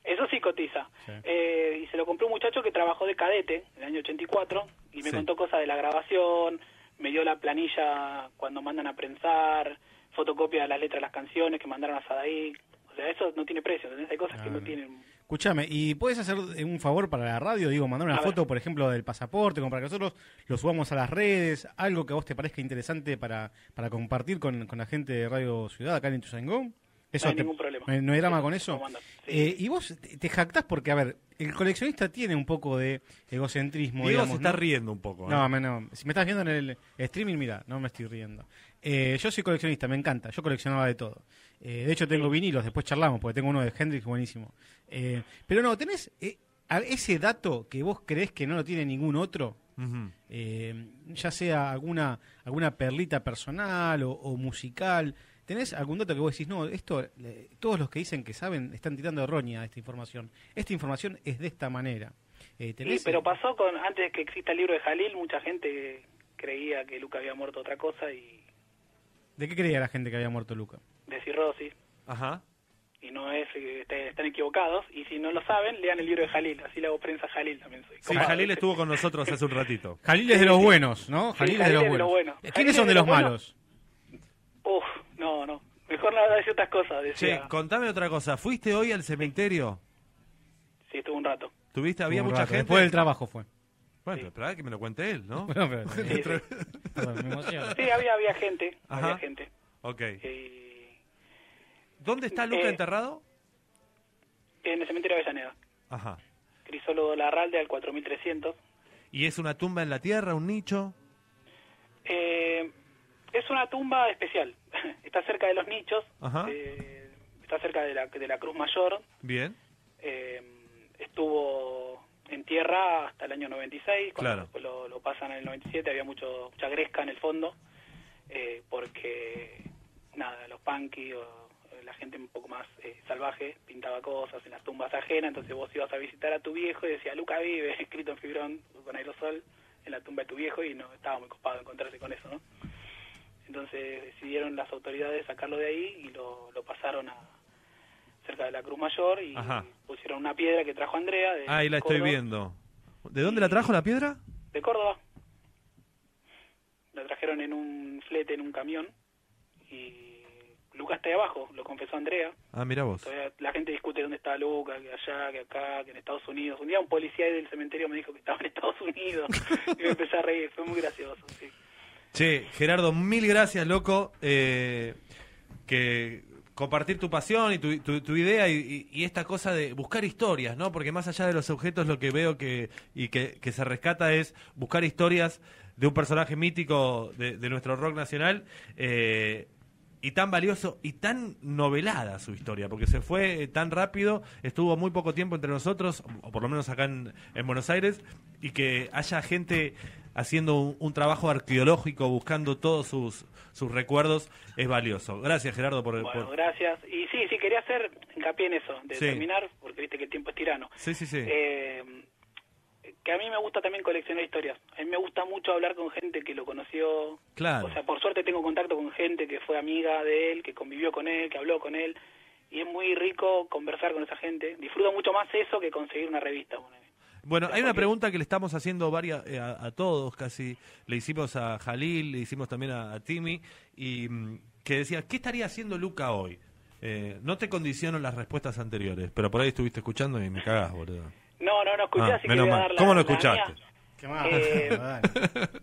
Eso sí cotiza. Sí. Eh, y se lo compró un muchacho que trabajó de cadete en el año 84 y me Sí. contó cosas de la grabación, me dio la planilla cuando mandan a prensar, fotocopia de las letras de las canciones que mandaron a Sadaik. O sea, eso no tiene precio, ¿entendés? Hay cosas que no tienen... Escúchame, ¿y puedes hacer un favor para la radio? Digo, mandar una A ver. foto, por ejemplo, del pasaporte, como para que nosotros lo subamos a las redes, algo que a vos te parezca interesante para, para compartir con, con la gente de Radio Ciudad acá en Ituzaingó. Eso No hay te- ningún problema. ¿No hay- no hay drama Sí, con eso? Eh, y vos te, jactás porque, a ver, el coleccionista tiene un poco de egocentrismo, Diego digamos, se está ¿no? riendo un poco. ¿eh? No, me- no, si me estás viendo en el streaming, mira, no me estoy riendo. Eh, yo soy coleccionista, me encanta, yo coleccionaba de todo. Eh, de hecho, tengo vinilos, después charlamos, porque tengo uno de Hendrix buenísimo. Eh, pero no, tenés eh, a- ese dato que vos creés que no lo tiene ningún otro, eh, ya sea alguna, alguna perlita personal o, o musical. ¿Tenés algún dato que vos decís, no, esto, todos los que dicen que saben están tirando errónea esta información? Esta información es de esta manera. Eh, Sí, ¿tenés, pero pasó con antes de que exista el libro de Jalil, mucha gente creía que Luca había muerto otra cosa y ¿De qué creía la gente que había muerto Luca? de cirrosis Ajá. y no es eh, este- están equivocados y si no lo saben lean el libro de Jalil así le hago prensa a Jalil también soy Sí, Jalil estuvo con nosotros hace un ratito. Jalil es de los buenos, ¿no? Sí, Jalil es de los es de buenos. buenos. ¿Quiénes Jalil son de de los los buenos. malos? Uf, no no mejor no decir otras cosas Che, decía contame otra cosa. ¿Fuiste hoy al cementerio? sí estuve un rato ¿Tuviste? ¿Había Un mucha rato, gente? Después del trabajo fue. Bueno, esperá que me lo cuente él, ¿no? Bueno, pero- Sí, Perdón, me emociono. sí había había gente Ajá. había gente Ok. Y ¿Dónde está Luca Eh, enterrado? en el cementerio de Avellaneda Ajá. Crisólogo Larralde al 4300 ¿Y es una tumba en la tierra, un nicho? Eh, es una tumba especial. está cerca de los nichos, eh, está cerca de la, de la Cruz Mayor. Bien. eh, estuvo en tierra hasta el año 96, cuando Claro. después lo, lo pasan en el 97, había mucho, mucha gresca en el fondo, eh, porque nada, los punky o eh, la gente un poco más eh, salvaje pintaba cosas en las tumbas ajenas, entonces vos ibas a visitar a tu viejo y decía, Luca vive, escrito en fibrón con aerosol en la tumba de tu viejo y no estaba muy copado encontrarse con eso, ¿no? Entonces decidieron las autoridades sacarlo de ahí y lo, lo pasaron a cerca de la Cruz Mayor y Ajá. pusieron una piedra que trajo Andrea de, Ah, Ahí la estoy viendo. ¿De dónde la trajo la piedra? de Córdoba. La trajeron en un flete, en un camión y Lucas está ahí abajo, lo confesó Andrea. Ah, mira vos. Todavía la gente discute dónde está Lucas, que allá, que acá, que en Estados Unidos. Un día un policía del cementerio me dijo que estaba en Estados Unidos y me empecé a reír, fue muy gracioso. Sí. Che, Gerardo, mil gracias, loco. eh, que compartir tu pasión y tu, tu- idea y, esta cosa de buscar historias, ¿no? Porque más allá de los objetos, lo que veo que y que, se rescata es buscar historias de un personaje mítico de, nuestro rock nacional. eh, y tan valioso y tan novelada su historia, porque se fue eh, tan rápido, estuvo muy poco tiempo entre nosotros, o por lo menos acá en Buenos Aires, y que haya gente haciendo un, un trabajo arqueológico, buscando todos sus, sus recuerdos, es valioso. Gracias, Gerardo, por... Bueno, por- gracias. Y sí, sí, quería hacer hincapié en eso, de Sí. terminar, porque viste que el tiempo es tirano. Sí, sí, sí. Eh, que a mí me gusta también coleccionar historias. A mí me gusta mucho hablar con gente que lo conoció. Claro. O sea, por suerte tengo contacto con gente que fue amiga de él, que convivió con él, que habló con él. Y es muy rico conversar con esa gente. Disfruto mucho más eso que conseguir una revista. ponele. Bueno, hay una pregunta que le estamos haciendo varias, eh, a, a todos casi. Le hicimos a Jalil, le hicimos también a, a Timmy, y mm, que decía, ¿qué estaría haciendo Luca hoy? Eh, no te condiciono las respuestas anteriores, pero por ahí estuviste escuchando y me cagás, boludo. No, no, no escuché, Ah, así que voy a dar la- ¿Cómo no escuchaste? mía. Qué mal. Eh,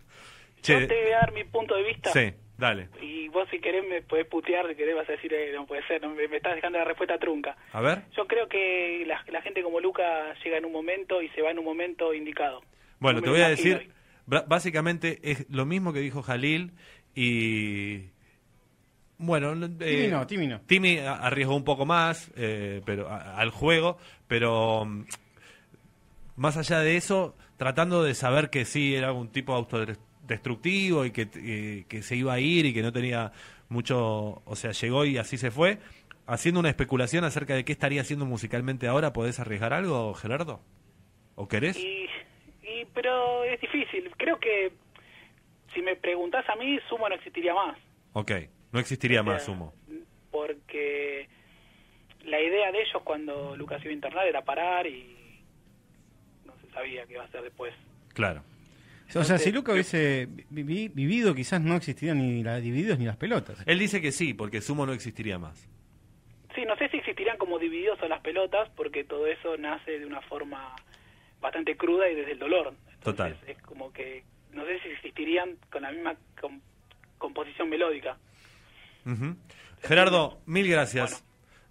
Che, Yo te voy a dar mi punto de vista. sí, dale. Y vos si querés me podés putear, si querés vas a decir, eh, no puede ser, no, me, me estás dejando la respuesta trunca. A ver. Yo creo que la, la gente como Luca llega en un momento y se va en un momento indicado. Bueno, No te voy a decir, básicamente es lo mismo que dijo Jalil y... Bueno, eh, Timmy no, Timmy no. Timmy a- arriesgó un poco más pero a- al juego, pero mm, más allá de eso, tratando de saber que sí era un tipo autodestructivo y que, que se iba a ir y que no tenía mucho, o sea, llegó y así se fue, haciendo una especulación acerca de qué estaría haciendo musicalmente ahora, ¿podés arriesgar algo, Gerardo? ¿O querés? Y, y- pero es difícil. Creo que si me preguntás a mí, Sumo no existiría más. Ok, no existiría O sea, más sumo. Porque la idea de ellos cuando Lucas iba a internar era parar y no se sabía qué iba a hacer después. Claro. O sea, si Luca hubiese vi- vi- vivido, quizás no existirían ni las divididos ni las pelotas. Él dice que sí, porque sumo no existiría más. Sí, no sé si existirían como divididos o las pelotas, porque todo eso nace de una forma bastante cruda y desde el dolor. Total. Es como que no sé si existirían con la misma com- composición melódica. Gerardo, mil gracias.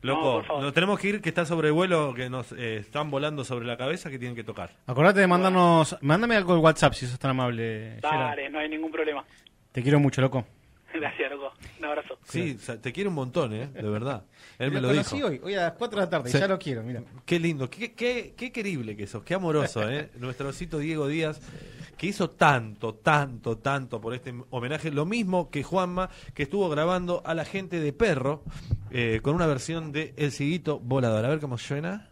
Loco, nos tenemos que ir, que está sobre vuelo, que nos eh, están volando sobre la cabeza, que tienen que tocar. Acordate de mandarnos. Mándame algo al WhatsApp si sos tan amable. Gerard. Dale, no hay ningún problema. Te quiero mucho, loco. Gracias, loco. Un abrazo. Sí, te quiero un montón, ¿eh? De verdad. Él me Lo conocí dijo. hoy, hoy a las 4 de la tarde, y ya lo quiero, mira. Qué lindo, qué, qué, qué querible que sos, qué amoroso, ¿eh? Nuestro osito Diego Díaz, que hizo tanto, tanto, tanto por este homenaje. Lo mismo que Juanma, que estuvo grabando a la gente de Perro eh, con una versión de El Ciguito Volador. A ver cómo suena.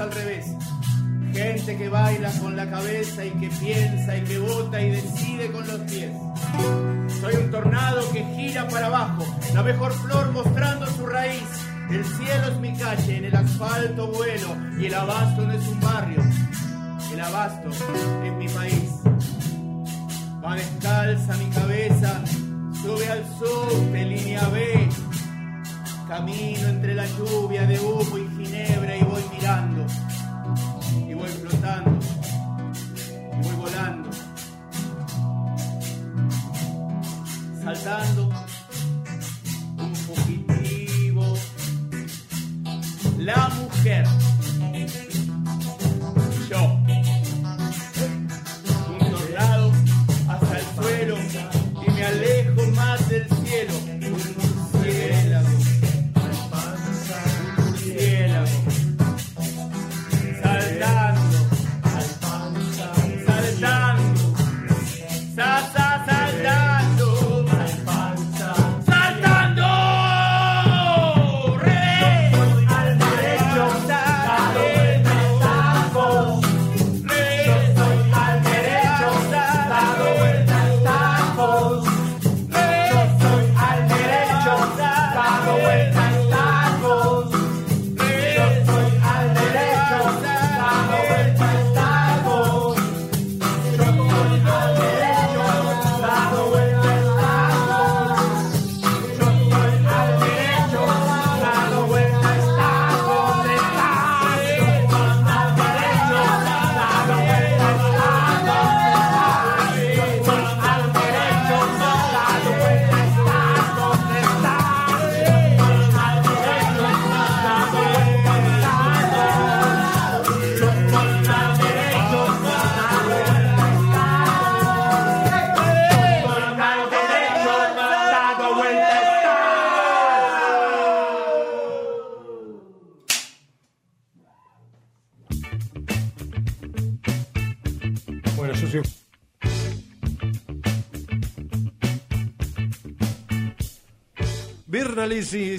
Al revés. Gente que baila con la cabeza y que piensa y que vota y decide con los pies. Soy un tornado que gira para abajo, la mejor flor mostrando su raíz. El cielo es mi calle, en el asfalto vuelo y el abasto no es un barrio. El abasto es mi país. Va descalza mi cabeza, sube al subte, línea B. Camino entre la lluvia de humo y ginebra y Y voy flotando. Y voy volando. Saltando.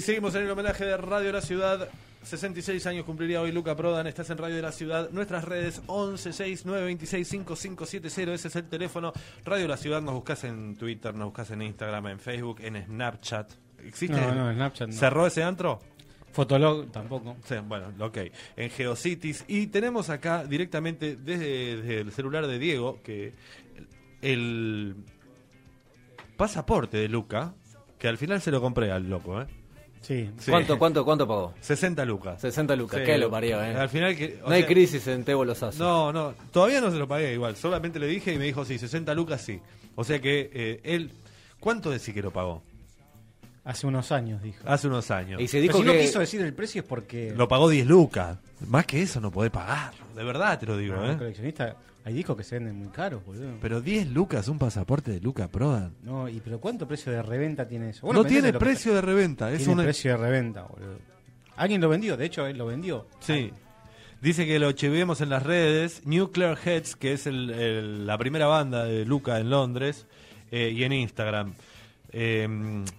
Birnalisi, seguimos en el homenaje de Radio La Ciudad. 66 años cumpliría hoy Luca Prodan. Estás en Radio de la Ciudad. Nuestras redes 1169265570. Ese es el teléfono. Radio La Ciudad. Nos buscas en Twitter, nos buscas en Instagram, en Facebook, en Snapchat. ¿Existe? No, no, Snapchat no. ¿Cerró ese antro? Fotolog tampoco. Sí, bueno, ok. En Geocities. Y tenemos acá directamente desde, desde el celular de Diego que el pasaporte de Luca, que al final se lo compré al loco, ¿eh? Sí. ¿Cuánto, cuánto, cuánto pagó? 60 lucas. 60 lucas, Sí. ¿qué lo parió, eh? Al final que... no hay crisis en Tebo Lozazo. No, no, todavía no se lo pagué igual. Solamente le dije y me dijo, sí, 60 lucas sí. O sea que eh, él... ¿Cuánto decís que lo pagó? Hace unos años, dijo. Hace unos años. Y se Pero dijo si no que... quiso decir el precio es porque. Lo pagó 10 lucas. Más que eso no podés pagar. De verdad te lo digo, No, ¿eh? coleccionista, hay discos que se venden muy caros, boludo. Pero 10 lucas, un pasaporte de Luca Prodan. No, y pero ¿cuánto precio de reventa tiene eso? no tiene que- precio de reventa. Es Tiene una... precio de reventa, boludo. Alguien lo vendió, de hecho, él lo vendió. Sí. Dice que lo chivemos en las redes. Nuclear Heads, que es el- el- la primera banda de Luca en Londres. eh, y en Instagram. Eh,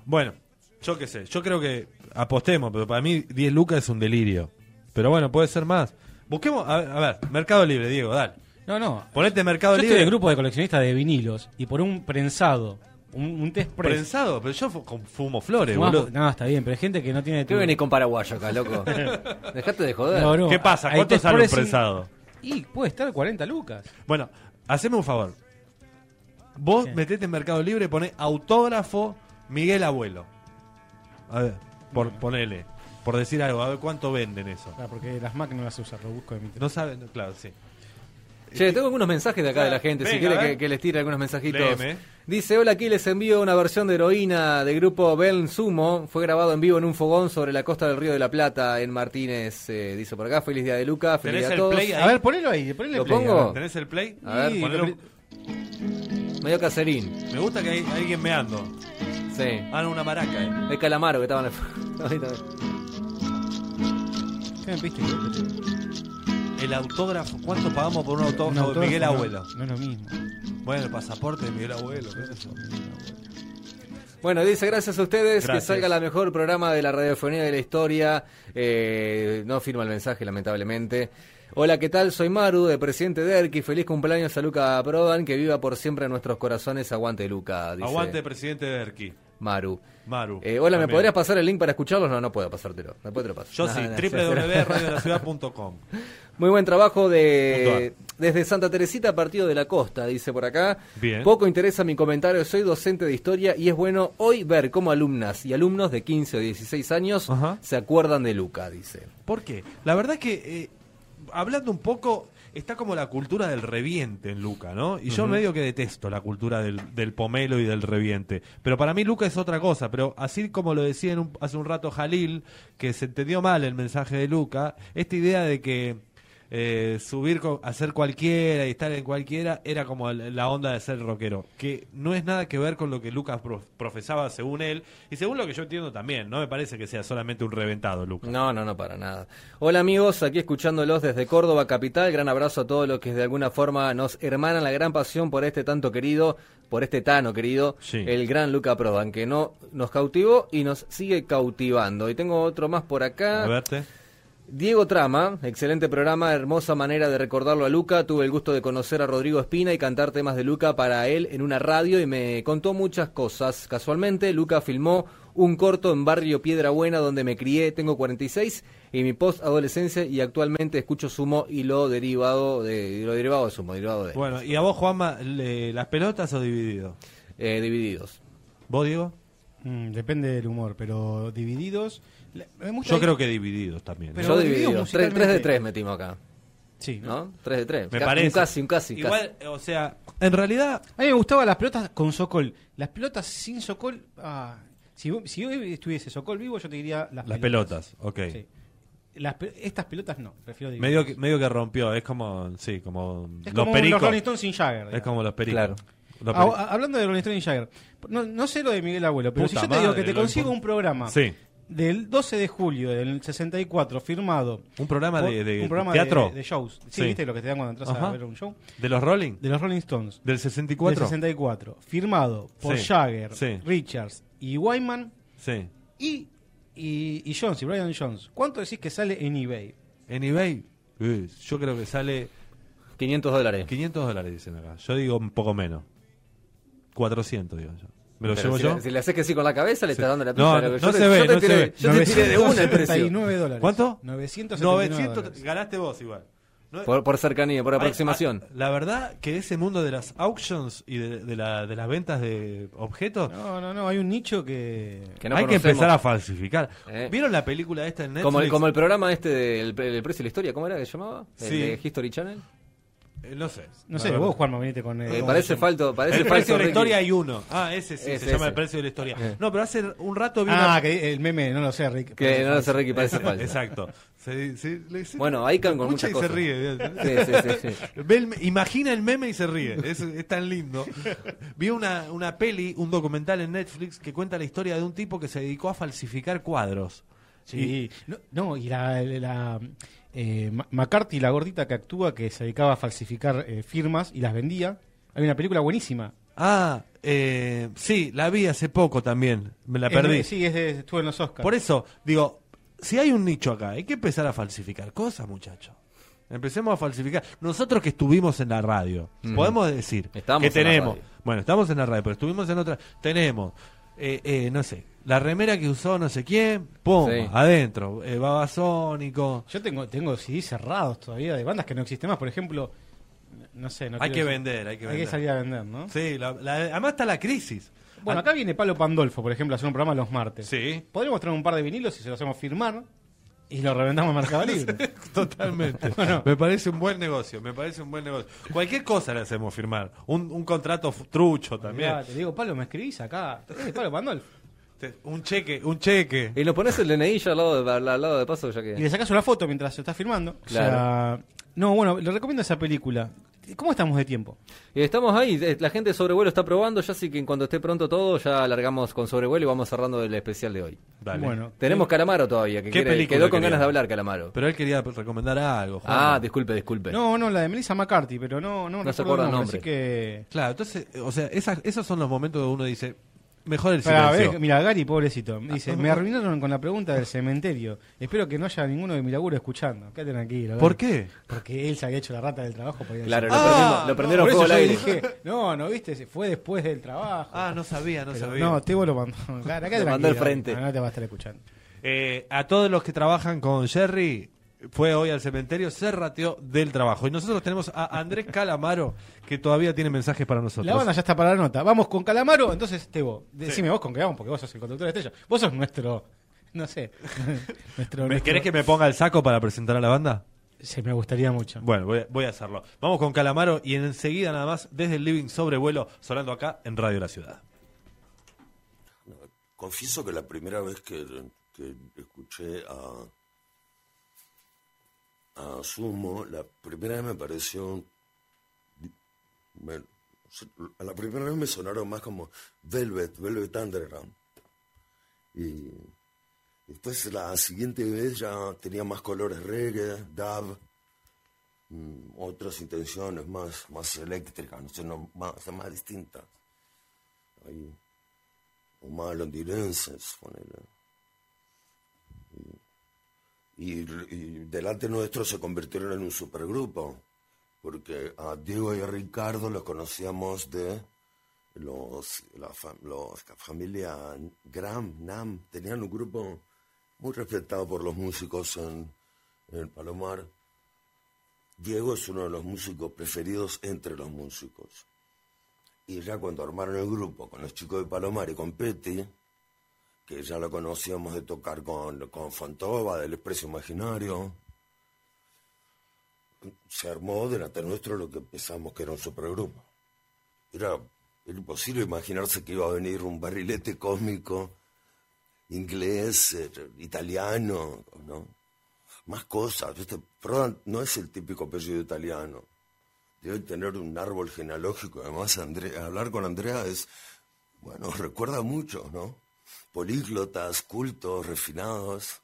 bueno, yo qué sé. Yo creo que apostemos, pero para mí 10 lucas es un delirio. Pero bueno, puede ser más. Busquemos, a, a ver, Mercado Libre, Diego, dale. No, no. Ponete Mercado Yo Libre. estoy del grupo de coleccionistas de vinilos y por un prensado, un, un test press. Prensado, pero yo fumo flores, Fumás- boludo. No, está bien, pero hay gente que no tiene... ¿Qué venís con paraguayo acá, loco? Dejate de joder. No, no, ¿Qué pasa? ¿Cuánto sale un prensado? Y puede estar 40 lucas. Bueno, haceme un favor. Vos metete en Mercado Libre y poné autógrafo Miguel Abuelo. A ver, por ponele. Por decir algo, a ver cuánto venden eso. Claro, porque las Mac no las usa, lo busco de mi No saben, claro, sí. Che, tengo algunos mensajes de acá de la gente, si quiere que, les tire algunos mensajitos. Léeme. Dice, hola, aquí les envío una versión de heroína de grupo Bel Sumo. Fue grabado en vivo en un fogón sobre la costa del Río de la Plata en Martínez. eh, dice por acá, feliz día de Luca, feliz ¿Tenés día a el todos. play ahí? A ver, ponelo ahí, ponele ¿Lo play, pongo? ¿Tenés el play? A ver, Sí, Ponelo. lo- Medio caserín. Me gusta que hay alguien meando. Sí. Ah, no, una maraca. eh. De Calamaro que estaba en el... Ahí también. ¿Qué me pediste? El autógrafo, ¿cuánto pagamos por un autógrafo, Un de Miguel no- Abuelo? No es lo mismo. Bueno, el pasaporte de Miguel Abuelo, ¿qué es eso? Bueno, dice gracias a ustedes, Gracias. que salga la mejor programa de la radiofonía de la historia. Eh, no firma el mensaje, lamentablemente. Hola, ¿qué tal? Soy Maru, de Presidente Derqui. Feliz cumpleaños a Luca Prodan, que viva por siempre en nuestros corazones. Aguante, Luca. Dice Aguante, presidente de Erki. Maru. Maru. Eh, hola, ¿me podrías pasar el link para escucharlos? No, no puedo pasártelo. Después te lo paso. Yo No, sí, no, www.radiolaciudad.com. Muy buen trabajo de desde Santa Teresita, Partido de la Costa, dice por acá. Bien. Poco interesa mi comentario, soy docente de historia y es bueno hoy ver cómo alumnas y alumnos de 15 o 16 años se acuerdan de Luca, dice. ¿Por qué? La verdad que, eh, hablando un poco, está como la cultura del reviente en Luca, ¿no? Y yo medio que detesto la cultura del, del pomelo y del reviente. Pero para mí Luca es otra cosa. Pero así como lo decía en un- hace un rato Jalil, que se entendió mal el mensaje de Luca, esta idea de que eh, subir, hacer cualquiera y estar en cualquiera era como la onda de ser rockero. Que no es nada que ver con lo que Lucas pro- profesaba según él y según lo que yo entiendo también. No me parece que sea solamente un reventado, Lucas. No, no, no, para nada. Hola amigos, aquí escuchándolos desde Córdoba Capital. Gran abrazo a todos los que de alguna forma nos hermanan la gran pasión por este tanto querido, por este tano querido, Sí. el gran Luca Prodan, que no nos cautivó y nos sigue cautivando. Y tengo otro más por acá. A verte. Diego Trama, excelente programa, hermosa manera de recordarlo a Luca. Tuve el gusto de conocer a Rodrigo Espina y cantar temas de Luca para él en una radio y me contó muchas cosas. Casualmente, Luca filmó un corto en Barrio Piedra Buena donde me crié, tengo 46 y mi post adolescencia y actualmente escucho sumo y lo derivado de y lo derivado de sumo, derivado de Bueno, ¿y a vos, Juanma, le- las pelotas o divididos? eh, divididos. ¿Vos, Diego? Mm, depende del humor, pero divididos. Yo creo que divididos también. Pero Yo divididos dividido, 3, musicalmente- de 3 metimos acá. Sí, ¿no? 3 de 3. Me parece. Un casi, un casi. casi. Igual, o sea, en realidad... A mí me gustaban las pelotas con Sokol. Las pelotas sin Sokol. Ah, si, si hoy estuviese Sokol vivo, yo te diría las, Las pelotas, ok. Sí. Las estas pelotas no, prefiero. Medio que, medio que rompió, es como, sí, como Es los como pericos. los Rolling Stones sin Jagger. Es como los pericos. Claro. Los pericos. hablando de Rolling Stones sin Jagger, no, no sé lo de Miguel Abuelo, pero Puta si yo te digo que te consigo un programa Sí. Del 12 de julio del 64 firmado. ¿Un programa por- de- de un programa teatro? De, de shows. Sí, Sí. ¿viste lo que te dan cuando entras Ajá. a ver un show? ¿De los Rolling? De los Rolling Stones. ¿Del 64? Del 64. Firmado por Sí, Jagger, sí. Richards y Wyman Sí. y, y, y Jones, y Brian Jones. ¿Cuánto decís que sale en eBay? En eBay, eh, yo creo que sale 500 dólares. 500 dólares, dicen acá. Yo digo un poco menos. 400, digo yo. ¿Me lo Pero llevo si yo? Le, si le haces que sí con la cabeza, le Sí. estás dando la No, no, Yo no te- se yo ve, te no se tiré- ve. Yo te tiré de una el precio. 979 dólares. ¿Cuánto? 979 900. dólares. Ganaste vos igual. No- Por, por cercanía, por Ay, aproximación. la verdad que ese mundo de las auctions y de, de la- de las ventas de objetos No, no, no, hay un nicho que... Que no hay que empezar a falsificar. Eh. ¿Vieron la película esta en Netflix? Como el, como el programa este del el precio de la historia, ¿cómo era que se llamaba? El Sí. de History Channel. Eh, no sé. No sé, vos, Juanma, venite con... Eh, con- parece falto, parece el precio falso, de la Ricky. historia hay uno. Ah, ese sí, se llama el precio de la historia. Eh. No, pero hace un rato vi Ah, una... que el meme, no lo sé, Rick. Que no lo sé, Ricky, parece falso. Exacto. Se- se- le- se- Bueno, ahí con escucha muchas y se cosas. ríe. Sí, sí, sí, sí. Ve el me- imagina el meme y se ríe. Es, es tan lindo. Vi una, una peli, un documental en Netflix que cuenta la historia de un tipo que se dedicó a falsificar cuadros. Sí, no, no, y la, la, eh, McCarthy, la gordita que actúa, que se dedicaba a falsificar eh, firmas y las vendía. Hay una película buenísima. Ah, eh, sí, la vi hace poco también. Me la perdí. sí, es de, estuvo en los Oscars. Por eso, digo, si hay un nicho acá, hay que empezar a falsificar cosas, muchachos. Empecemos a falsificar. Nosotros que estuvimos en la radio, Ujú. podemos decir Estamos que en la tenemos. radio. Bueno, estamos en la radio, pero estuvimos en otra. Tenemos, eh, eh, no sé, la remera que usó no sé quién, pum, Sí. adentro, eh, babasónico. Yo tengo, tengo CDs cerrados todavía de bandas que no existen más. Por ejemplo, no sé. No hay que decir- vender, hay que vender. Hay que salir a vender, ¿no? Sí, la- la- además está la crisis. Bueno, acá viene Pablo Pandolfo, por ejemplo, a hacer un programa los martes. Sí. Podríamos traer un par de vinilos y se los hacemos firmar y lo reventamos en Mercado Libre. Totalmente. Bueno. Me parece un buen negocio, me parece un buen negocio. Cualquier cosa le hacemos firmar. Un, un contrato trucho también. Mirá, te digo, Pablo, me escribís acá. Eh, Pablo Pandolfo. Un cheque, un cheque. Y nos pones el DNI ya al lado de, al, lado de paso, ya que. Y le sacás una foto mientras se está filmando. O sea, Claro. no, bueno, le recomiendo esa película. ¿Cómo estamos de tiempo? Y estamos ahí, eh, la gente de sobrevuelo está probando, ya así que en cuando esté pronto todo, ya largamos con sobrevuelo y vamos cerrando el especial de hoy. Dale. Bueno. Tenemos Calamaro todavía, que ¿Qué quiere- película quedó con quería? ganas de hablar Calamaro. Pero él quería recomendar algo. Juan. Ah, disculpe, disculpe. No, no, la de Melissa McCarthy, pero no, no, No se acuerda el nombre, nombre. Así que. Claro, entonces, eh, o sea, esas- esos son los momentos donde uno dice, mejor el Pará, silencio. ves, mira, Gary, pobrecito, me dice, Ah, me ah. arruinaron con la pregunta del cementerio. Espero que no haya ninguno de mi laburo escuchando. Quédate tranquilo. ¿Por Gary. qué? Porque él se había hecho la rata del trabajo. para ir al Claro, lo cementerio. prendimos- lo prendieron por fuego eso al yo aire. dije, no, no, viste, se fue después del trabajo. Ah, no sabía, no Pero sabía. No, Tebo lo mandó. Lo mandó tranquilo, al frente. No, no te va a estar escuchando. Eh, a todos los que trabajan con Jerry, fue hoy al cementerio, se rateó del trabajo. Y nosotros tenemos a Andrés Calamaro, que todavía tiene mensajes para nosotros. La banda ya está para la nota. Vamos con Calamaro. Entonces, Tebo, decime vos con qué vamos, porque vos sos el conductor estrella. Vos sos nuestro. No sé. nuestro, ¿Me nuestro- querés que me ponga el saco para presentar a la banda? Sí, me gustaría mucho. Bueno, voy a, voy a hacerlo. Vamos con Calamaro y enseguida nada más desde el living sobrevuelo sonando acá en Radio La Ciudad. Confieso que la primera vez que, que escuché a, a Sumo, la primera vez me pareció. me- a la primera vez me sonaron más como Velvet, Velvet Underground. Y después la siguiente vez ya tenía más colores reggae, dub, mm, otras intenciones más, más eléctricas, no sé, no, más, más distintas. Ahí o más londinenses, ponele. Y, delante nuestro se convirtieron en un supergrupo, porque a Diego y a Ricardo los conocíamos de los, la, familia Gram, Nam, tenían un grupo muy respetado por los músicos en, en Palomar. Diego es uno de los músicos preferidos entre los músicos. Y ya cuando armaron el grupo con los chicos de Palomar y con Petty, que ya lo conocíamos de tocar con, con Fontova, del Expreso Imaginario, se armó delante nuestro lo que pensamos que era un supergrupo. Era, era imposible imaginarse que iba a venir un barrilete cósmico inglés, eh, italiano, ¿no? Más cosas, ¿viste? Prodan no es el típico apellido italiano debe tener un árbol genealógico. Además, André- hablar con Andrea es, bueno, recuerda mucho, ¿no? Políglotas, cultos, refinados.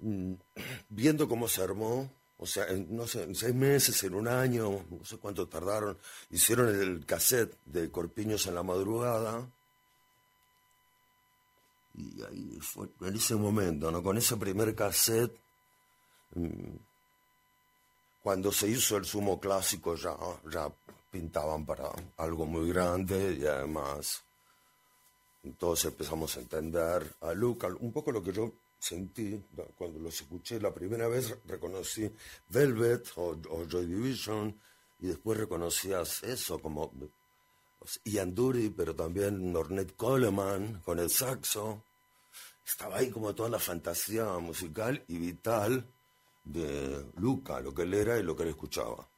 Mm, Viendo cómo se armó, o sea, en, no sé, en seis meses, en un año, no sé cuánto tardaron, hicieron el cassette de Corpiños en la madrugada. Y ahí fue, en ese momento, ¿no? Con ese primer cassette, mm, cuando se hizo el sumo clásico ya, ya pintaban para algo muy grande y además entonces empezamos a entender a Luca, un poco lo que yo sentí cuando los escuché la primera vez, reconocí Velvet o, Joy Division y después reconocías eso como Ian Dury, pero también Ornette Coleman con el saxo. Estaba ahí como toda la fantasía musical y vital de Luca, lo que él era y lo que él escuchaba.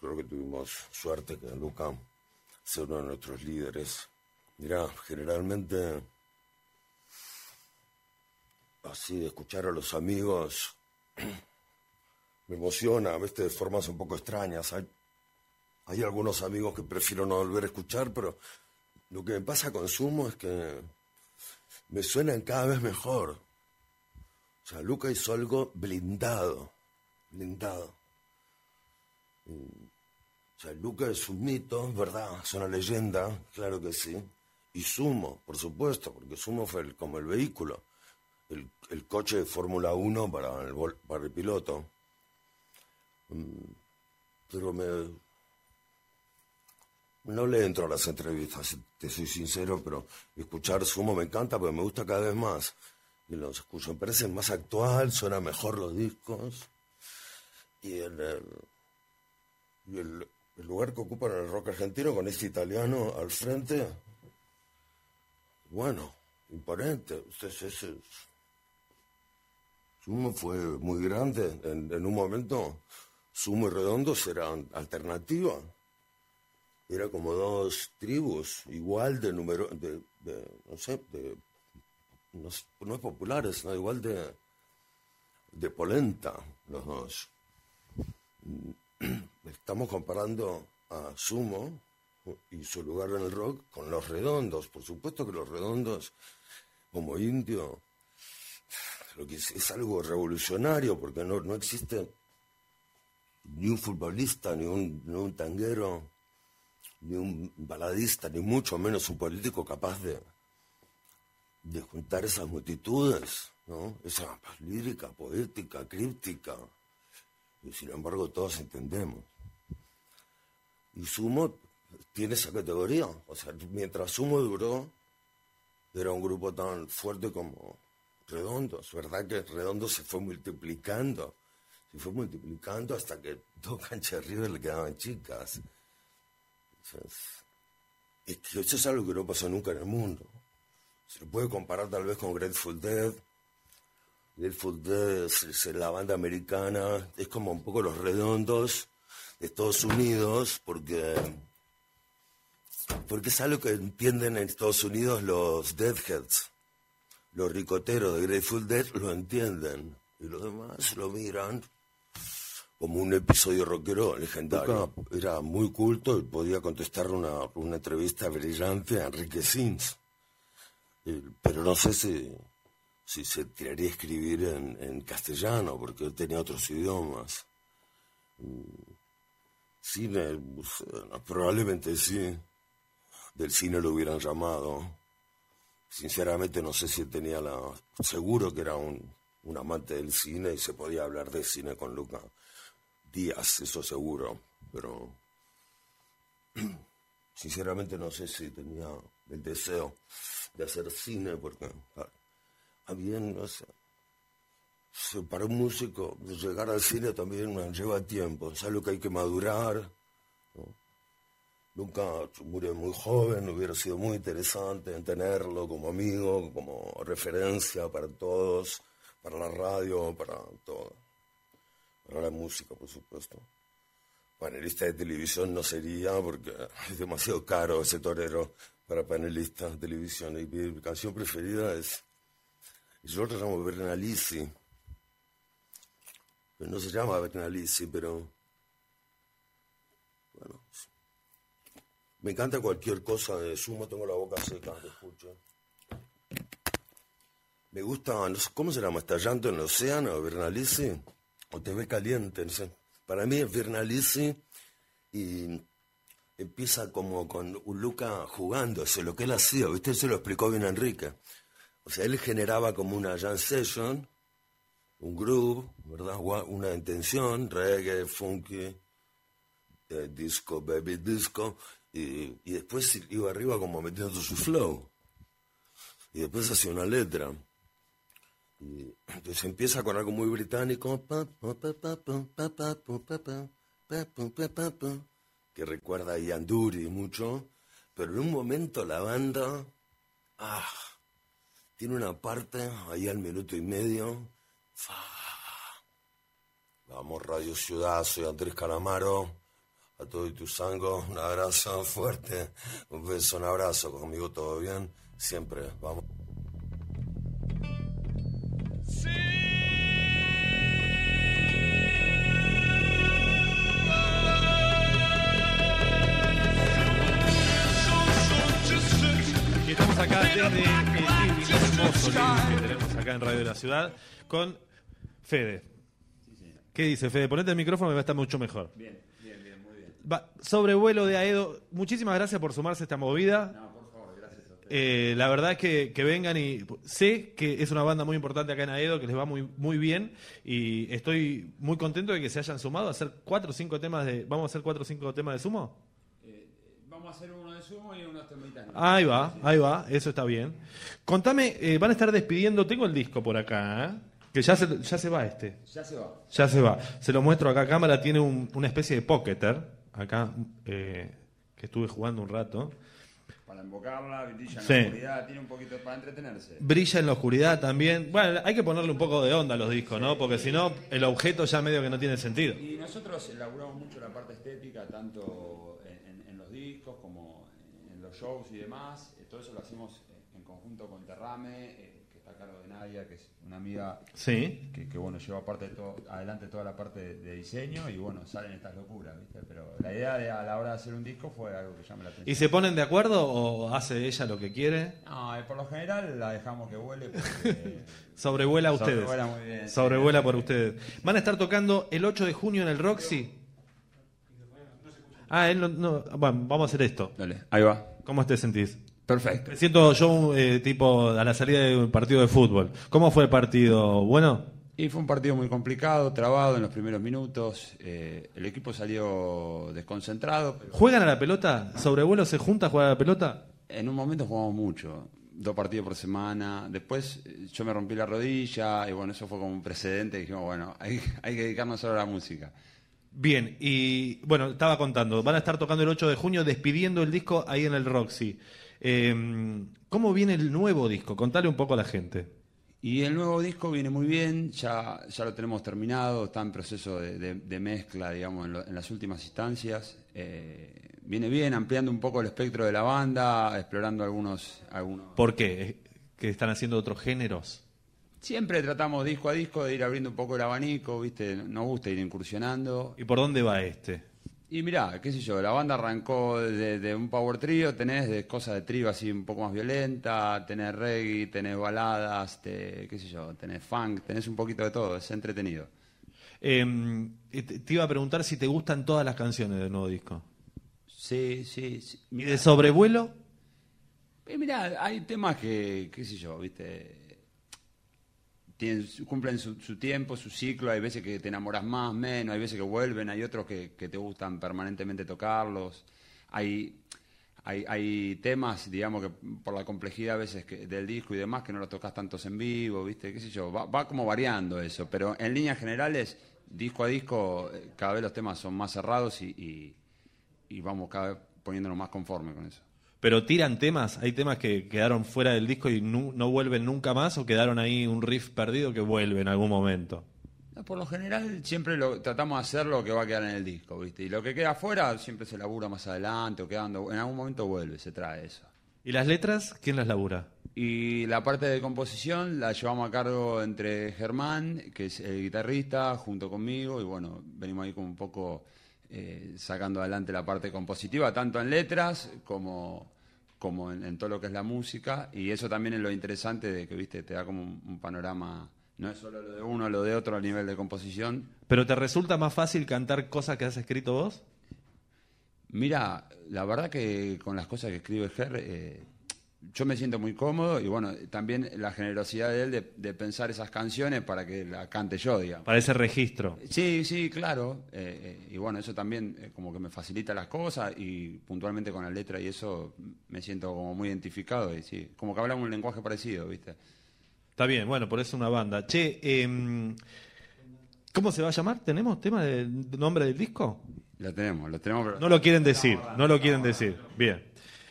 Creo que tuvimos suerte que Luca sea uno de nuestros líderes. Mira, generalmente, así de escuchar a los amigos, me emociona, a veces de formas un poco extrañas. Hay, algunos amigos que prefiero no volver a escuchar, pero lo que me pasa con Sumo es que me suenan cada vez mejor. O sea, Luca hizo algo blindado, blindado. Sea, Luca es un mito, ¿verdad? Es una leyenda, claro que sí. Y Sumo, por supuesto, porque Sumo fue el- como el vehículo, el, el coche de Fórmula 1 para el, el piloto. Mm, Pero me... No le entro a las entrevistas, te soy sincero, pero escuchar Sumo me encanta porque me gusta cada vez más. Y los escucho, me parece más actual, suena mejor los discos. y en el, y el, el lugar que ocupan el rock argentino con este italiano al frente, bueno, imponente. Ese- Sumo fue muy grande. En, un momento, Sumo y Redondos eran alternativa. Era como dos tribus, igual de número, de, no sé, de, no, no es populares, ¿no? igual de, de polenta, los dos. Estamos comparando a Sumo y su lugar en el rock con los redondos. Por supuesto que los redondos, como indio, lo que es, algo revolucionario porque no, no existe ni un futbolista, ni un, ni un tanguero, ni un baladista, ni mucho menos un político capaz de, de juntar esas multitudes, ¿no? Esa lírica, poética, críptica. Y sin embargo todos entendemos. Y Sumo tiene esa categoría. O sea, mientras Sumo duró, era un grupo tan fuerte como Redondos. ¿Verdad que Redondos se fue multiplicando? Se fue multiplicando hasta que dos canchas arriba le quedaban chicas. Entonces, es que eso es algo que no pasó nunca en el mundo. Se puede comparar tal vez con Grateful Dead. Es, es la banda americana, es como un poco los redondos de Estados Unidos, porque, porque es algo que entienden en Estados Unidos los Deadheads. Los ricoteros de Grateful Dead lo entienden, y los demás lo miran como un episodio rockero legendario. Era muy culto y podía contestar una, una entrevista brillante a Enrique Sims. Pero no sé si, si se tiraría a escribir en, en castellano, porque él tenía otros idiomas. Mm, Cine, pues, probablemente sí. Del cine lo hubieran llamado. Sinceramente no sé si tenía la... Seguro que era un, un amante del cine y se podía hablar de cine con Luca Díaz, eso seguro. Pero sinceramente no sé si tenía el deseo de hacer cine porque bien, no sé. Para un músico llegar al cine también lleva tiempo, es algo que hay que madurar. Nunca murió muy joven, hubiera sido muy interesante en tenerlo como amigo, como referencia para todos, para la radio, para todo. Para la música, por supuesto. Panelista de televisión no sería porque es demasiado caro ese torero para panelista de televisión. Y mi canción preferida es, yo la llamo Bernalici. Pero no se llama Bernalici, pero bueno, me encanta cualquier cosa de sumo, tengo la boca seca, te escucho. Me gusta, no sé, ¿cómo se llama? ¿Estallando en el océano, Bernalici? O te ve caliente, no sé. Para mí es Bernalici y empieza como con un Luca jugándose, lo que él hacía, ¿viste? Él se lo explicó bien Enrique. O sea, él generaba como una jam session, un groove, ¿verdad? Una intención, reggae, funky, disco, baby disco, y, y, después iba arriba como metiendo su flow. Y después hacía una letra. Y entonces empieza con algo muy británico, que recuerda a Ian Dury mucho, pero en un momento la banda... ¡Ah! Tiene una parte ahí al minuto y medio. Vamos, Radio Ciudad, soy Andrés Calamaro. A todo y tu sango, un abrazo fuerte, un beso, un abrazo, conmigo todo bien, siempre, vamos. Y estamos acá desde el que tenemos acá en Radio de la Ciudad con Fede. ¿Qué dice Fede? Ponete el micrófono que va a estar mucho mejor. Bien, bien, bien, muy bien. Va, sobrevuelo de Aedo, muchísimas gracias por sumarse a esta movida. No, por favor, gracias a ustedes. Eh, la verdad es que, que vengan y sé que es una banda muy importante acá en Aedo, que les va muy, muy bien y estoy muy contento de que se hayan sumado a hacer cuatro o cinco temas de... ¿Vamos a hacer cuatro o cinco temas de sumo? Vamos a hacer uno de sumo y uno temitánico. Ahí va, ahí va, eso está bien. Contame, eh, van a estar despidiendo, tengo el disco por acá, ¿eh? Que ya se, ya se va este. Ya se va. Ya se va. Se lo muestro acá a cámara. Tiene un- una especie de pocketer. Acá, eh, que estuve jugando un rato. Para invocarla, brilla en Sí. la oscuridad, tiene un poquito para entretenerse. Brilla en la oscuridad también. Bueno, hay que ponerle un poco de onda a los discos, ¿no? Porque si no, el objeto ya medio que no tiene sentido. Y nosotros elaboramos mucho la parte estética, tanto en, en- en los discos como en los shows y demás. Eh, Todo eso lo hacemos eh, en conjunto con Terrame, eh, que está a cargo de Nadia, que es una amiga Sí. que, que, bueno, lleva parte de todo, adelante toda la parte de, de diseño y bueno, salen estas locuras, ¿viste? Pero la idea de, a la hora de hacer un disco fue algo que llame la atención. ¿Y se ponen de acuerdo o hace ella lo que quiere? No, por lo general la dejamos que vuele porque... Sobrevuela a ustedes. Sobrevuela muy bien. Sobrevuela por ustedes. Van a estar tocando el 8 de junio en el Roxy. Ah, él no, no- Bueno, vamos a hacer esto. Dale, ahí va. ¿Cómo te sentís? Perfecto. Me siento yo eh, tipo a la salida de un partido de fútbol. ¿Cómo fue el partido? ¿Bueno? Y fue un partido muy complicado, trabado en los primeros minutos. eh, el equipo salió desconcentrado. pero ¿Juegan a la pelota? ¿Sobrevuelo se junta a jugar a la pelota? En un momento jugamos mucho, dos partidos por semana. Después eh, yo me rompí la rodilla y bueno, eso fue como un precedente. Dijimos, bueno, hay, hay que dedicarnos solo a la música. Bien, y bueno, estaba contando, van a estar tocando el 8 de junio despidiendo el disco ahí en el Roxy. Eh, ¿Cómo viene el nuevo disco? Contale un poco a la gente. Y el nuevo disco viene muy bien, ya, ya lo tenemos terminado, está en proceso de, de- de mezcla, digamos, en, lo- en las últimas instancias. Eh, viene bien, ampliando un poco el espectro de la banda, explorando algunos... algunos... ¿Por qué? ¿Que están haciendo otros géneros? Siempre tratamos disco a disco de ir abriendo un poco el abanico, ¿viste? Nos gusta ir incursionando. ¿Y por dónde va este? Y mirá, qué sé yo, la banda arrancó de, de un power trio, tenés de cosas de trío así un poco más violenta, tenés reggae, tenés baladas, te- qué sé yo, tenés funk, tenés un poquito de todo, es entretenido. Eh, te iba a preguntar si te gustan todas las canciones del nuevo disco. Sí, sí, sí. ¿Y de sobrevuelo? Y mirá, hay temas que, qué sé yo, viste, cumplen su, tiempo, su ciclo, hay veces que te enamoras más, menos, hay veces que vuelven, hay otros que, te gustan permanentemente tocarlos, hay, hay, hay temas, digamos, que por la complejidad a veces que, del disco y demás, que no los tocas tantos en vivo, viste, qué sé yo, va, va como variando eso, pero en líneas generales, disco a disco, eh, cada vez los temas son más cerrados y, y, y vamos cada vez poniéndonos más conforme con eso. ¿Pero tiran temas? ¿Hay temas que quedaron fuera del disco y nu- no vuelven nunca más o quedaron ahí un riff perdido que vuelve en algún momento? Por lo general siempre lo, tratamos de hacer lo que va a quedar en el disco, ¿viste? Y lo que queda afuera siempre se labura más adelante o quedando, en algún momento vuelve, se trae eso. ¿Y las letras? ¿Quién las labura? Y la parte de composición la llevamos a cargo entre Germán, que es el guitarrista, junto conmigo, y bueno, venimos ahí como un poco eh, sacando adelante la parte compositiva, tanto en letras como, como en, en todo lo que es la música, y eso también es lo interesante de que, viste, te da como un, un panorama, no es solo lo de uno, lo de otro a nivel de composición, ¿Pero te resulta más fácil cantar cosas que has escrito vos? Mira, la verdad que con las cosas que escribe Ger, eh, yo me siento muy cómodo y bueno, también la generosidad de él de, de pensar esas canciones para que la cante yo, digamos. Para ese registro. Sí, sí, claro. eh, eh, y bueno, eso también eh, como que me facilita las cosas y puntualmente con la letra y eso me siento como muy identificado y sí, como que hablamos un lenguaje parecido, ¿viste? Está bien, bueno, por eso una banda. Che, em, ¿cómo se va a llamar? ¿Tenemos tema de nombre del disco? Lo tenemos, lo tenemos. pero- No lo quieren decir, no lo quieren decir. Bien.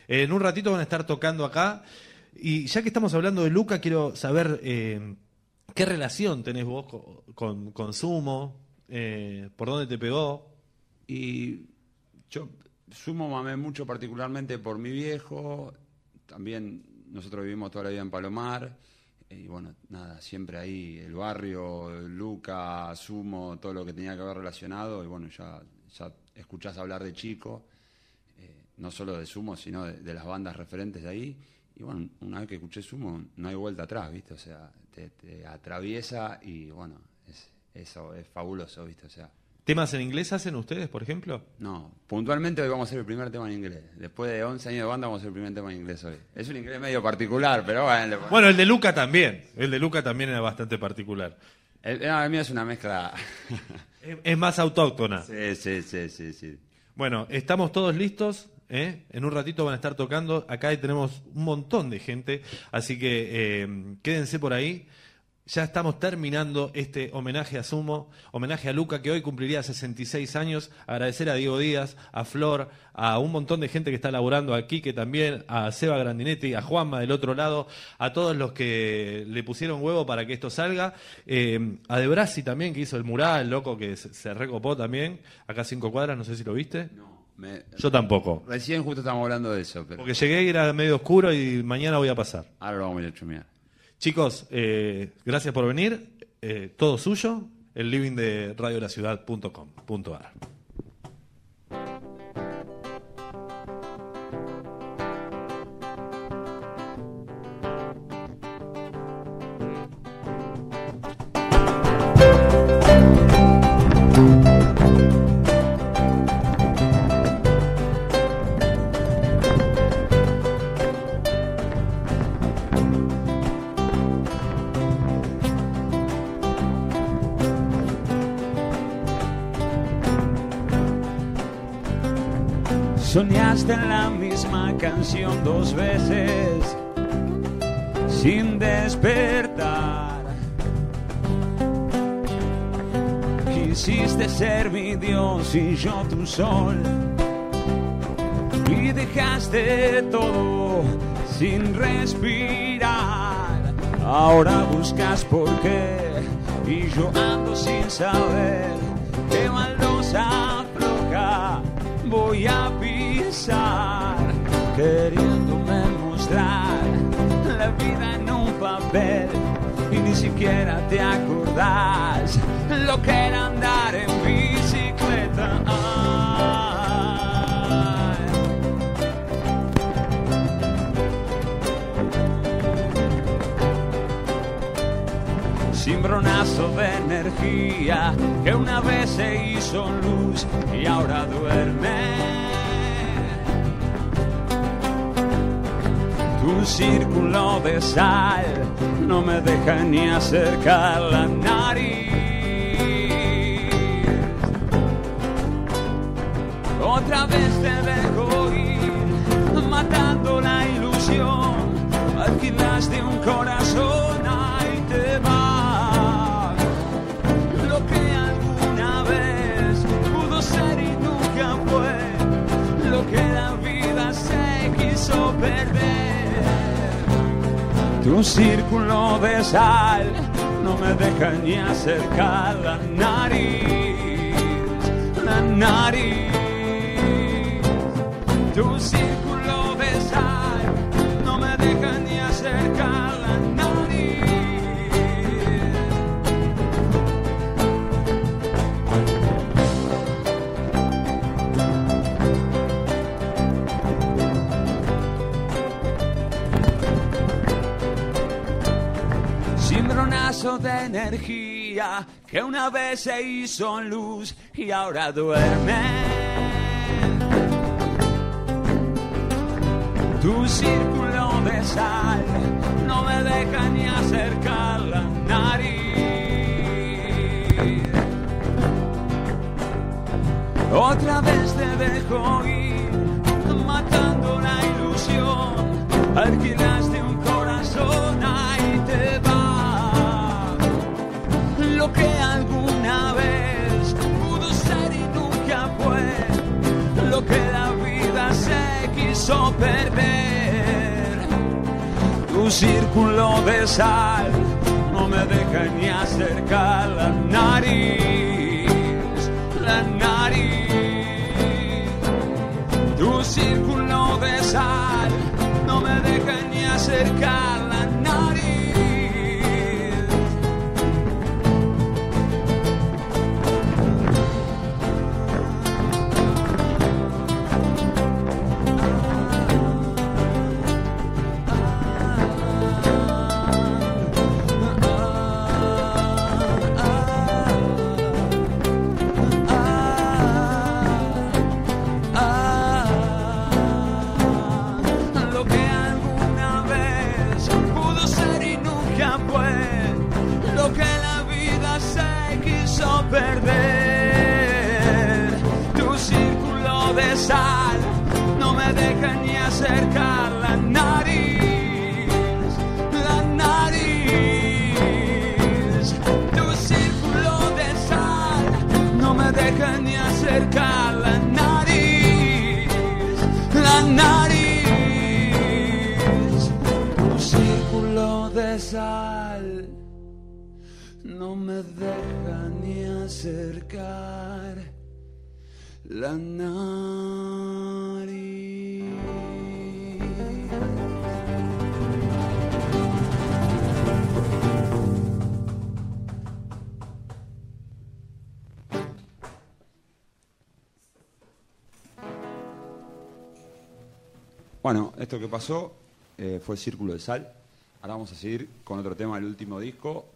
En un ratito van a estar tocando acá. Y ya que estamos hablando de Luca, quiero saber eh, qué relación tenés vos co- con, Sumo, eh, por dónde te pegó. Y yo sumo mamé mucho particularmente por mi viejo, también nosotros vivimos toda la vida en Palomar, y bueno, nada, siempre ahí el barrio, Luca, Sumo, todo lo que tenía que ver relacionado, y bueno, ya, ya escuchás hablar de chico, eh, no solo de Sumo, sino de, de las bandas referentes de ahí, y bueno, una vez que escuché Sumo, no hay vuelta atrás, ¿viste? O sea, te, te atraviesa y bueno, es, eso es fabuloso, ¿viste? O sea, ¿Temas en inglés hacen ustedes, por ejemplo? no, puntualmente hoy vamos a hacer el primer tema en inglés. Después de 11 años de banda vamos a hacer el primer tema en inglés hoy. Es un inglés medio particular, pero bueno. Bueno, el de Luca también. El de Luca también era bastante particular. El, no, el mío es una mezcla. Es- Es más autóctona. Sí, sí, sí, sí, sí. Bueno, estamos todos listos. ¿Eh? En un ratito van a estar tocando. Acá tenemos un montón de gente. Así que eh, quédense por ahí. ya estamos terminando este homenaje a Sumo, homenaje a Luca, que hoy cumpliría 66 años. Agradecer a Diego Díaz, a Flor, a un montón de gente que está laburando aquí, que también, a Seba Grandinetti, a Juanma del otro lado, a todos los que le pusieron huevo para que esto salga. Eh, a De Brasi también, que hizo el mural, loco, que se, recopó también. Acá cinco cuadras, no sé si lo viste. Me- Yo tampoco. Recién justo estamos hablando de eso, pero Porque llegué y era medio oscuro y mañana voy a pasar. ahora lo vamos a ir a chumear. Chicos, eh, gracias por venir. Eh, todo suyo. El living de radiolaciudad.com.ar. dos veces sin despertar. Quisiste ser mi Dios y yo tu sol. Y dejaste todo sin respirar. Ahora buscas por qué y yo ando sin saber qué baldosa floja voy a pisar, queriéndome mostrar la vida en un papel y ni siquiera te acordás lo que era andar en bicicleta. Cimbronazo de energía que una vez se hizo luz y ahora duerme. Tu círculo de sal no me deja ni acercar la nariz. Otra vez te dejo ir, matando la ilusión. Alquilaste un corazón, ahí te va. Lo que alguna vez pudo ser y nunca fue. Lo que la vida se quiso perder. Tu círculo de sal no me deja ni acercar la nariz, la nariz. Tu círculo de sal no me deja ni acercar la. De energía que una vez se hizo luz y ahora duerme. Tu círculo de sal no me deja ni acercar la nariz. Otra vez te dejo ir, matando la ilusión. Alquilaste perder. Tu círculo de sal no me deja ni acercar la nariz, la nariz. Tu círculo de sal no me deja ni acercar esto que pasó eh, fue el Círculo de Sal. Ahora vamos a seguir con otro tema del último disco,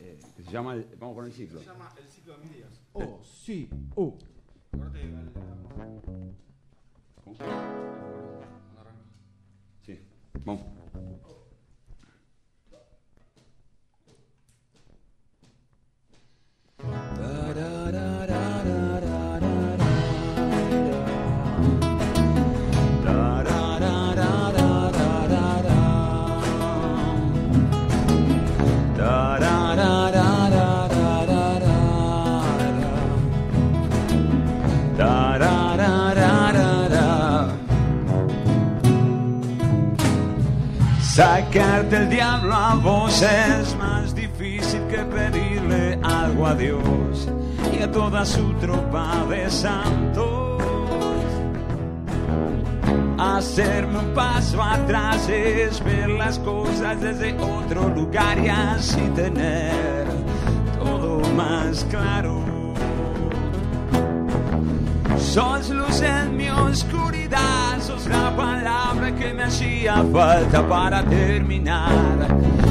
eh, que se llama, el- vamos con el ciclo. Se llama El ciclo de mis días. Oh, sí, oh. Sí, vamos. Sacarte el diablo a vos es más difícil que pedirle algo a Dios y a toda su tropa de santos. Hacerme un paso atrás es ver las cosas desde otro lugar y así tener todo más claro. Sos luz en mi oscuridad, sos la palabra que me hacía falta para terminar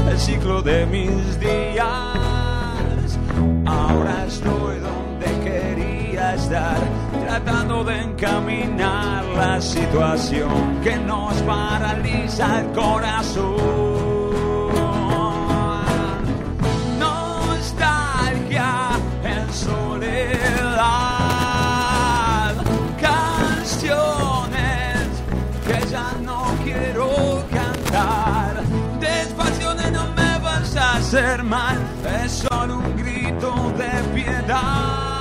el ciclo de mis días. Ahora estoy donde quería estar, tratando de encaminar la situación que nos paraliza el corazón. Hacer mal, es solo un grito de piedad.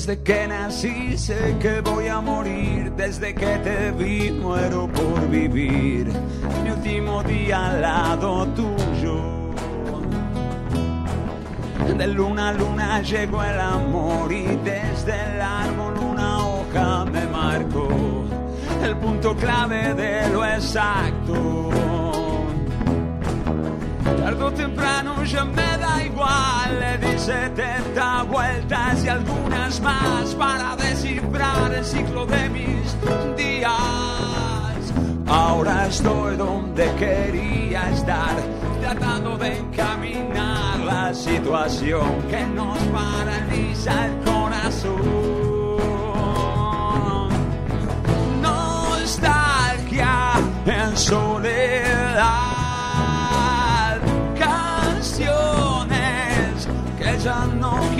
Desde que nací sé que voy a morir, desde que te vi muero por vivir. Mi último día al lado tuyo. De luna a luna llegó el amor y desde el árbol una hoja me marcó el punto clave de lo exacto. Tardo o temprano ya me da igual, le di 70 vueltas y algunas más para descifrar el ciclo de mis días. Ahora estoy donde quería estar, tratando de encaminar la situación que nos paraliza el corazón. Nostalgia en soledad, que ya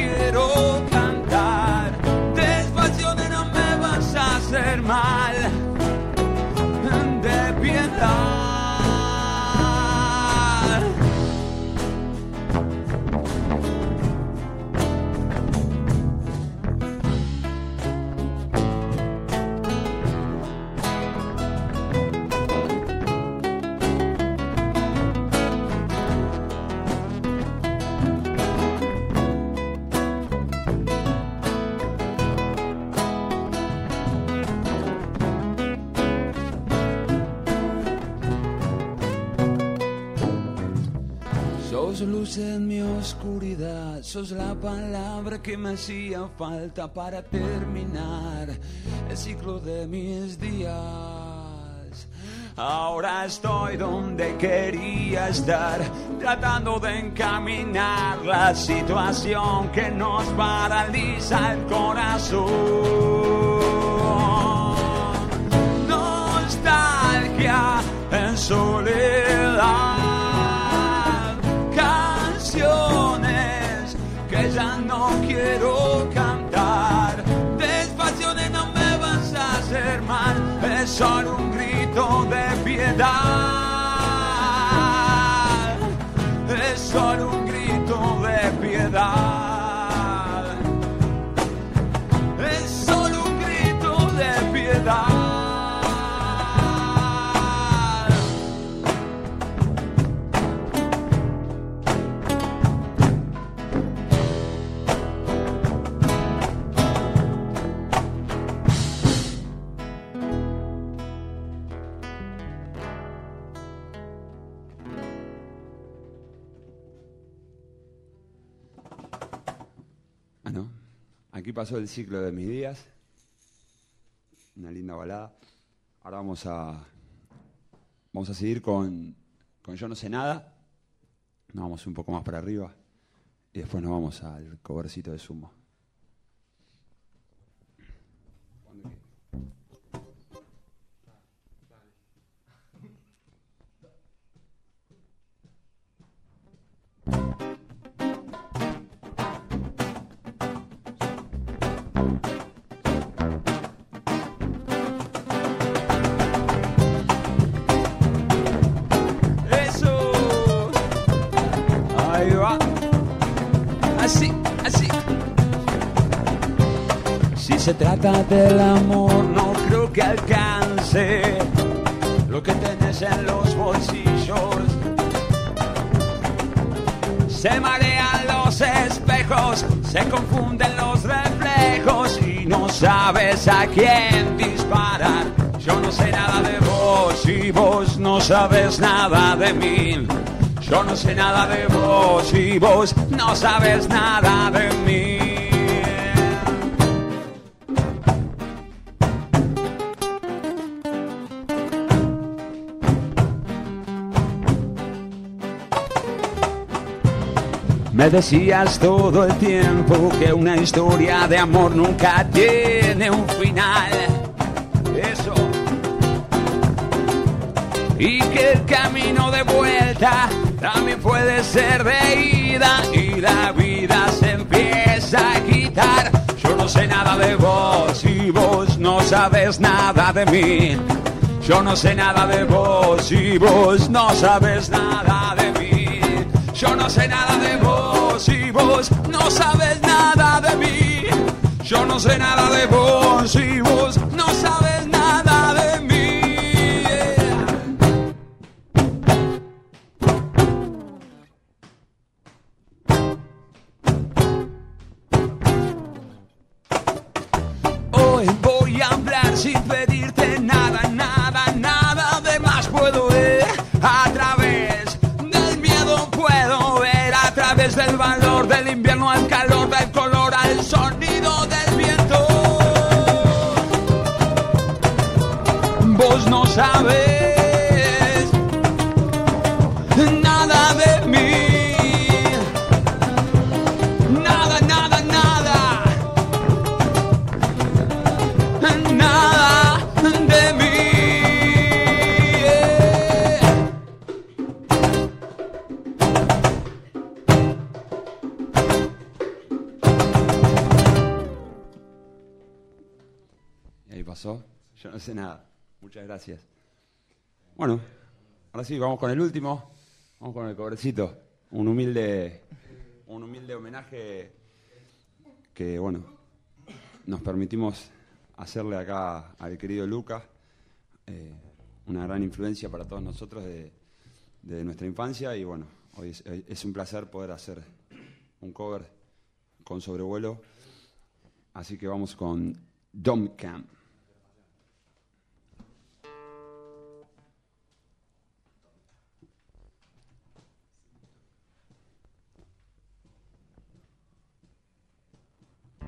luz en mi oscuridad, sos la palabra que me hacía falta para terminar el ciclo de mis días. Ahora estoy donde quería estar, tratando de encaminar la situación que nos paraliza el corazón. Nostalgia en soledad, ya no quiero cantar. Despacio de no me vas a hacer mal, es solo un grito de piedad. Es solo un grito de piedad. Pasó el ciclo de mis días. Una linda balada. Ahora vamos a vamos a seguir con, con Yo no sé nada. Nos vamos un poco más para arriba y después nos vamos al covercito de sumo. Se trata del amor, no creo que alcance lo que tenés en los bolsillos. Se marean los espejos, se confunden los reflejos y no sabes a quién disparar. Yo no sé nada de vos y vos no sabes nada de mí. Yo no sé nada de vos y vos no sabes nada de mí. Me decías todo el tiempo que una historia de amor nunca tiene un final. Eso. Y que el camino de vuelta también puede ser de ida y la vida se empieza a quitar. Yo no sé nada de vos y vos no sabes nada de mí. Yo no sé nada de vos y vos no sabes nada de mí. Yo no sé nada de vos y vos no sabes nada de mí. Yo no sé nada de vos y vos no sabes del valor del invierno al calor del color al sonido del viento. Vos no sabes Nada. Muchas gracias. Bueno, ahora sí, vamos con el último. Vamos con el cobrecito. Un humilde, un humilde homenaje que, bueno, nos permitimos hacerle acá al querido Lucas, eh, una gran influencia para todos nosotros de, de nuestra infancia y bueno, hoy es, hoy es un placer poder hacer un cover con sobrevuelo, así que vamos con Dom Camp.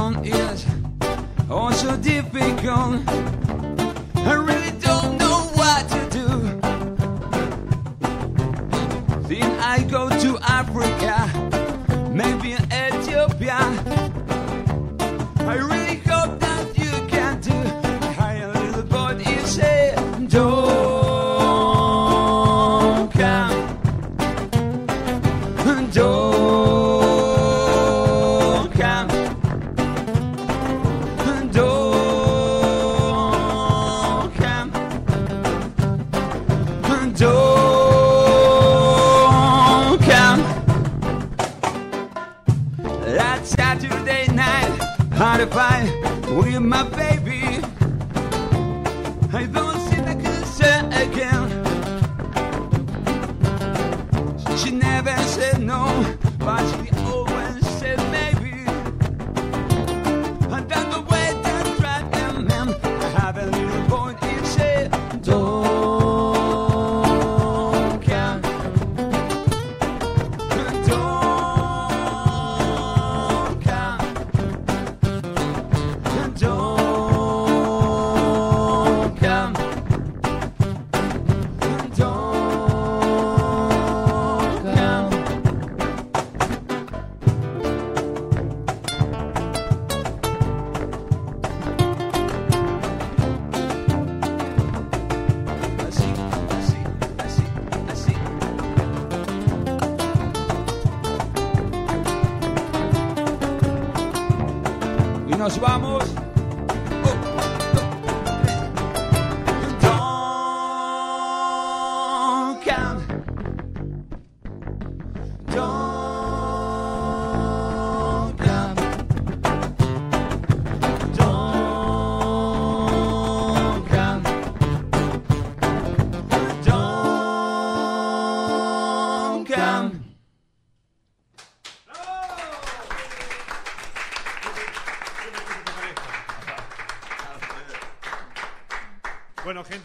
Babylon is oh so difficult. I really don't know what to do. Then I go to Africa,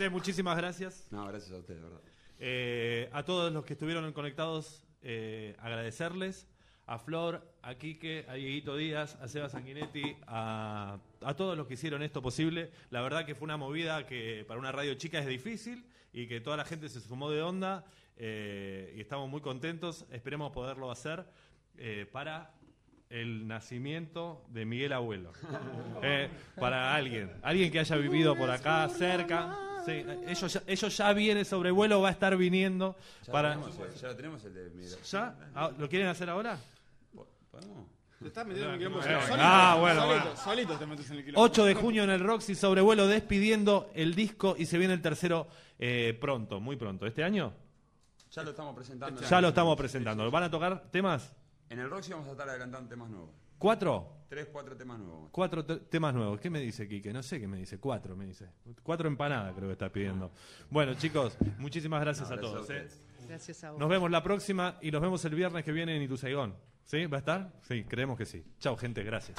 Muchísimas gracias. No, gracias a ustedes, de verdad. Eh, a todos los que estuvieron conectados, eh, agradecerles. A Flor, a Quique, a Dieguito Díaz, a Seba Sanguinetti, a, a todos los que hicieron esto posible. La verdad que fue una movida que para una radio chica es difícil y que toda la gente se sumó de onda eh, y estamos muy contentos. Esperemos poderlo hacer eh, para el nacimiento de Miguel Abuelo. Eh, para alguien, alguien que haya vivido por acá cerca. Sí, ellos, ya, ellos ya vienen sobre vuelo, va a estar viniendo Ya, para... lo tenemos, ya lo tenemos el de Miguel. ¿Ya? Ah, ¿Lo quieren hacer ahora? ¿Podemos? Te estás metiendo en el quilombo Bueno, solito. ah, bueno, solito, bueno. solito te metes en el quilombo. 8 de junio en el Roxy Sobrevuelo despidiendo el disco y se viene el tercero eh, pronto, muy pronto. ¿Este año? Ya lo estamos presentando. Ya lo estamos presentando. ¿Van a tocar temas? En el Roxy vamos a estar adelantando temas nuevos. ¿Cuatro? Tres, cuatro temas nuevos. Cuatro te- temas nuevos. ¿Qué me dice Quique? No sé qué me dice. Cuatro me dice. Cuatro empanadas creo que está pidiendo. Bueno, chicos, muchísimas gracias No, a todos. a ¿eh? Gracias a vos. Nos vemos la próxima y nos vemos el viernes que viene en Ituzaigón. ¿Sí? ¿Va a estar? Sí, creemos que sí. Chao, gente. Gracias.